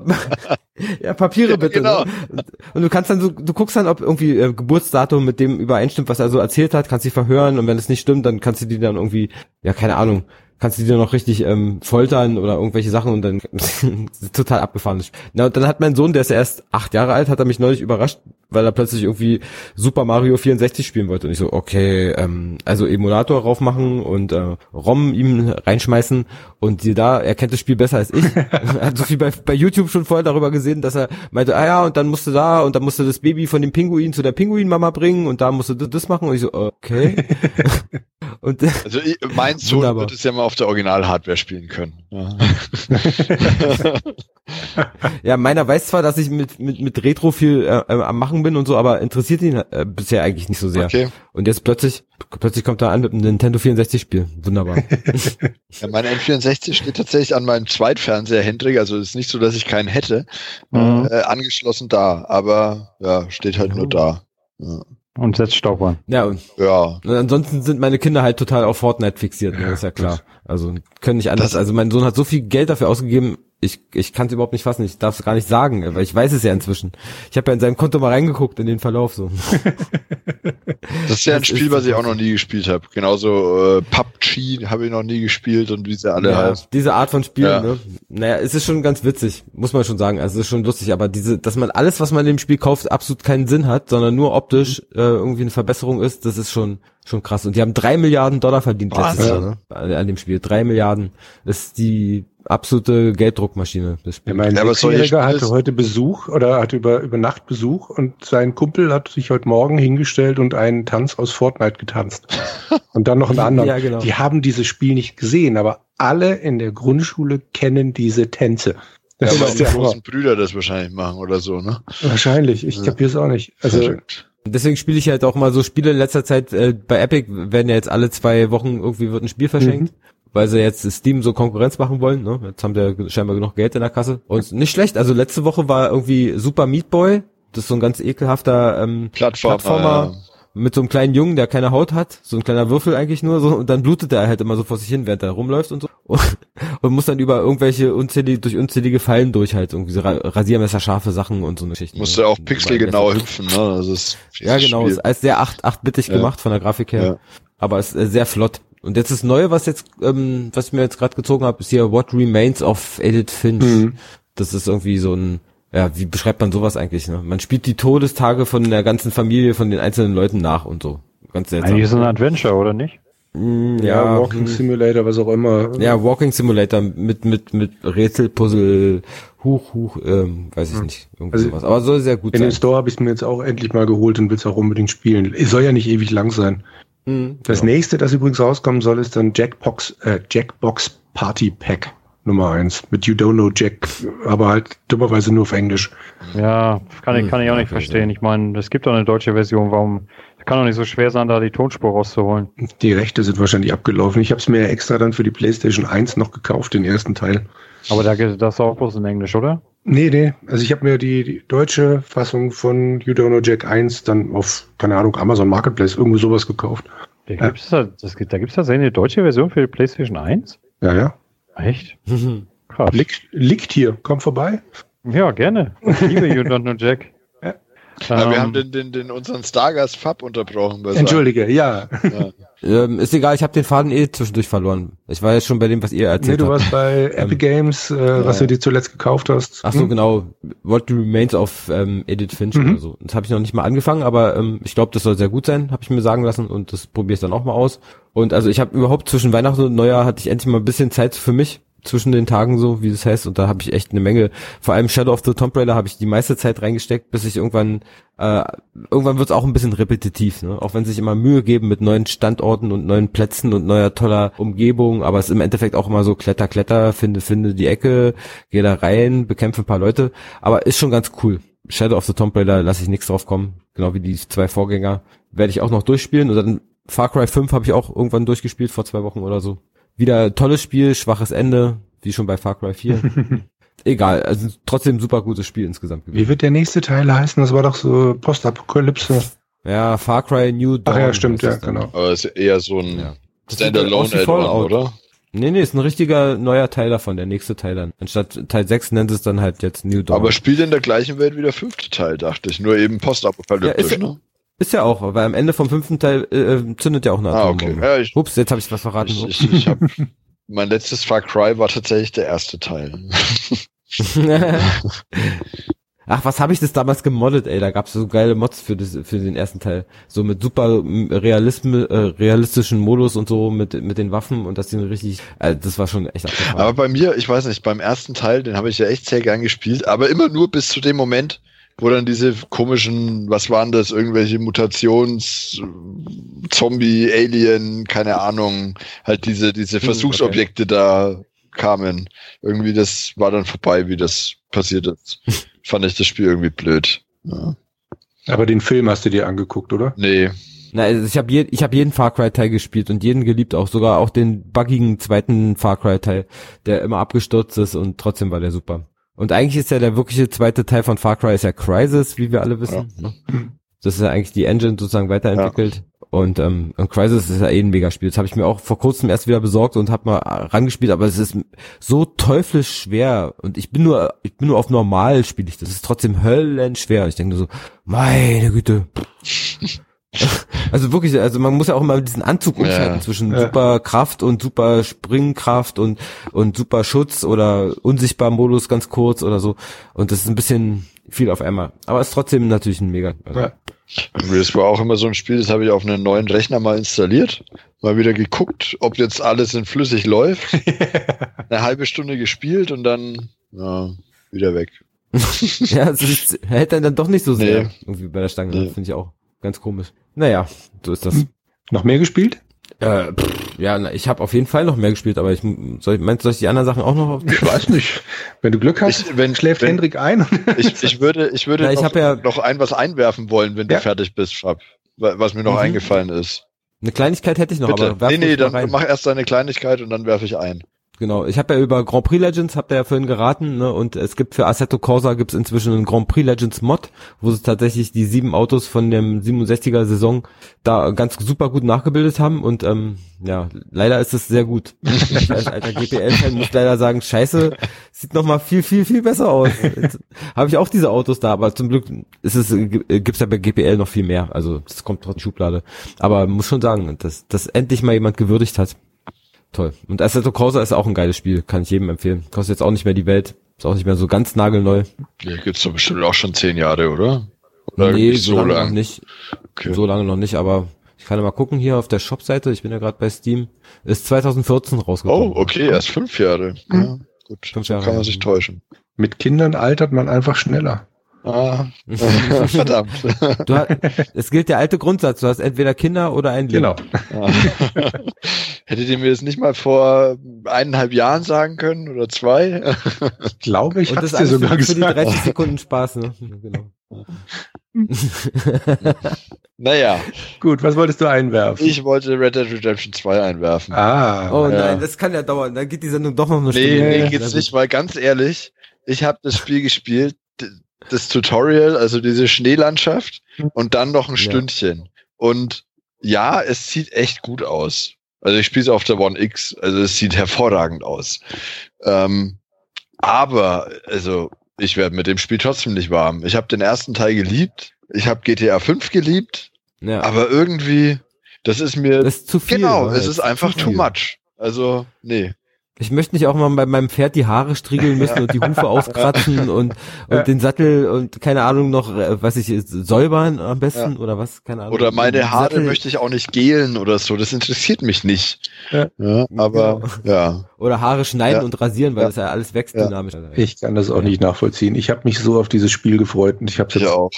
ja, Papiere ja, bitte. Ne? Genau. Und du kannst dann so, du guckst dann, ob irgendwie äh, Geburtsdatum mit dem übereinstimmt, was er so erzählt hat, kannst dich verhören und wenn es nicht stimmt, dann kannst du die dann irgendwie, ja, keine Ahnung, kannst du dir noch richtig ähm, foltern oder irgendwelche Sachen und dann total abgefahren ist. Na, und dann hat mein Sohn, der ist erst acht Jahre alt, hat er mich neulich überrascht, weil er plötzlich irgendwie Super Mario 64 spielen wollte. Und ich so, okay, ähm, also Emulator raufmachen und äh, ROM ihm reinschmeißen und die da, er kennt das Spiel besser als ich. er hat so viel bei, bei YouTube schon vorher darüber gesehen, dass er meinte, ah ja, und dann musste da und dann musste das Baby von dem Pinguin zu der Pinguinmama bringen und da musste das, das machen. Und ich so, okay. und, also ich, mein Sohn wunderbar. wird es ja mal auf der Original-Hardware spielen können. Ja. ja, meiner weiß zwar, dass ich mit, mit, mit Retro viel äh, äh, am machen bin und so, aber interessiert ihn äh, bisher eigentlich nicht so sehr. Okay. Und jetzt plötzlich, plötzlich kommt er an mit einem Nintendo 64 Spiel. Wunderbar. ja, mein N64 steht tatsächlich an meinem Zweitfernseher, Hendrik, also ist nicht so, dass ich keinen hätte, mhm. äh, angeschlossen da, aber ja, steht halt nur da. Ja. Und setzt Staub an. Ja, und, ja. Und ansonsten sind meine Kinder halt total auf Fortnite fixiert, ne, ist ja klar. Also können nicht anders. Das, also mein Sohn hat so viel Geld dafür ausgegeben, ich, ich kann es überhaupt nicht fassen, ich darf es gar nicht sagen, weil ich weiß es ja inzwischen. Ich habe ja in seinem Konto mal reingeguckt in den Verlauf so. das ist ja ein das Spiel, was ich auch noch nie gespielt habe. Genauso äh, PUBG habe ich noch nie gespielt und wie sie alle ja, heißen. Diese Art von Spiel, ja. ne? Naja, es ist schon ganz witzig, muss man schon sagen. Also es ist schon lustig, aber diese, dass man alles, was man in dem Spiel kauft, absolut keinen Sinn hat, sondern nur optisch äh, irgendwie eine Verbesserung ist, das ist schon schon krass. Und die haben drei Milliarden Dollar verdient letztes Jahr, ne? An dem Spiel. Drei Milliarden. Das ist die absolute Gelddruckmaschine. Das Spiel. Ja, mein Sechsjähriger hatte heute Besuch oder hatte über, über Nacht Besuch und sein Kumpel hat sich heute Morgen hingestellt und einen Tanz aus Fortnite getanzt. und dann noch einen anderen. ja, genau. Die haben dieses Spiel nicht gesehen, aber alle in der Grundschule kennen diese Tänze. Das ja, aber die großen Brüder das wahrscheinlich machen oder so, ne? Wahrscheinlich. Ich ja. kapiere es auch nicht. Also, Verrückt. Deswegen spiele ich halt auch mal so Spiele in letzter Zeit. Äh, bei Epic werden ja jetzt alle zwei Wochen irgendwie wird ein Spiel verschenkt. Mhm weil sie jetzt Steam so Konkurrenz machen wollen. Ne? Jetzt haben sie scheinbar genug Geld in der Kasse. Und nicht schlecht. Also letzte Woche war irgendwie Super Meat Boy. Das ist so ein ganz ekelhafter ähm, Plattformer, Plattformer ja. mit so einem kleinen Jungen, der keine Haut hat. So ein kleiner Würfel eigentlich nur. so Und dann blutet er halt immer so vor sich hin, während er rumläuft und so. Und, und muss dann über irgendwelche unzählige, durch unzählige Fallen durch halt. Irgendwie so Rasiermesser, scharfe Sachen und so eine Geschichte. Musst du auch pixelgenau hüpfen, ne? Das ist ja, genau. Spiel. Ist alles sehr acht, achtbittig ja. gemacht von der Grafik her. Ja. Aber es ist sehr flott. Und jetzt das Neue, was jetzt, ähm, was ich mir jetzt gerade gezogen habe, ist hier What Remains of Edith Finch. Mhm. Das ist irgendwie so ein, ja, wie beschreibt man sowas eigentlich? Ne? Man spielt die Todestage von der ganzen Familie, von den einzelnen Leuten nach und so. Ganz seltsam. Eigentlich ist es ein Adventure, oder nicht? Mm, ja, ja, Walking hm. Simulator, was auch immer. Ja, Walking Simulator mit mit mit Rätselpuzzle, huch huch, ähm, weiß ich hm. nicht, irgendwie also sowas. Aber soll sehr gut in sein. In den Store habe ich es mir jetzt auch endlich mal geholt und will es auch unbedingt spielen. Es soll ja nicht ewig lang sein. Mhm, das genau. nächste, das übrigens rauskommen soll, ist dann Jackbox, äh, Jackbox Party Pack Nummer eins mit You Don't Know Jack, aber halt dummerweise nur auf Englisch. Ja, kann ich, kann ich auch nicht verstehen. Ich meine, es gibt doch eine deutsche Version, warum kann doch nicht so schwer sein, da die Tonspur rauszuholen. Die Rechte sind wahrscheinlich abgelaufen. Ich habe es mir extra dann für die PlayStation 1 noch gekauft, den ersten Teil. Aber da geht das auch bloß in Englisch, oder? Nee, nee. Also ich habe mir die, die, deutsche Fassung von You Don't Know Jack 1 dann auf, keine Ahnung, Amazon Marketplace, irgendwie sowas gekauft. Da gibt's da, das, da gibt's da eine deutsche Version für die PlayStation 1? Ja, ja. Echt? Krass. Liegt, liegt hier, komm vorbei. Ja, gerne. Ich liebe You Don't Know Jack. Ja, ähm, wir haben den, den, den unseren Stargast Fab unterbrochen. Entschuldige, ja. ja. Ähm, ist egal, ich habe den Faden eh zwischendurch verloren. Ich war jetzt schon bei dem, was ihr erzählt habt. Nee, du warst bei ähm, Epic Games, äh, was du dir zuletzt gekauft hast. Ach so, hm? genau. What Remains of ähm, Edith Finch mhm. oder so. Das habe ich noch nicht mal angefangen, aber ähm, ich glaube, das soll sehr gut sein, habe ich mir sagen lassen und das probiere ich dann auch mal aus. Und also ich habe überhaupt zwischen Weihnachten und Neujahr hatte ich endlich mal ein bisschen Zeit für mich zwischen den Tagen so, wie das heißt. Und da habe ich echt eine Menge, vor allem Shadow of the Tomb Raider habe ich die meiste Zeit reingesteckt, bis ich irgendwann, äh, irgendwann wird es auch ein bisschen repetitiv, ne? Auch wenn sich immer Mühe geben mit neuen Standorten und neuen Plätzen und neuer toller Umgebung, aber es ist im Endeffekt auch immer so Kletter, Kletter, finde, finde die Ecke, geh da rein, bekämpfe ein paar Leute. Aber ist schon ganz cool. Shadow of the Tomb Raider lasse ich nichts drauf kommen, genau wie die zwei Vorgänger. Werde ich auch noch durchspielen und dann Far Cry 5 habe ich auch irgendwann durchgespielt vor zwei Wochen oder so. Wieder tolles Spiel, schwaches Ende, wie schon bei Far Cry 4. Egal, also trotzdem super gutes Spiel insgesamt gewesen. Wie wird der nächste Teil heißen? Das war doch so Postapokalypse. Ja, Far Cry New Dawn. Ach ja, stimmt, ja, genau. Aber ist eher so ein ja. Standalone-Add-on, oder? Nee, nee, ist ein richtiger neuer Teil davon, der nächste Teil dann. Anstatt Teil 6 nennt es dann halt jetzt New Dawn. Aber spielt in der gleichen Welt wie der fünfte Teil, dachte ich. Nur eben postapokalyptisch, ja, ne? Ist ja auch, weil am Ende vom fünften Teil äh, äh zündet ja auch eine Atombombe. Ah, okay. Ja, ich, Ups, jetzt habe ich was verraten. Ich, ich, ich hab, mein letztes Far Cry war tatsächlich der erste Teil. Ach, was habe ich das damals gemoddet, ey? Da gab's so geile Mods für, das, für den ersten Teil. So mit super Realism, äh, realistischen Modus und so mit, mit den Waffen und das sind richtig, äh, das war schon echt abgefahren. Aber bei mir, ich weiß nicht, beim ersten Teil, den habe ich ja echt sehr gern gespielt, aber immer nur bis zu dem Moment, wo dann diese komischen, was waren das, irgendwelche Mutations, Zombie, Alien, keine Ahnung, halt diese, diese hm, Versuchsobjekte okay. da kamen. Irgendwie das war dann vorbei, wie das passiert ist. Fand ich das Spiel irgendwie blöd. Ja. Aber den Film hast du dir angeguckt, oder? Nee. Na, also ich habe je, ich hab jeden Far Cry Teil gespielt und jeden geliebt, auch sogar auch den buggigen zweiten Far Cry Teil, der immer abgestürzt ist und trotzdem war der super. Und eigentlich ist ja der wirkliche zweite Teil von Far Cry ist ja Crisis, wie wir alle wissen. Ja. Ne? Das ist ja eigentlich die Engine sozusagen weiterentwickelt. Ja. Und, ähm, und Crisis ist ja eh ein Megaspiel. Das habe ich mir auch vor kurzem erst wieder besorgt und habe mal rangespielt, aber es ist so teuflisch schwer. Und ich bin nur, ich bin nur auf normal spiele ich. Das ist trotzdem höllenschwer. Ich denke nur so, meine Güte. Also wirklich, also man muss ja auch immer diesen Anzug umschalten ja, zwischen ja. super Kraft und super Springkraft und, und super Schutz oder unsichtbar Modus ganz kurz oder so. Und das ist ein bisschen viel auf einmal. Aber es ist trotzdem natürlich ein mega. Also. Ja. Das war auch immer so ein Spiel, das habe ich auf einen neuen Rechner mal installiert, mal wieder geguckt, ob jetzt alles in flüssig läuft. Eine halbe Stunde gespielt und dann ja, wieder weg. ja, es hält dann, dann doch nicht so sehr nee. irgendwie bei der Stange. Nee. Finde ich auch ganz komisch. Naja, so ist das. Hm. Noch mehr gespielt? Äh, pff, ja, na, ich habe auf jeden Fall noch mehr gespielt, aber ich soll, meinst du, soll ich die anderen Sachen auch noch? Ich weiß nicht. Wenn du Glück hast, ich, wenn, schläft wenn, Hendrik ein. ich, ich würde, ich würde ja, ich noch, ja, noch ein was einwerfen wollen, wenn ja. du fertig bist, Fab, was mir noch mhm. eingefallen ist. Eine Kleinigkeit hätte ich noch, Bitte. aber werf Nee, nee, dann rein. mach erst deine Kleinigkeit und dann werfe ich ein. Genau, ich habe ja über Grand Prix Legends, habt ihr ja vorhin geraten, ne? und es gibt für Assetto Corsa gibt's inzwischen einen Grand Prix Legends Mod, wo sie tatsächlich die sieben Autos von dem 67er Saison da ganz super gut nachgebildet haben und ähm, ja, leider ist es sehr gut. Ich als alter GPL-Fan muss leider sagen, scheiße, sieht noch mal viel, viel, viel besser aus. Habe ich auch diese Autos da, aber zum Glück ist es, gibt's ja bei GPL noch viel mehr, also das kommt trotz Schublade. Aber muss schon sagen, dass das endlich mal jemand gewürdigt hat toll. Und Assetto Corsa ist auch ein geiles Spiel, kann ich jedem empfehlen. Kostet jetzt auch nicht mehr die Welt, ist auch nicht mehr so ganz nagelneu. Ja, gibt's doch bestimmt auch schon zehn Jahre, oder? oder nee, so, lange lang? noch nicht. Okay. So lange noch nicht, aber ich kann ja mal gucken hier auf der Shop-Seite, ich bin ja gerade bei Steam, ist 2014 rausgekommen. Oh, okay, erst fünf Jahre. Mhm. Ja, gut, fünf Jahre. kann man sich täuschen. Mit Kindern altert man einfach schneller. Ah, verdammt. Du hast, es gilt der alte Grundsatz, du hast entweder Kinder oder ein Leben. Genau. Ah. Hättet ihr mir das nicht mal vor eineinhalb Jahren sagen können oder zwei? Ich glaube, ich habe dir sogar für, gesagt. Für die 30 Sekunden Spaß, ne? Genau. naja. Gut, was wolltest du einwerfen? Ich wollte Red Dead Redemption 2 einwerfen. Ah. Oh ja. nein, das kann ja dauern. Dann geht die Sendung doch noch eine nee, Stunde. Nee, geht's nicht, weil ganz ehrlich, ich habe das Spiel gespielt, das Tutorial, also diese Schneelandschaft und dann noch ein ja. Stündchen. Und ja, es sieht echt gut aus. Also ich spiele es auf der One X, also es sieht hervorragend aus. Ähm, aber, also ich werde mit dem Spiel trotzdem nicht warm. Ich habe den ersten Teil geliebt, ich habe GTA 5 geliebt, ja. aber irgendwie, das ist mir das ist zu viel. Genau, es ist einfach too much. Also, nee. Ich möchte nicht auch mal bei meinem Pferd die Haare striegeln müssen und die Hufe auskratzen und, und den Sattel und keine Ahnung noch, äh, was ich säubern am besten ja. oder was, keine Ahnung. Oder meine Haare Sattel. möchte ich auch nicht gelen oder so, das interessiert mich nicht. Ja, ja aber genau. ja. Oder Haare schneiden und rasieren, weil das ja alles wächst dynamisch. Ich kann das auch nicht nachvollziehen. Ich habe mich so auf dieses Spiel gefreut und ich habe jetzt auch.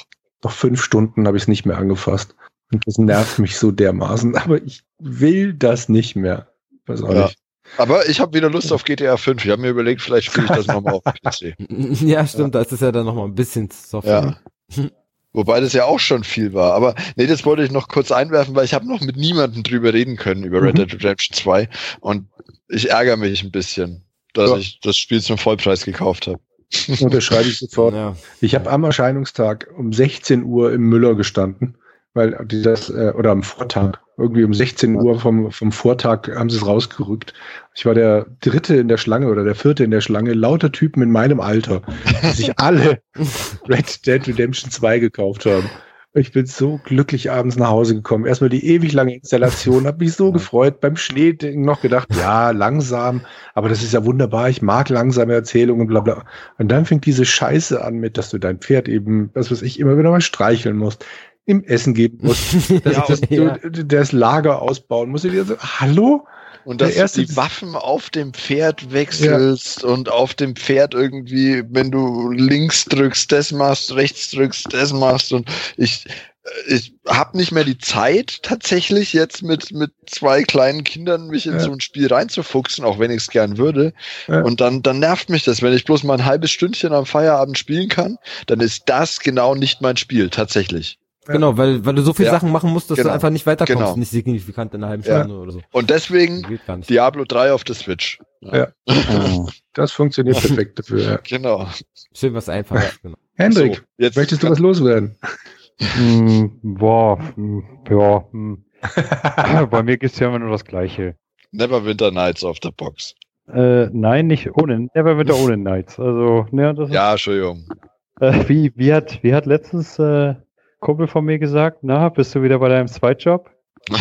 noch fünf Stunden habe ich es nicht mehr angefasst. Und das nervt mich so dermaßen, aber ich will das nicht mehr. Weiß auch nicht. Aber ich habe wieder Lust auf GTA 5. Ich habe mir überlegt, vielleicht spiele ich das nochmal auf PC. Ja, stimmt, ja. da ist ja dann nochmal ein bisschen softer. Ja. Wobei das ja auch schon viel war. Aber nee, das wollte ich noch kurz einwerfen, weil ich habe noch mit niemandem drüber reden können über Red mhm. Dead Redemption 2. Und ich ärgere mich ein bisschen, dass ja. ich das Spiel zum Vollpreis gekauft habe. Unterschreibe ich sofort. Ja. Ich habe am Erscheinungstag um 16 Uhr im Müller gestanden weil die das, äh, oder am Vortag, irgendwie um 16 Uhr vom, vom Vortag haben sie es rausgerückt. Ich war der dritte in der Schlange oder der vierte in der Schlange, lauter Typen in meinem Alter, die sich alle Red Dead Redemption 2 gekauft haben. Ich bin so glücklich abends nach Hause gekommen. Erstmal die ewig lange Installation, habe mich so gefreut. Beim Schneeding noch gedacht, ja, langsam, aber das ist ja wunderbar. Ich mag langsame Erzählungen, bla bla. Und dann fängt diese Scheiße an mit, dass du dein Pferd eben, was weiß ich, immer wieder mal streicheln musst ihm Essen geben muss, dass, ja, dass ja. du das Lager ausbauen musst. So, hallo? Und dass du die Waffen auf dem Pferd wechselst ja. und auf dem Pferd irgendwie, wenn du links drückst, das machst, rechts drückst, das machst und ich ich habe nicht mehr die Zeit tatsächlich jetzt mit mit zwei kleinen Kindern mich in ja. so ein Spiel reinzufuchsen, auch wenn ich es gern würde. Ja. Und dann dann nervt mich das, wenn ich bloß mal ein halbes Stündchen am Feierabend spielen kann, dann ist das genau nicht mein Spiel tatsächlich. Genau, weil, weil du so viele ja. Sachen machen musst, dass genau. du einfach nicht weiterkommst, genau. nicht signifikant in einer halben Stunde ja. oder so. Und deswegen Diablo 3 auf der Switch. Ja. das funktioniert perfekt dafür. Genau. Schön was einfaches. Genau. Hendrik, so, jetzt möchtest du was loswerden? hm, boah, hm, ja, hm. Bei mir gibt es ja immer nur das Gleiche. Neverwinter Nights auf der Box. Äh, nein, nicht ohne. Neverwinter ohne Nights. Also, ne, das ja, Entschuldigung. Äh, wie, wie, hat, wie hat letztens äh, Kumpel von mir gesagt, na, bist du wieder bei deinem Zweitjob?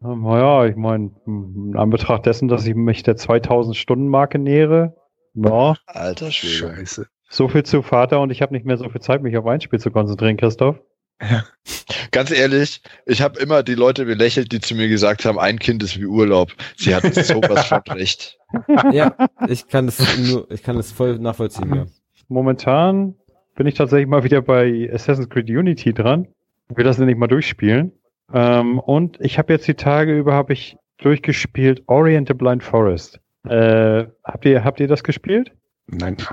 naja, ich meine, in Anbetracht dessen, dass ich mich der 2000 Stunden Marke nähere, ja. Alter Schwede. Scheiße. So viel zu Vater und ich habe nicht mehr so viel Zeit, mich auf ein Spiel zu konzentrieren, Christoph. Ja. Ganz ehrlich, ich habe immer die Leute belächelt, die zu mir gesagt haben, ein Kind ist wie Urlaub. Sie hatten sowas von recht. Ja, ich kann es nur, ich kann es voll nachvollziehen, ja. Momentan bin ich tatsächlich mal wieder bei Assassin's Creed Unity dran. Will das nämlich mal durchspielen. Ähm, und ich habe jetzt die Tage über habe ich durchgespielt Orient the Blind Forest. Äh, habt ihr habt ihr das gespielt? Nein.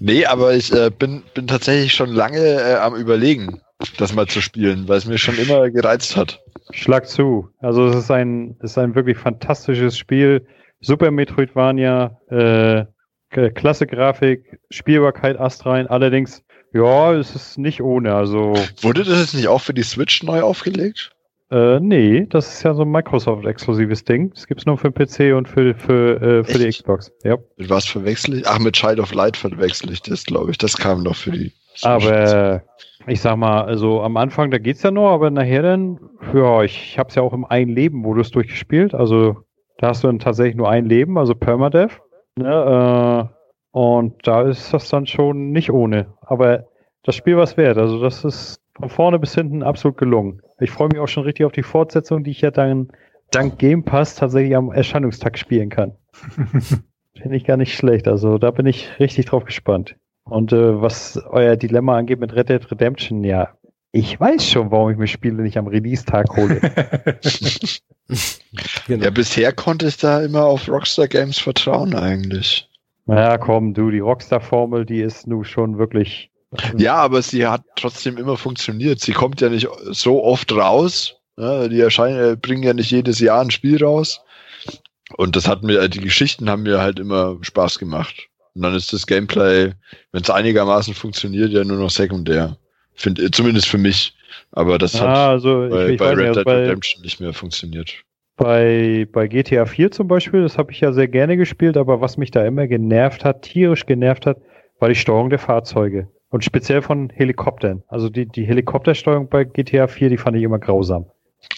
Nee, aber ich äh, bin, bin tatsächlich schon lange äh, am überlegen, das mal zu spielen, weil es mir schon immer gereizt hat. Schlag zu. Also es ist ein, es ist ein wirklich fantastisches Spiel. Super Metroidvania, äh, klasse Grafik, Spielbarkeit astrein. Allerdings, ja, es ist nicht ohne. Also wurde das jetzt nicht auch für die Switch neu aufgelegt? Äh, nee, das ist ja so ein Microsoft-exklusives Ding. Das gibt's nur für den PC und für, für, äh, für die Xbox. Ja. Mit was verwechsel ich? Ach, mit Child of Light verwechsel ich das, glaube ich. Das kam noch für die. Aber ich sag mal, also am Anfang, da geht's ja noch, aber nachher dann, ja, ich hab's ja auch im Ein-Leben-Modus durchgespielt. Also da hast du dann tatsächlich nur ein Leben, also Permadeath. Ne, äh, und da ist das dann schon nicht ohne. Aber das Spiel was wert. Also das ist von vorne bis hinten absolut gelungen. Ich freue mich auch schon richtig auf die Fortsetzung, die ich ja dann dank Game Pass tatsächlich am Erscheinungstag spielen kann. Finde ich gar nicht schlecht. Also da bin ich richtig drauf gespannt. Und äh, was euer Dilemma angeht mit Red Dead Redemption, ja, ich weiß schon, warum ich mir Spiele nicht am Release-Tag hole. genau. Ja, bisher konnte ich da immer auf Rockstar Games vertrauen eigentlich. Ja, komm, du, die Rockstar-Formel, die ist nun schon wirklich ja, aber sie hat trotzdem immer funktioniert. Sie kommt ja nicht so oft raus. Ja, die erscheinen, bringen ja nicht jedes Jahr ein Spiel raus. Und das hat mir, die Geschichten haben mir halt immer Spaß gemacht. Und dann ist das Gameplay, wenn es einigermaßen funktioniert, ja nur noch sekundär. Find, zumindest für mich. Aber das ah, hat also bei, ich, ich bei Red Dead also Redemption nicht mehr funktioniert. Bei, bei GTA 4 zum Beispiel, das habe ich ja sehr gerne gespielt, aber was mich da immer genervt hat, tierisch genervt hat, war die Steuerung der Fahrzeuge. Und speziell von Helikoptern. Also die, die Helikoptersteuerung bei GTA 4, die fand ich immer grausam.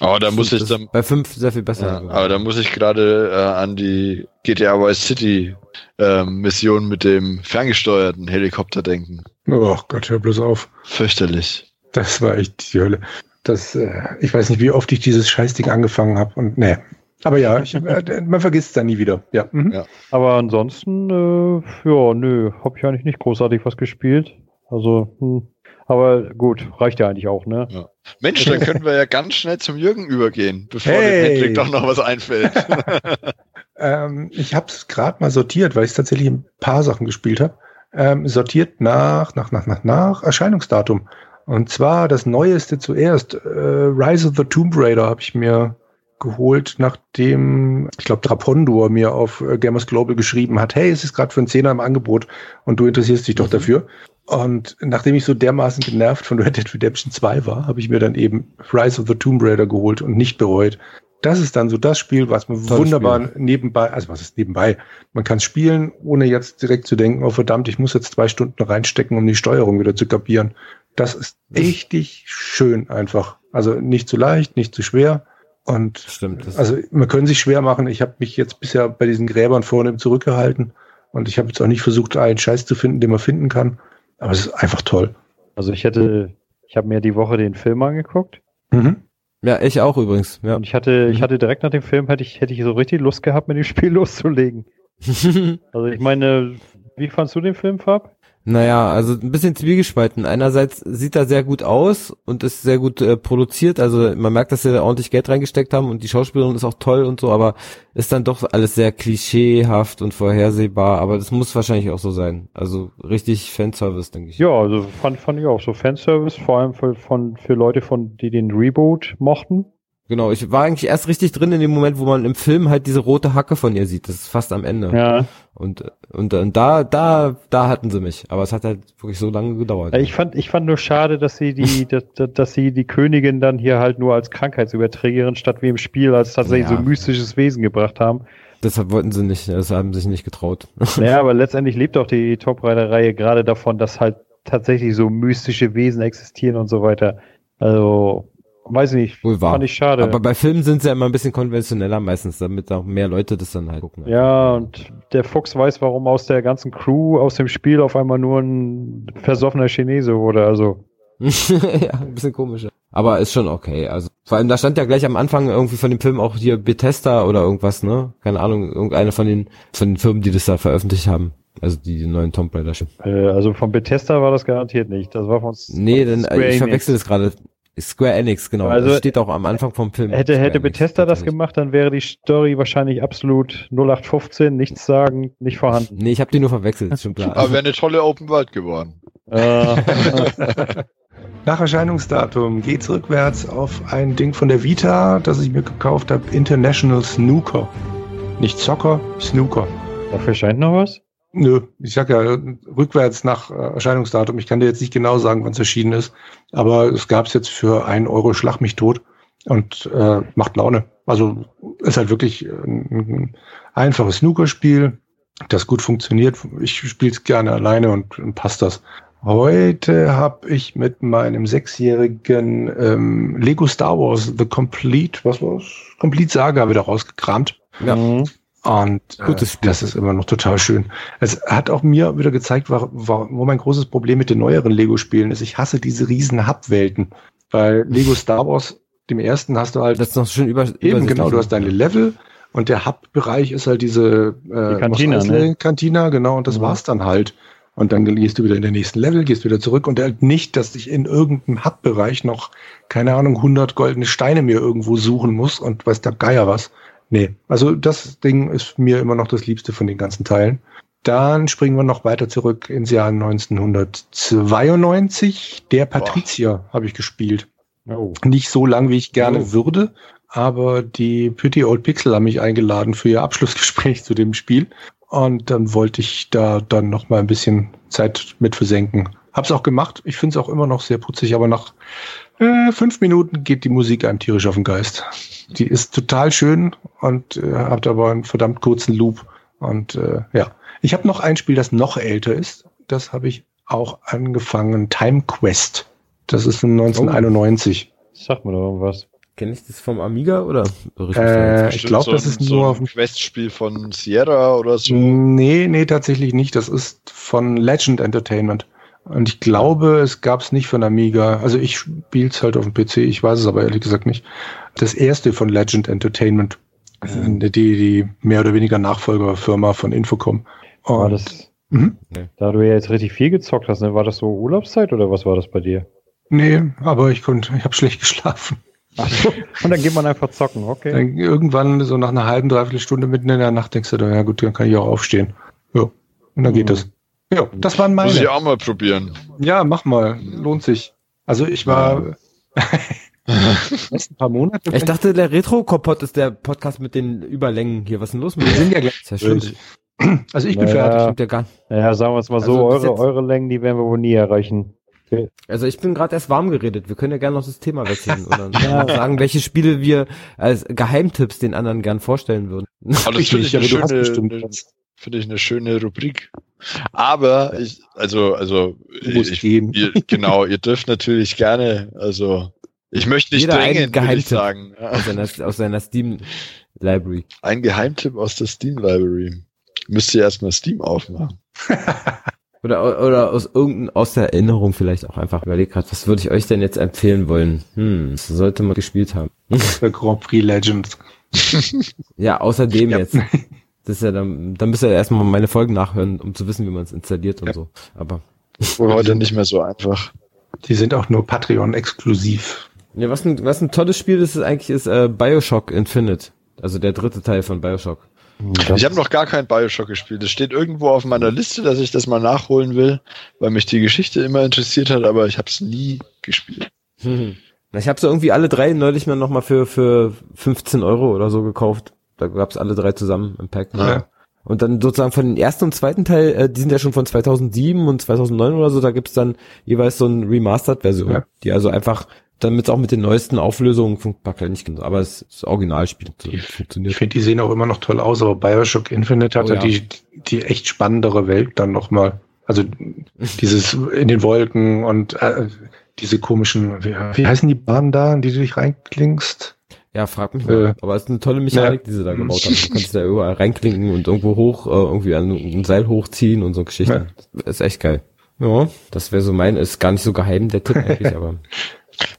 Oh, da muss ich dann. Bei 5 sehr viel besser. Ja, aber da muss ich gerade äh, an die GTA Vice City äh, Mission mit dem ferngesteuerten Helikopter denken. Oh Gott, hör bloß auf. Fürchterlich. Das war echt die Hölle. Das, äh, ich weiß nicht, wie oft ich dieses Scheißding angefangen habe und nee. Aber ja, ich, äh, man vergisst es dann nie wieder. Ja. Mhm. ja. Aber ansonsten, äh, ja, nö, habe ich eigentlich nicht großartig was gespielt. Also, hm. aber gut, reicht ja eigentlich auch, ne? Ja. Mensch, dann können wir ja ganz schnell zum Jürgen übergehen, bevor hey. dem Hendrik doch noch was einfällt. ähm, ich habe es gerade mal sortiert, weil ich tatsächlich ein paar Sachen gespielt habe. Ähm, sortiert nach, nach, nach, nach, nach Erscheinungsdatum. Und zwar das Neueste zuerst. Äh, Rise of the Tomb Raider habe ich mir geholt, nachdem, ich glaube, Drapondor mir auf äh, Gamers Global geschrieben hat, hey, es ist gerade für einen Zehner im Angebot und du interessierst dich doch mhm. dafür. Und nachdem ich so dermaßen genervt von Red Dead Redemption 2 war, habe ich mir dann eben Rise of the Tomb Raider geholt und nicht bereut. Das ist dann so das Spiel, was man Tolles wunderbar Spiel. nebenbei, also was ist nebenbei? Man kann spielen, ohne jetzt direkt zu denken, oh verdammt, ich muss jetzt zwei Stunden reinstecken, um die Steuerung wieder zu kapieren. Das ist richtig schön einfach. Also nicht zu leicht, nicht zu schwer. Und Stimmt, also man können sich schwer machen. Ich habe mich jetzt bisher bei diesen Gräbern vorne zurückgehalten und ich habe jetzt auch nicht versucht, einen Scheiß zu finden, den man finden kann. Aber es ist einfach toll. Also ich hätte, ich habe mir die Woche den Film angeguckt. Mhm. Ja, ich auch übrigens. Ja. Und ich hatte, ich mhm. hatte direkt nach dem Film hätte ich, hätte ich so richtig Lust gehabt, mit dem Spiel loszulegen. also ich meine, wie fandst du den Film, Fab? Naja, also ein bisschen zwiegespalten. Einerseits sieht er sehr gut aus und ist sehr gut äh, produziert. Also man merkt, dass sie da ordentlich Geld reingesteckt haben und die Schauspielerin ist auch toll und so, aber ist dann doch alles sehr klischeehaft und vorhersehbar. Aber das muss wahrscheinlich auch so sein. Also richtig Fanservice, denke ich. Ja, also fand, fand ich auch so Fanservice, vor allem für, von, für Leute, von die den Reboot mochten. Genau, ich war eigentlich erst richtig drin in dem Moment, wo man im Film halt diese rote Hacke von ihr sieht. Das ist fast am Ende. Ja. Und, und, und da, da, da hatten sie mich. Aber es hat halt wirklich so lange gedauert. Ich fand, ich fand nur schade, dass sie die, dass, dass sie die Königin dann hier halt nur als Krankheitsüberträgerin statt wie im Spiel als tatsächlich ja. so mystisches Wesen gebracht haben. Deshalb wollten sie nicht, das haben sich nicht getraut. Ja, aber letztendlich lebt auch die Top Rider Reihe gerade davon, dass halt tatsächlich so mystische Wesen existieren und so weiter. Also, Weiß ich nicht. Wohl wahr. Fand ich schade. Aber bei Filmen sind sie ja immer ein bisschen konventioneller meistens, damit auch mehr Leute das dann halt gucken. Ja, und der Fuchs weiß, warum aus der ganzen Crew aus dem Spiel auf einmal nur ein versoffener Chinese wurde, also. ja, ein bisschen komisch. Aber ist schon okay. Also vor allem, da stand ja gleich am Anfang irgendwie von dem Film auch hier Bethesda oder irgendwas, ne? Keine Ahnung, irgendeine von den von den Firmen, die das da veröffentlicht haben. Also die, die neuen Tomb Raider. Äh, also von Bethesda war das garantiert nicht. Das war von Nee, denn ich verwechsel das gerade. Square Enix, genau. Also das steht auch am Anfang vom Film. Hätte, hätte Bethesda das gemacht, dann wäre die Story wahrscheinlich absolut 0815, nichts sagen, nicht vorhanden. Nee, ich habe die nur verwechselt, schon klar. Aber wäre eine tolle Open World geworden. Äh. Nach Erscheinungsdatum geht's rückwärts auf ein Ding von der Vita, das ich mir gekauft habe, International Snooker. Nicht Soccer, Snooker. Dafür scheint noch was? Nö, ich sag ja rückwärts nach äh, Erscheinungsdatum. Ich kann dir jetzt nicht genau sagen, wann es erschienen ist, aber es gab es jetzt für einen Euro Schlag mich tot und äh, macht Laune. Also ist halt wirklich ein, ein einfaches Snookerspiel, das gut funktioniert. Ich spiele es gerne alleine und, und passt das. Heute habe ich mit meinem sechsjährigen ähm, Lego Star Wars The Complete, was war's? Complete Saga wieder rausgekramt. Ja. Mhm. Und äh, das ist immer noch total schön. Es hat auch mir wieder gezeigt, wo, wo mein großes Problem mit den neueren Lego-Spielen ist. Ich hasse diese riesen Hub-Welten. Bei Lego Star Wars, dem ersten, hast du halt. Das ist noch schön über, Eben, genau, du hast deine Level und der Hub-Bereich ist halt diese äh, Die Kantina, ne? Kantina, genau, und das mhm. war's dann halt. Und dann gehst du wieder in den nächsten Level, gehst wieder zurück und halt nicht, dass ich in irgendeinem Hub-Bereich noch, keine Ahnung, 100 goldene Steine mir irgendwo suchen muss und weiß der Geier was. Nee, also das Ding ist mir immer noch das Liebste von den ganzen Teilen. Dann springen wir noch weiter zurück ins Jahr 1992. Der Patrizier habe ich gespielt. Oh. Nicht so lang, wie ich gerne oh. würde, aber die Pretty Old Pixel haben mich eingeladen für ihr Abschlussgespräch zu dem Spiel. Und dann wollte ich da dann noch mal ein bisschen Zeit mit versenken. Hab's auch gemacht. Ich finde es auch immer noch sehr putzig, aber nach äh, fünf Minuten geht die Musik einem tierisch auf den Geist. Die ist total schön und äh, hat aber einen verdammt kurzen Loop. Und äh, ja, ich habe noch ein Spiel, das noch älter ist. Das habe ich auch angefangen. Time Quest. Das ist von 1991. Oh. Sag mal doch irgendwas. Kenne ich das vom Amiga oder? Äh, ich glaube, so das ist so nur auf dem Quest-Spiel von Sierra oder so. Nee, nee, tatsächlich nicht. Das ist von Legend Entertainment. Und ich glaube, es gab es nicht von Amiga. Also ich spiele es halt auf dem PC, ich weiß es aber ehrlich gesagt nicht. Das erste von Legend Entertainment. Mhm. Die, die mehr oder weniger Nachfolgerfirma von Infocom. Und, war das, mhm. Da du ja jetzt richtig viel gezockt hast, ne? war das so Urlaubszeit oder was war das bei dir? Nee, aber ich konnte, ich habe schlecht geschlafen. Ach so. Und dann geht man einfach zocken, okay. Dann irgendwann, so nach einer halben, dreiviertel Stunde mitten in der Nacht, denkst du, ja gut, dann kann ich auch aufstehen. Ja. Und dann mhm. geht das. Ja, das waren meine. Muss ich auch mal probieren. Ja, mach mal. Lohnt sich. Also ich war ein paar Monate. Ich dachte, der Retro-Kompott ist der Podcast mit den Überlängen hier. Was ist denn los mit Wir sind ja gleich. Sehr schön. Also ich bin naja, fertig. Stimmt ja gar Ja, sagen wir es mal also so, eure, eure Längen, die werden wir wohl nie erreichen. Okay. Also ich bin gerade erst warm geredet. Wir können ja gerne noch das Thema wechseln oder ja. sagen, welche Spiele wir als Geheimtipps den anderen gern vorstellen würden. Also das finde ich, eine schöne, finde ich eine schöne Rubrik. Aber ich, also, also, ich, ihr, genau, ihr dürft natürlich gerne, also, ich möchte nicht Jeder dringend, Geheimtipp sagen. Aus seiner, aus seiner Steam Library. Ein Geheimtipp aus der Steam Library. Müsst ihr erstmal Steam aufmachen. oder, oder aus irgendein, aus der Erinnerung vielleicht auch einfach überlegt gerade, was würde ich euch denn jetzt empfehlen wollen? Hm, das sollte man gespielt haben. Der Grand Prix Legends. ja, außerdem jetzt. Das ist ja dann, dann müsst ihr erstmal meine Folgen nachhören, um zu wissen, wie man es installiert und ja. so. Aber. Wohl heute nicht mehr so einfach. Die sind auch nur Patreon-exklusiv. Ja, was ein, was ein tolles Spiel ist, ist eigentlich ist äh, Bioshock Infinite. Also der dritte Teil von Bioshock. Das ich habe noch gar kein Bioshock gespielt. Es steht irgendwo auf meiner Liste, dass ich das mal nachholen will, weil mich die Geschichte immer interessiert hat, aber ich habe es nie gespielt. Ich habe so irgendwie alle drei neulich mal nochmal für, für 15 Euro oder so gekauft. Da gab's alle drei zusammen im Pack. Ja. Und dann sozusagen von den ersten und zweiten Teil, äh, die sind ja schon von 2007 und 2009 oder so, da gibt's dann jeweils so eine Remastered-Version, ja. die also einfach damit auch mit den neuesten Auflösungen funktioniert, nicht genau, aber es ist Originalspiel. Ich, funktioniert. Ich finde, die sehen auch immer noch toll aus, aber Bioshock Infinite hatte oh, ja. die, die echt spannendere Welt dann nochmal. Also dieses in den Wolken und äh, diese komischen, wie, wie heißen die Bahnen da, in die du dich reinklingst? Ja, frag mich mal. Äh, aber es ist eine tolle Mechanik, ja. die sie da gebaut haben. Du kannst da überall reinklinken und irgendwo hoch, äh, irgendwie an ein Seil hochziehen und so Geschichten. Ja. ist echt geil. Ja, das wäre so mein, ist gar nicht so geheim, der Tipp eigentlich, aber.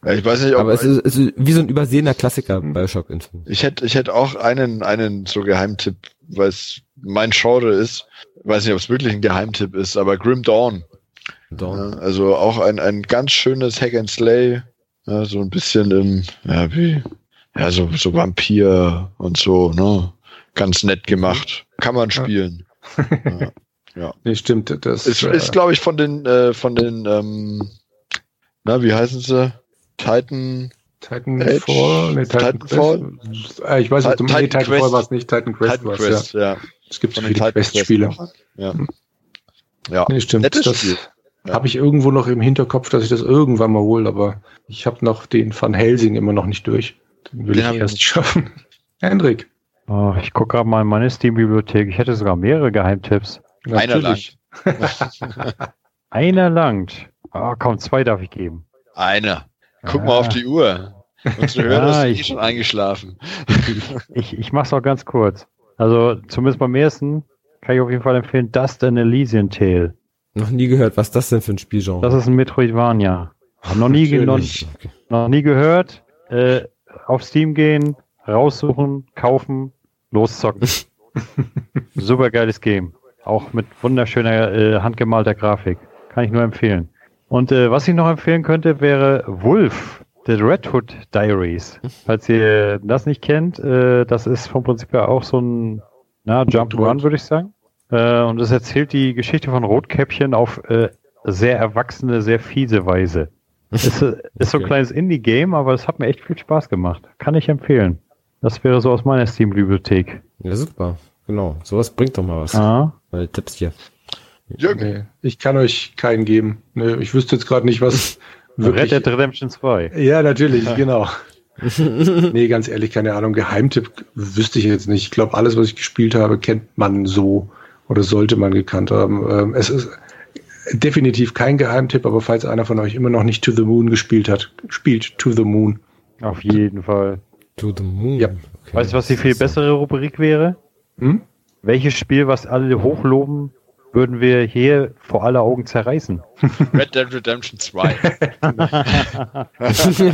Ja, ich weiß nicht, ob aber es ist, es ist wie so ein übersehener Klassiker hm. Bioshock Info. Ich hätte, ich hätte auch einen, einen so Geheimtipp, weil es mein Genre ist. Ich weiß nicht, ob es wirklich ein Geheimtipp ist, aber Grim Dawn. Dawn. Ja, also auch ein, ein ganz schönes Hack and Slay. Ja, so ein bisschen im, ja, wie, ja, so, so Vampir und so, ne? Ganz nett gemacht. Kann man spielen. ja. ja. Nee, stimmt. Das ist, äh, ist glaube ich, von den, äh, von den, ähm, na, wie heißen sie? Titan. Titanfall? Nee, Titan Titanfall? Äh, ich weiß nicht, Titan, nee, Titanfall war es nicht, Titan Quest Titan war Quest, ja. ja. Es gibt viele Quest-Spiele. Ja. Ja. Nee, stimmt. Nettes das Spiel. Ja. Habe ich irgendwo noch im Hinterkopf, dass ich das irgendwann mal hole, aber ich habe noch den Van Helsing immer noch nicht durch. Den will Den ich erst schaffen. Hendrik. Oh, ich gucke gerade mal in meine Steam-Bibliothek. Ich hätte sogar mehrere Geheimtipps. Einer langt. Einer langt. Oh, kaum zwei darf ich geben. Einer. Guck ah. mal auf die Uhr. Unsere Hörer ja, sind eh schon eingeschlafen. ich, ich mach's auch ganz kurz. Also, zumindest beim ersten kann ich auf jeden Fall empfehlen, Dust and Elysian Tale. Noch nie gehört. Was ist das denn für ein Spielgenre? Das ist ein Metroidvania. Noch nie, noch, noch nie gehört. Äh, auf Steam gehen, raussuchen, kaufen, loszocken. Super geiles Game. Auch mit wunderschöner äh, handgemalter Grafik. Kann ich nur empfehlen. Und äh, was ich noch empfehlen könnte, wäre Wolf, The Red Hood Diaries. Falls ihr das nicht kennt, äh, das ist vom Prinzip her auch so ein na, Jump Run, würde ich sagen. Äh, und es erzählt die Geschichte von Rotkäppchen auf äh, sehr erwachsene, sehr fiese Weise. Ist, ist so ein kleines Indie-Game, aber es hat mir echt viel Spaß gemacht. Kann ich empfehlen. Das wäre so aus meiner Steam-Bibliothek. Ja, super. Genau. Sowas bringt doch mal was. Ah. Weil Tipps hier. Nee, ich kann euch keinen geben. Nee, ich wüsste jetzt gerade nicht, was wirklich... Red Dead Redemption 2. Ja, natürlich, genau. nee, ganz ehrlich, keine Ahnung. Geheimtipp wüsste ich jetzt nicht. Ich glaube, alles, was ich gespielt habe, kennt man so oder sollte man gekannt haben. Ähm, es ist definitiv kein Geheimtipp, aber falls einer von euch immer noch nicht To the Moon gespielt hat, spielt To the Moon. Auf jeden Fall. To the Moon. Ja. Okay. Weißt du, was die viel bessere Rubrik wäre? Hm? Welches Spiel, was alle hochloben, würden wir hier vor aller Augen zerreißen? Red Dead Redemption 2.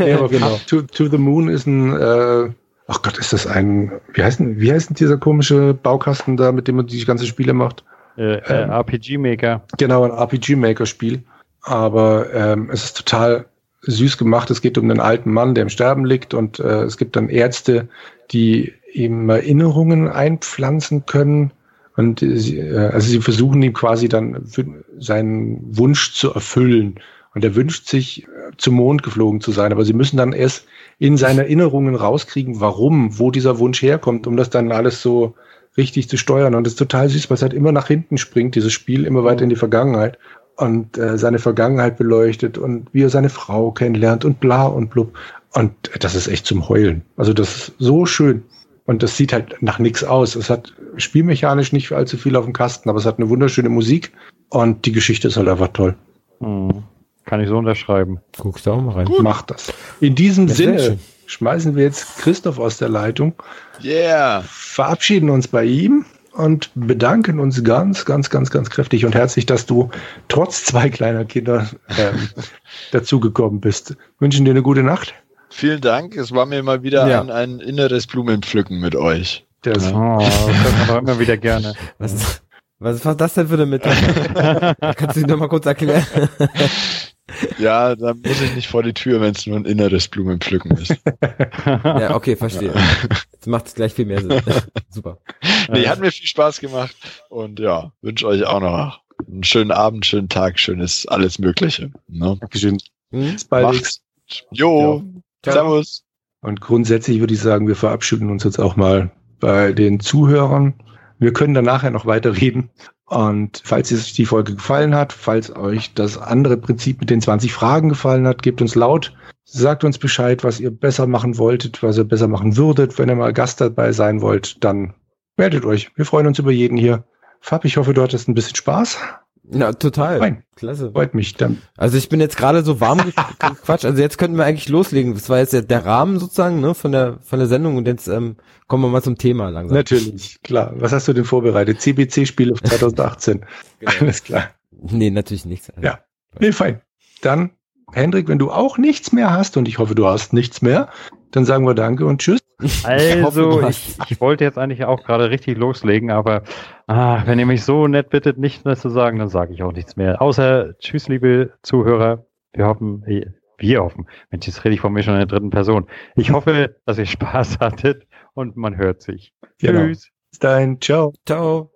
ja, genau. To, to, the Moon ist ein, äh, ach Gott, ist das ein, wie heißt, denn, wie heißt denn dieser komische Baukasten da, mit dem man die ganze Spiele macht? Äh, äh, ähm, RPG Maker. Genau, ein RPG Maker Spiel. Aber ähm, es ist total süß gemacht. Es geht um einen alten Mann, der im Sterben liegt und äh, es gibt dann Ärzte, die ihm Erinnerungen einpflanzen können. Und äh, also sie versuchen ihm quasi dann seinen Wunsch zu erfüllen. Und er wünscht sich, äh, zum Mond geflogen zu sein. Aber sie müssen dann erst in seine Erinnerungen rauskriegen, warum, wo dieser Wunsch herkommt, um das dann alles so richtig zu steuern. Und das ist total süß, weil es halt immer nach hinten springt, dieses Spiel, immer weiter in die Vergangenheit und äh, seine Vergangenheit beleuchtet und wie er seine Frau kennenlernt und bla und blub. Und das ist echt zum Heulen. Also das ist so schön. Und das sieht halt nach nichts aus. Es hat spielmechanisch nicht allzu viel auf dem Kasten, aber es hat eine wunderschöne Musik und die Geschichte ist halt einfach toll. Mhm. Kann ich so unterschreiben. Guckst du auch mal rein. Gut. Mach das. In diesem ja, Sinne schmeißen wir jetzt Christoph aus der Leitung. Yeah. Verabschieden uns bei ihm und bedanken uns ganz, ganz, ganz, ganz kräftig und herzlich, dass du trotz zwei kleiner Kinder ähm, dazugekommen bist. Wünschen dir eine gute Nacht. Vielen Dank. Es war mir mal wieder ja. ein, ein, inneres Blumenpflücken mit euch. Das, oh, das man immer wieder gerne. Was, was war das denn für eine Metapher? Kannst du dich nochmal kurz erklären? Ja, da muss ich nicht vor die Tür, wenn es nur ein inneres Blumenpflücken ist. ja, okay, verstehe. Jetzt macht es gleich viel mehr Sinn. Super. Nee, hat mir viel Spaß gemacht und ja, wünsche euch auch noch einen schönen Abend, schönen Tag, schönes alles Mögliche. Ne? Dankeschön. Hm? Bis bald. Jo. jo. Servus. Und grundsätzlich würde ich sagen, wir verabschieden uns jetzt auch mal bei den Zuhörern. Wir können dann nachher noch weiter reden. Und falls euch die Folge gefallen hat, falls euch das andere Prinzip mit den 20 Fragen gefallen hat, gebt uns laut, sagt uns Bescheid, was ihr besser machen wolltet, was ihr besser machen würdet. Wenn ihr mal Gast dabei sein wollt, dann meldet euch. Wir freuen uns über jeden hier. Fab, ich hoffe, du hattest ein bisschen Spaß. Ja, total. Fein. Klasse. Freut mich dann. Also ich bin jetzt gerade so warm gequatscht. Also jetzt könnten wir eigentlich loslegen. Das war jetzt der, Rahmen sozusagen ne, von der von der Sendung und jetzt ähm, kommen wir mal zum Thema langsam. Natürlich, klar. Was hast du denn vorbereitet? CBC-Spiele 2018. genau. Alles klar. Nee, natürlich nichts. Also. Ja. Nee, fein. Dann, Hendrik, wenn du auch nichts mehr hast und ich hoffe, du hast nichts mehr, dann sagen wir Danke und Tschüss. Also, ich, ich wollte jetzt eigentlich auch gerade richtig loslegen, aber ah, wenn ihr mich so nett bittet, nichts mehr zu sagen, dann sage ich auch nichts mehr. Außer Tschüss, liebe Zuhörer. Wir hoffen, wir hoffen. Mensch, jetzt rede ich von mir schon in der dritten Person. Ich hoffe, dass ihr Spaß hattet und man hört sich. Genau. Tschüss. Bis dahin. Ciao. Ciao.